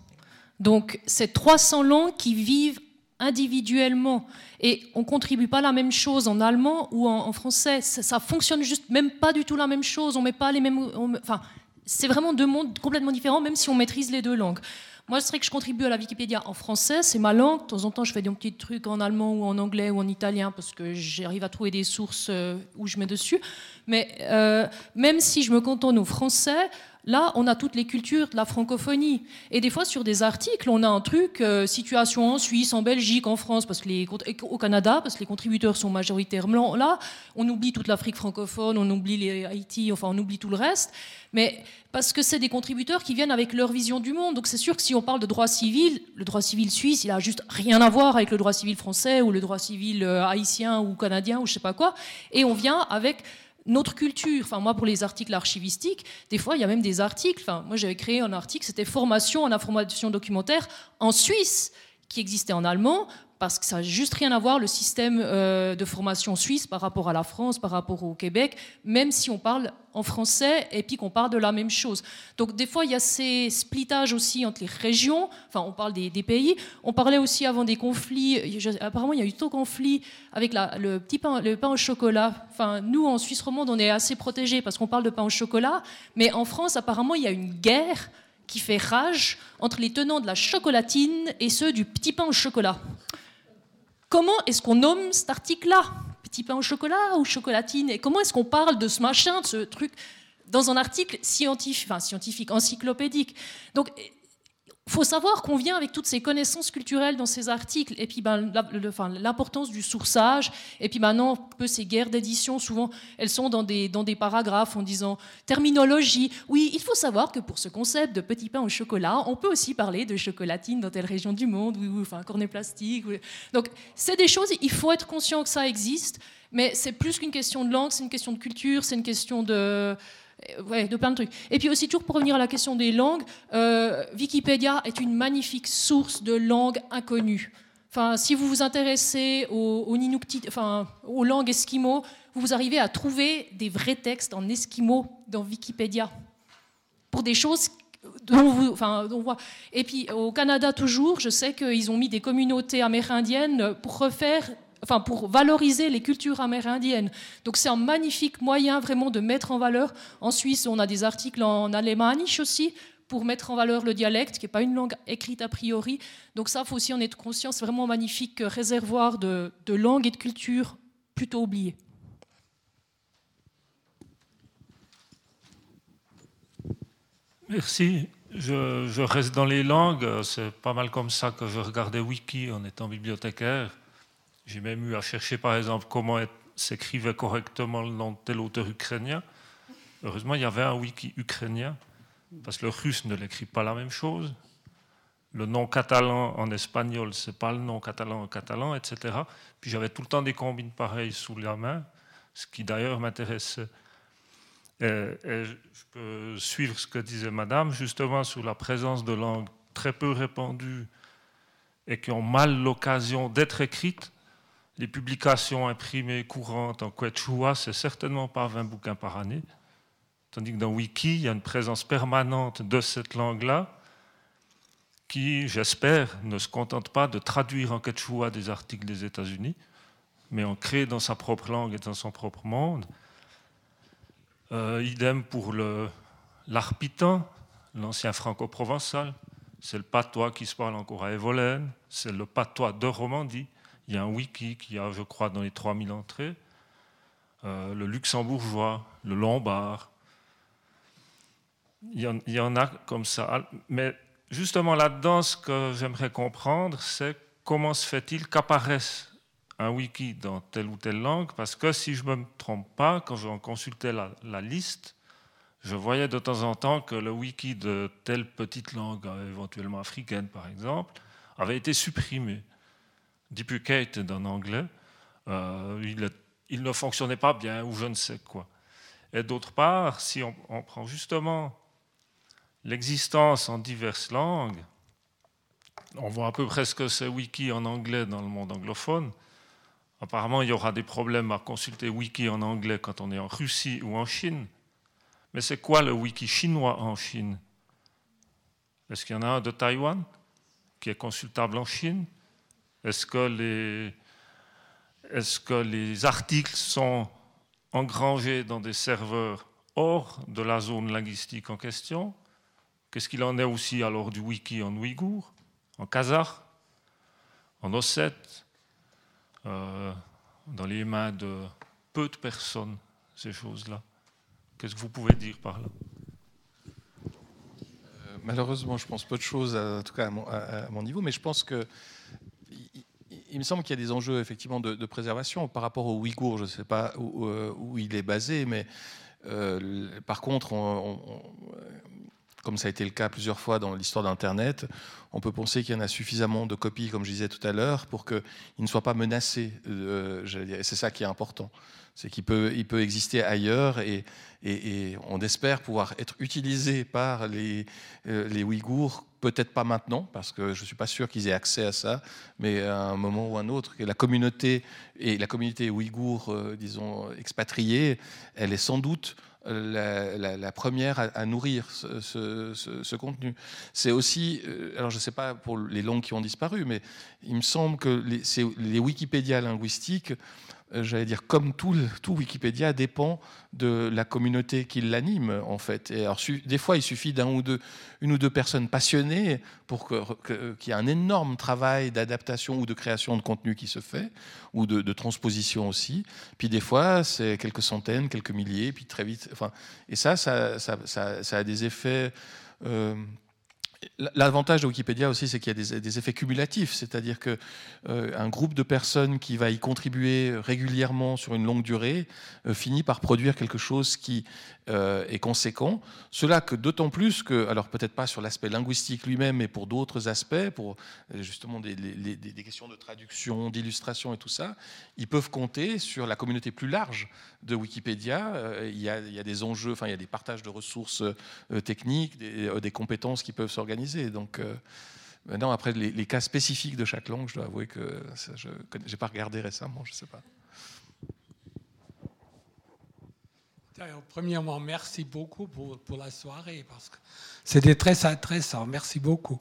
Donc, c'est 300 langues qui vivent individuellement. Et on ne contribue pas la même chose en allemand ou en, français. Ça, fonctionne juste même pas du tout la même chose. On met pas les mêmes. enfin, c'est vraiment deux mondes complètement différents, même si on maîtrise les deux langues. Moi, c'est vrai que je contribue à la Wikipédia en français, c'est ma langue. De temps en temps, je fais des petits trucs en allemand ou en anglais ou en italien parce que j'arrive à trouver des sources euh, où je mets dessus. Mais euh, même si je me cantonne au français, Là, on a toutes les cultures de la francophonie. Et des fois, sur des articles, on a un truc, euh, situation en Suisse, en Belgique, en France, parce que les, au Canada, parce que les contributeurs sont majoritairement là. On oublie toute l'Afrique francophone, on oublie les Haïti, enfin, on oublie tout le reste. Mais parce que c'est des contributeurs qui viennent avec leur vision du monde. Donc c'est sûr que si on parle de droit civil, le droit civil suisse, il a juste rien à voir avec le droit civil français ou le droit civil euh, haïtien ou canadien ou je sais pas quoi. Et on vient avec notre culture. Enfin, moi, pour les articles archivistiques, des fois, il y a même des articles. Enfin, moi, j'avais créé un article, c'était formation en information documentaire en Suisse, qui existait en allemand, parce que ça n'a juste rien à voir le système euh, de formation suisse par rapport à la France, par rapport au Québec, même si on parle en français et puis qu'on parle de la même chose. Donc des fois, il y a ces splittages aussi entre les régions, enfin on parle des, pays, on parlait aussi avant des conflits, apparemment il y a eu tant de conflits avec le petit pain, pain au chocolat. Enfin, nous en Suisse romande, on est assez protégés parce qu'on parle de pain au chocolat, mais en France, apparemment, il y a une guerre qui fait rage entre les tenants de la chocolatine et ceux du petit pain au chocolat. Comment est-ce qu'on nomme cet article-là? Petit pain au chocolat ou chocolatine? Et comment est-ce qu'on parle de ce machin, de ce truc, dans un article scientifique, enfin scientifique, encyclopédique? Faut savoir qu'on vient avec toutes ces connaissances culturelles dans ces articles, et puis ben, l'importance du sourçage, et puis maintenant, peu ces guerres d'édition, souvent, elles sont dans des, dans des paragraphes en disant terminologie. Oui, il faut savoir que pour ce concept de petit pain au chocolat, on peut aussi parler de chocolatine dans telle région du monde, ou, enfin, cornet plastique. Donc, c'est des choses, il faut être conscient que ça existe, mais c'est plus qu'une question de langue, c'est une question de culture, c'est une question de ouais, de plein de trucs. Et puis aussi, toujours pour revenir à la question des langues, euh, Wikipédia est une magnifique source de langues inconnues. Enfin, si vous vous intéressez aux, aux, enfin, aux langues esquimaux, vous arrivez à trouver des vrais textes en esquimau dans Wikipédia pour des choses dont vous, dont voit. Et puis au Canada toujours, je sais qu'ils ont mis des communautés amérindiennes pour refaire enfin pour valoriser les cultures amérindiennes. Donc c'est un magnifique moyen vraiment de mettre en valeur. En Suisse, on a des articles en alémanisch aussi pour mettre en valeur le dialecte, qui n'est pas une langue écrite a priori. Donc ça, faut aussi en être conscient. C'est vraiment un magnifique réservoir de, de langues et de cultures plutôt oubliées. Merci. Je, je, reste dans les langues. C'est pas mal comme ça que je regardais Wiki en étant bibliothécaire. J'ai même eu à chercher, par exemple, comment s'écrivait correctement le nom de tel auteur ukrainien. Heureusement, il y avait un wiki ukrainien, parce que le russe ne l'écrit pas la même chose. Le nom catalan en espagnol, c'est pas le nom catalan en catalan, etc. Puis j'avais tout le temps des combines pareilles sous la main, ce qui d'ailleurs m'intéressait. Et, et, je peux suivre ce que disait Madame, justement sur la présence de langues très peu répandues et qui ont mal l'occasion d'être écrites les publications imprimées courantes en quechua, c'est certainement pas 20 bouquins par année. Tandis que dans Wiki, il y a une présence permanente de cette langue-là, qui, j'espère, ne se contente pas de traduire en quechua des articles des États-Unis, mais en crée dans sa propre langue et dans son propre monde. Euh, idem pour l'arpitan, l'ancien franco-provençal. C'est le patois qui se parle encore à Evolène, c'est le patois de Romandie. Il y a un wiki qui a, je crois, dans les 3000 entrées. Euh, le luxembourgeois, le lombard. Il y, en, a comme ça. Mais justement, là-dedans, ce que j'aimerais comprendre, c'est comment se fait-il qu'apparaisse un wiki dans telle ou telle langue? Parce que si je ne me trompe pas, quand je consultais la, la, liste, je voyais de temps en temps que le wiki de telle petite langue, éventuellement africaine par exemple, avait été supprimé. Duplicate en anglais, euh, il, ne fonctionnait pas bien ou je ne sais quoi. Et d'autre part, si on, on prend justement l'existence en diverses langues, on voit à peu près ce que c'est Wiki en anglais dans le monde anglophone. Apparemment, il y aura des problèmes à consulter Wiki en anglais quand on est en Russie ou en Chine. Mais c'est quoi le Wiki chinois en Chine? Est-ce qu'il y en a un de Taïwan qui est consultable en Chine? Est-ce que, les, articles sont engrangés dans des serveurs hors de la zone linguistique en question? Qu'est-ce qu'il en est aussi alors du wiki en ouïghour, en kazakh, en ossète, euh, dans les mains de peu de personnes, ces choses-là? Qu'est-ce que vous pouvez dire par là? Euh, Malheureusement, je pense peu de choses, en tout cas à mon niveau, mais je pense que il me semble qu'il y a des enjeux effectivement de, préservation par rapport au Ouïghour. Je ne sais pas où, euh, où, il est basé, mais euh, par contre, comme ça a été le cas plusieurs fois dans l'histoire d'Internet, on peut penser qu'il y en a suffisamment de copies, comme je disais tout à l'heure, pour qu'il ne soit pas menacé. Euh, c'est ça qui est important. C'est qu'il peut, exister ailleurs et, on espère pouvoir être utilisé par les, les Ouïghours peut-être pas maintenant, parce que je ne suis pas sûr qu'ils aient accès à ça, mais à un moment ou un autre, la communauté, ouïghour, euh, disons, expatriée, elle est sans doute la, la, première à, nourrir ce, contenu. C'est aussi, euh, alors je ne sais pas pour les langues qui ont disparu, mais il me semble que les, les Wikipédia linguistiques euh, j'allais dire, comme tout, Wikipédia dépend de la communauté qui l'anime, en fait. Et alors, des fois, il suffit d'un ou deux, une ou deux personnes passionnées pour qu'il y ait un énorme travail d'adaptation ou de création de contenu qui se fait, ou de, transposition aussi. Puis des fois, c'est quelques centaines, quelques milliers, puis très vite. Et ça, ça, ça, ça a des effets. Euh, L'avantage de Wikipédia aussi, c'est qu'il y a des, effets cumulatifs, c'est-à-dire qu'un euh, groupe de personnes qui va y contribuer régulièrement sur une longue durée euh, finit par produire quelque chose qui euh, est conséquent. Cela que d'autant plus que, alors peut-être pas sur l'aspect linguistique lui-même, mais pour d'autres aspects, pour justement des, des questions de traduction, d'illustration et tout ça, ils peuvent compter sur la communauté plus large de Wikipédia. Il y, a, il y a des enjeux, enfin il y a des partages de ressources techniques, des, compétences qui peuvent s'organiser donc, euh, maintenant, après les, cas spécifiques de chaque langue, je dois avouer que je n'ai pas regardé récemment, je ne sais pas. Premièrement, merci beaucoup pour, pour la soirée, parce que c'était très intéressant. Merci beaucoup.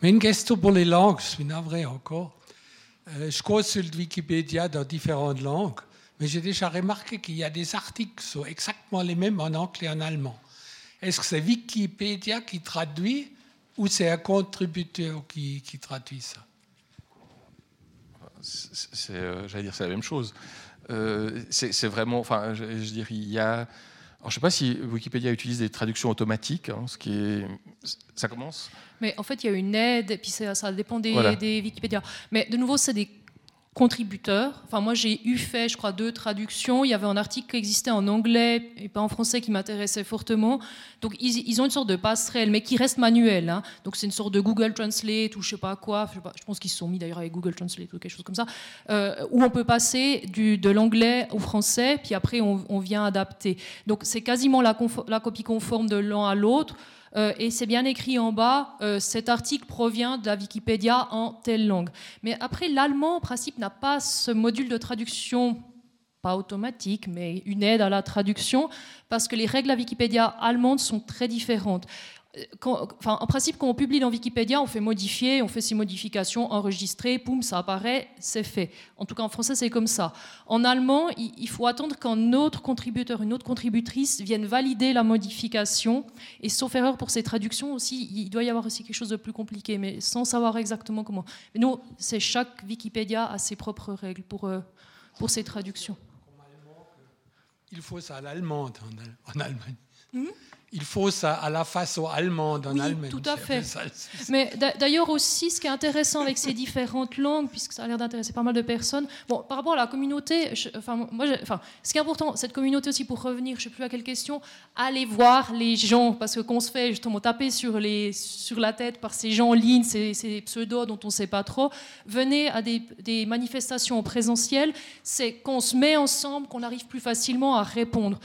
Mais une question pour les langues, je suis navré encore. Euh, je consulte Wikipédia dans différentes langues, mais j'ai déjà remarqué qu'il y a des articles qui sont exactement les mêmes en anglais et en allemand. Est-ce que c'est Wikipédia qui traduit ou c'est un contributeur qui, traduit ça? C'est, euh, J'allais dire, c'est la même chose. Euh, c'est, vraiment, enfin, je, je dire, il y a. je ne sais pas si Wikipédia utilise des traductions automatiques, hein, ce qui est, ça commence? Mais en fait, il y a une aide, et puis ça, ça dépend des, des Wikipédia. Mais de nouveau, c'est des contributeurs. Enfin, moi, j'ai eu fait, je crois, deux traductions. Il y avait un article qui existait en anglais et pas en français qui m'intéressait fortement. Donc, ils, ont une sorte de passerelle, mais qui reste manuelle. Hein. Donc, c'est une sorte de Google Translate ou je sais pas quoi. Je, pense qu'ils se sont mis d'ailleurs avec Google Translate ou quelque chose comme ça, euh, où on peut passer de l'anglais au français, puis après, on, vient adapter. Donc, c'est quasiment la copie conforme de l'un à l'autre. Euh, et c'est bien écrit en bas, euh, cet article provient de la Wikipédia en telle langue. Mais après, l'allemand, en principe, n'a pas ce module de traduction, pas automatique, mais une aide à la traduction, parce que les règles à Wikipédia allemandes sont très différentes en principe, quand on publie dans Wikipédia, on fait modifier, on fait ces modifications, enregistrer, poum, ça apparaît, c'est fait. En tout cas, en français, c'est comme ça. En allemand, il faut attendre qu'un autre contributeur, une autre contributrice vienne valider la modification. Et sauf erreur pour ces traductions aussi, il doit y avoir aussi quelque chose de plus compliqué, mais sans savoir exactement comment. Mais nous, c'est chaque Wikipédia a ses propres règles pour, euh, pour ces traductions. Il faut ça à l'allemande en, Allemagne. Hmm il faut ça à la façon allemande en oui, Allemagne. Tout à fait. Mais d'ailleurs aussi, ce qui est intéressant avec ces différentes langues, puisque ça a l'air d'intéresser pas mal de personnes, bon, par rapport à la communauté, enfin, moi, enfin, ce qui est important, cette communauté aussi, pour revenir, je ne sais plus à quelle question, allez voir les gens, parce que qu'on se fait justement taper sur, les, sur la tête par ces gens en ligne, ces, ces pseudos dont on ne sait pas trop, venez à des, des manifestations présentielles, c'est qu'on se met ensemble, qu'on arrive plus facilement à répondre.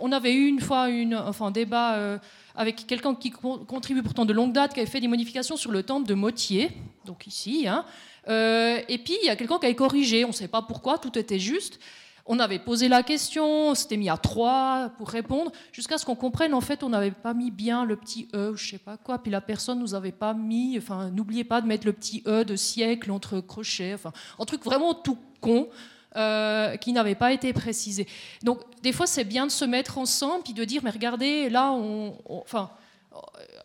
On avait eu une fois une, enfin, un débat euh, avec quelqu'un qui contribue pourtant de longue date, qui avait fait des modifications sur le temple de Motier, donc ici. Hein. Euh, et puis il y a quelqu'un qui avait corrigé, on ne sait pas pourquoi, tout était juste. On avait posé la question, on s'était mis à trois pour répondre, jusqu'à ce qu'on comprenne, en fait, on n'avait pas mis bien le petit E, je sais pas quoi, puis la personne nous avait pas mis, enfin, n'oubliez pas de mettre le petit E de siècle entre crochets, enfin, un truc vraiment tout con. Euh, qui n'avaient pas été précisés. Donc, des fois, c'est bien de se mettre ensemble puis de dire, mais regardez, là, on, enfin,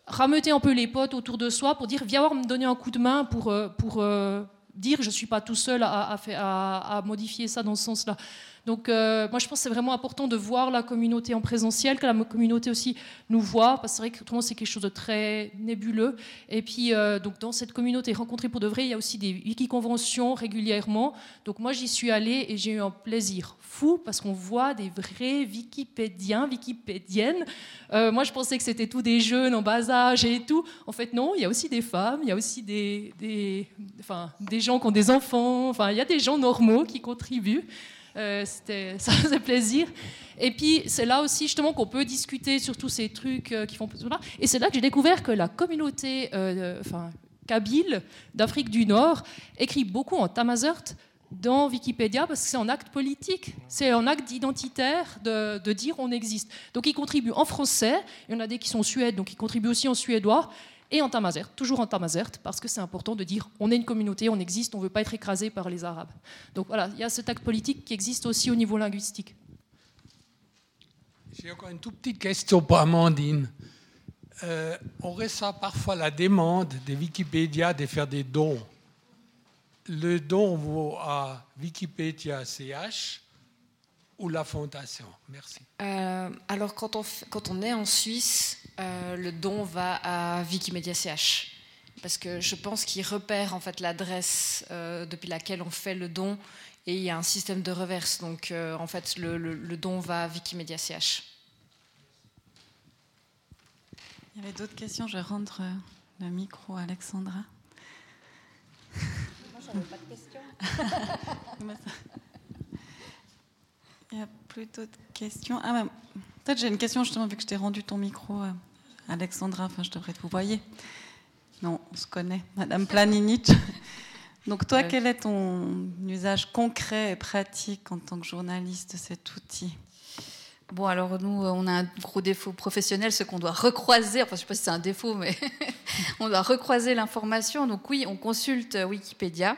rameuter un peu les potes autour de soi pour dire, viens voir me donner un coup de main pour, euh, pour euh, dire, je ne suis pas tout seul à, à, modifier ça dans ce sens-là. Donc, euh, moi, je pense que c'est vraiment important de voir la communauté en présentiel, que la communauté aussi nous voit, parce que c'est vrai que autrement, c'est quelque chose de très nébuleux. Et puis, euh, donc, dans cette communauté rencontrée pour de vrai, il y a aussi des wiki-conventions régulièrement. Donc, moi, j'y suis allée et j'ai eu un plaisir fou, parce qu'on voit des vrais wikipédiens, wikipédiennes. Euh, moi, je pensais que c'était tous des jeunes en bas âge et tout. En fait, non, il y a aussi des femmes, il y a aussi des, des, enfin, des gens qui ont des enfants, enfin, il y a des gens normaux qui contribuent. Euh, c'était, [laughs] ça faisait plaisir. Et puis, c'est là aussi justement qu'on peut discuter sur tous ces trucs euh, qui font. Et c'est là que j'ai découvert que la communauté, euh, enfin, kabyle d'Afrique du Nord écrit beaucoup en tamazert dans Wikipédia parce que c'est un acte politique, c'est un acte identitaire de, dire on existe. Donc ils contribuent en français, il y en a des qui sont suèdes, donc ils contribuent aussi en suédois, et en tamazert, toujours en tamazert, parce que c'est important de dire on est une communauté, on existe, on ne veut pas être écrasé par les Arabes. Donc voilà, il y a cet acte politique qui existe aussi au niveau linguistique. J'ai encore une toute petite question pour Amandine. Euh, on reçoit parfois la demande de Wikipédia de faire des dons. Le don vaut à Wikipédia CH ou la fondation? Merci. Euh, alors quand on, quand on est en Suisse, euh, le don va à Wikimedia CH. Parce que je pense qu'il repère en fait l'adresse euh, depuis laquelle on fait le don et il y a un système de reverse. Donc euh, en fait, le, le, le, don va à Wikimedia CH. Il y avait d'autres questions. Je rentre le micro à Alexandra. Moi, j'avais pas de questions. [laughs] il n'y a plus d'autres questions. Ah, bah, peut-être j'ai une question justement vu que je t'ai rendu ton micro, euh, Alexandra. Enfin, je devrais te vous voyez. Non, on se connaît, Madame Planinich. Donc toi, quel est ton usage concret et pratique en tant que journaliste de cet outil? Bon, alors nous, on a un gros défaut professionnel, ce qu'on doit recroiser, enfin je ne sais pas si c'est un défaut, mais [laughs] on doit recroiser l'information. Donc oui, on consulte Wikipédia,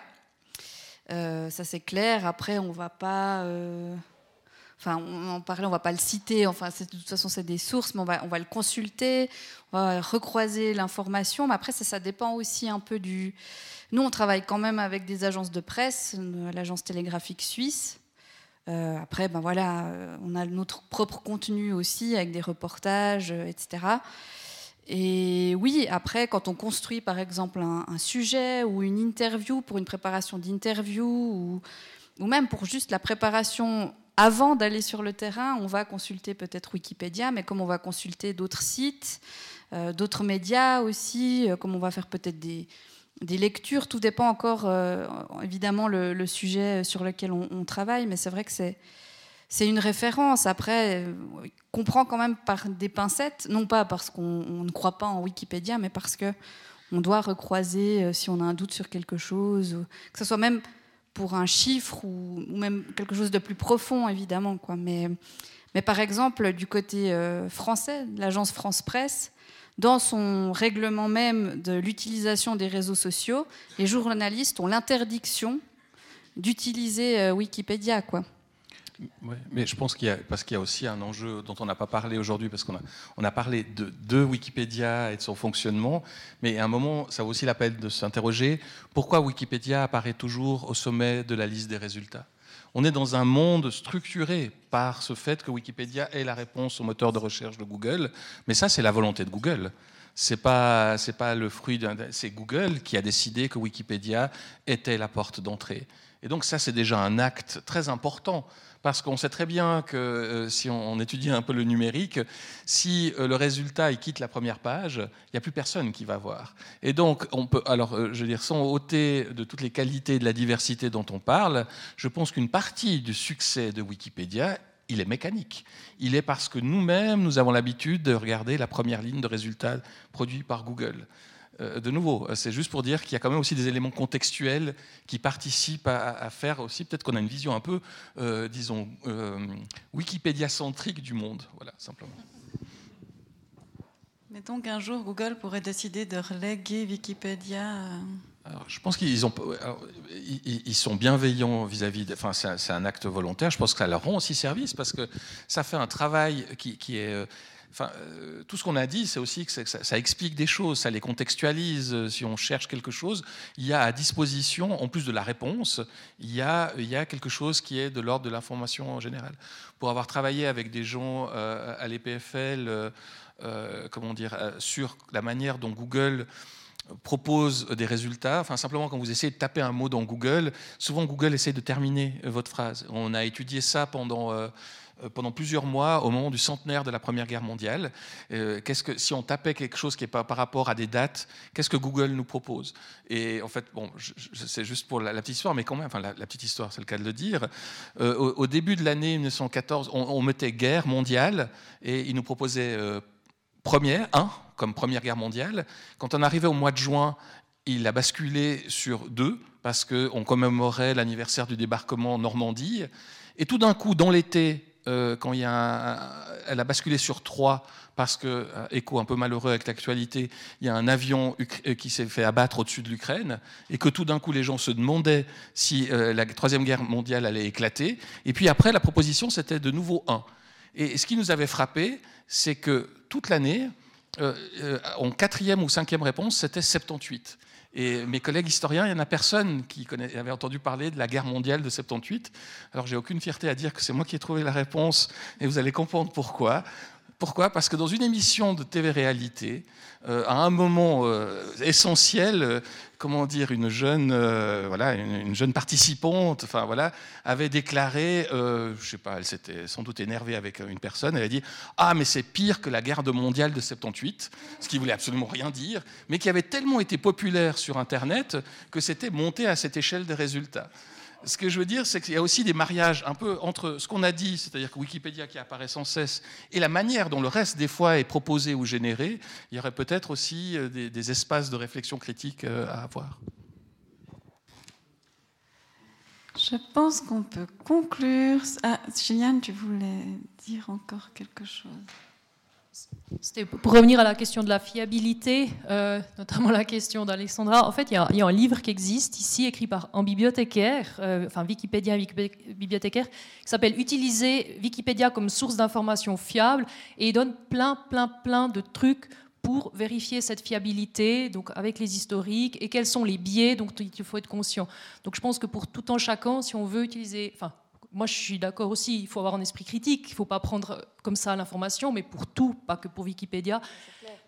euh, ça c'est clair. Après, on ne va pas... Euh, enfin, on en parlait, on va pas le citer. Enfin, de toute façon, c'est des sources, mais on va, on va le consulter, on va recroiser l'information. Mais après, ça, dépend aussi un peu du. Nous, on travaille quand même avec des agences de presse, l'agence télégraphique suisse. Euh, après, ben voilà, euh, on a notre propre contenu aussi avec des reportages, euh, etc. Et oui, après, quand on construit par exemple un, sujet ou une interview pour une préparation d'interview ou même pour juste la préparation avant d'aller sur le terrain, on va consulter peut-être Wikipédia, mais comme on va consulter d'autres sites, euh, d'autres médias aussi, euh, comme on va faire peut-être des, lectures, tout dépend encore euh, évidemment le, sujet sur lequel on, on travaille, mais c'est vrai que c'est c'est une référence. Après, on comprend quand même par des pincettes, non pas parce qu'on ne croit pas en Wikipédia, mais parce que on doit recroiser si on a un doute sur quelque chose, que ce soit même pour un chiffre ou, même quelque chose de plus profond, évidemment. Quoi. Mais, mais par exemple, du côté euh, français, l'agence France Presse, dans son règlement même de l'utilisation des réseaux sociaux, les journalistes ont l'interdiction d'utiliser euh, Wikipédia. Quoi. Oui, mais je pense qu'il y a, parce qu'il y a aussi un enjeu dont on n'a pas parlé aujourd'hui, parce qu'on a, on a parlé de, de, Wikipédia et de son fonctionnement, mais à un moment, ça vaut aussi la peine de s'interroger pourquoi Wikipédia apparaît toujours au sommet de la liste des résultats? On est dans un monde structuré par ce fait que Wikipédia est la réponse au moteur de recherche de Google, mais ça, c'est la volonté de Google. C'est pas, c'est pas le fruit c'est Google qui a décidé que Wikipédia était la porte d'entrée. Et donc ça, c'est déjà un acte très important parce qu'on sait très bien que euh, si on, étudie un peu le numérique, si euh, le résultat quitte la première page, il n'y a plus personne qui va voir. Et donc, on peut, alors, euh, je veux dire, sans ôter de toutes les qualités de la diversité dont on parle, je pense qu'une partie du succès de Wikipédia il est mécanique. Il est parce que nous-mêmes, nous avons l'habitude de regarder la première ligne de résultats produits par Google de nouveau, c'est juste pour dire qu'il y a quand même aussi des éléments contextuels qui participent à, à faire aussi, peut-être qu'on a une vision un peu, euh, disons, euh, Wikipédia-centrique du monde. Voilà, simplement. Mettons qu'un jour, Google pourrait décider de reléguer Wikipédia. euh, Alors, je pense qu'ils ils, ils sont bienveillants vis-à-vis. -vis enfin, c'est un, un acte volontaire. Je pense que ça leur rend aussi service parce que ça fait un travail qui, qui est euh, Euh, tout ce qu'on a dit, c'est aussi que ça, explique des choses, ça les contextualise. Si on cherche quelque chose, il y a à disposition, en plus de la réponse, il y a, quelque chose qui est de l'ordre de l'information en général. Pour avoir travaillé avec des gens euh, à l'EPFL, euh, comment dire, sur la manière dont Google propose des résultats. Enfin, simplement, quand vous essayez de taper un mot dans Google, souvent Google essaie de terminer votre phrase. On a étudié ça pendant euh, pendant plusieurs mois au moment du centenaire de la Première Guerre mondiale. Euh, si on tapait quelque chose qui est pas par rapport à des dates, qu'est-ce que Google nous propose? Et en fait, bon, c'est juste pour la, petite histoire, mais quand même, enfin la, petite histoire, c'est le cas de le dire. Euh, au, début de l'année 1914, on, mettait guerre mondiale et il nous proposait euh, première, un, comme Première Guerre mondiale. Quand on arrivait au mois de juin, il a basculé sur deux parce qu'on commémorait l'anniversaire du débarquement en Normandie. Et tout d'un coup, dans l'été, euh, quand il y a elle a basculé sur trois parce que, euh, écho un peu malheureux avec l'actualité, il y a un avion euh, qui s'est fait abattre au-dessus de l'Ukraine et que tout d'un coup les gens se demandaient si euh, la troisième guerre mondiale allait éclater. Et puis après, la proposition c'était de nouveau un. Et ce qui nous avait frappé, c'est que toute l'année, euh, en quatrième ou cinquième réponse, c'était 78. Et mes collègues historiens, il n'y en a personne qui avait entendu parler de la guerre mondiale de 78. Alors j'ai aucune fierté à dire que c'est moi qui ai trouvé la réponse, et vous allez comprendre pourquoi. Pourquoi? Parce que dans une émission de TV-réalité, euh, à un moment euh, essentiel, euh, comment dire, une jeune, voilà, une, jeune participante, enfin voilà, avait déclaré, je elle s'était sans doute énervée avec une personne, elle a dit ah mais c'est pire que la guerre mondiale de 78, ce qui voulait absolument rien dire, mais qui avait tellement été populaire sur Internet que c'était monté à cette échelle des résultats ce que je veux dire, c'est qu'il y a aussi des mariages un peu entre ce qu'on a dit, c'est-à-dire que Wikipédia qui apparaît sans cesse, et la manière dont le reste des fois est proposé ou généré. Il y aurait peut-être aussi euh, des, espaces de réflexion critique euh, à avoir. Je pense qu'on peut conclure. Ah, Gilliane, tu voulais dire encore quelque chose? C'était pour revenir à la question de la fiabilité, euh, notamment la question d'Alexandra. En fait, il y, a, un livre qui existe ici, écrit par un bibliothécaire, euh, enfin Wikipédia, bibliothécaire, qui s'appelle Utiliser Wikipédia comme source d'information fiable, et il donne plein, plein, plein de trucs pour vérifier cette fiabilité, donc avec les historiques, et quels sont les biais dont il faut être conscient. Donc je pense que pour tout un chacun, si on veut utiliser, enfin moi, je suis d'accord aussi, il faut avoir un esprit critique, il ne faut pas prendre comme ça l'information, mais pour tout, pas que pour Wikipédia.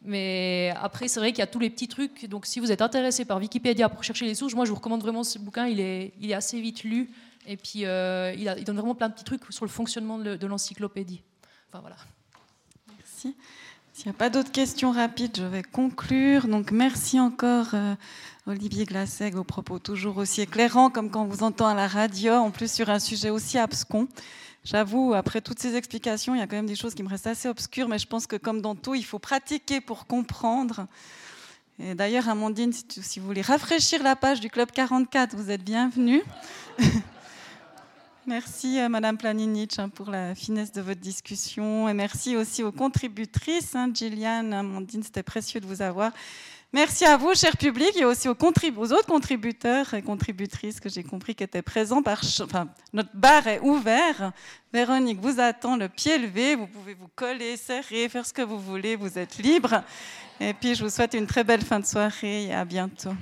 Mais après, c'est vrai qu'il y a tous les petits trucs. Donc, si vous êtes intéressé par Wikipédia pour chercher les sources, moi, je vous recommande vraiment ce bouquin. Il est, il est assez vite lu. Et puis, euh, il, il, donne vraiment plein de petits trucs sur le fonctionnement de, l'encyclopédie. Enfin, voilà. Merci. S'il n'y a pas d'autres questions rapides, je vais conclure. Donc, merci encore. Euh, Olivier Glasseg, vos propos toujours aussi éclairants, comme quand on vous entend à la radio, en plus sur un sujet aussi abscon. J'avoue, après toutes ces explications, il y a quand même des choses qui me restent assez obscures, mais je pense que comme dans tout, il faut pratiquer pour comprendre. Et d'ailleurs, Amandine, si, vous voulez rafraîchir la page du Club 44, vous êtes bienvenue. [laughs] Merci à Madame Planinich hein, pour la finesse de votre discussion et merci aussi aux contributrices, hein, Gillian, Amandine, c'était précieux de vous avoir. Merci à vous, cher public, et aussi aux, autres contributeurs et contributrices que j'ai compris qui étaient présents. Notre bar est ouvert. Véronique vous attend le pied levé. Vous pouvez vous coller, serrer, faire ce que vous voulez. Vous êtes libre. Et puis, je vous souhaite une très belle fin de soirée et à bientôt.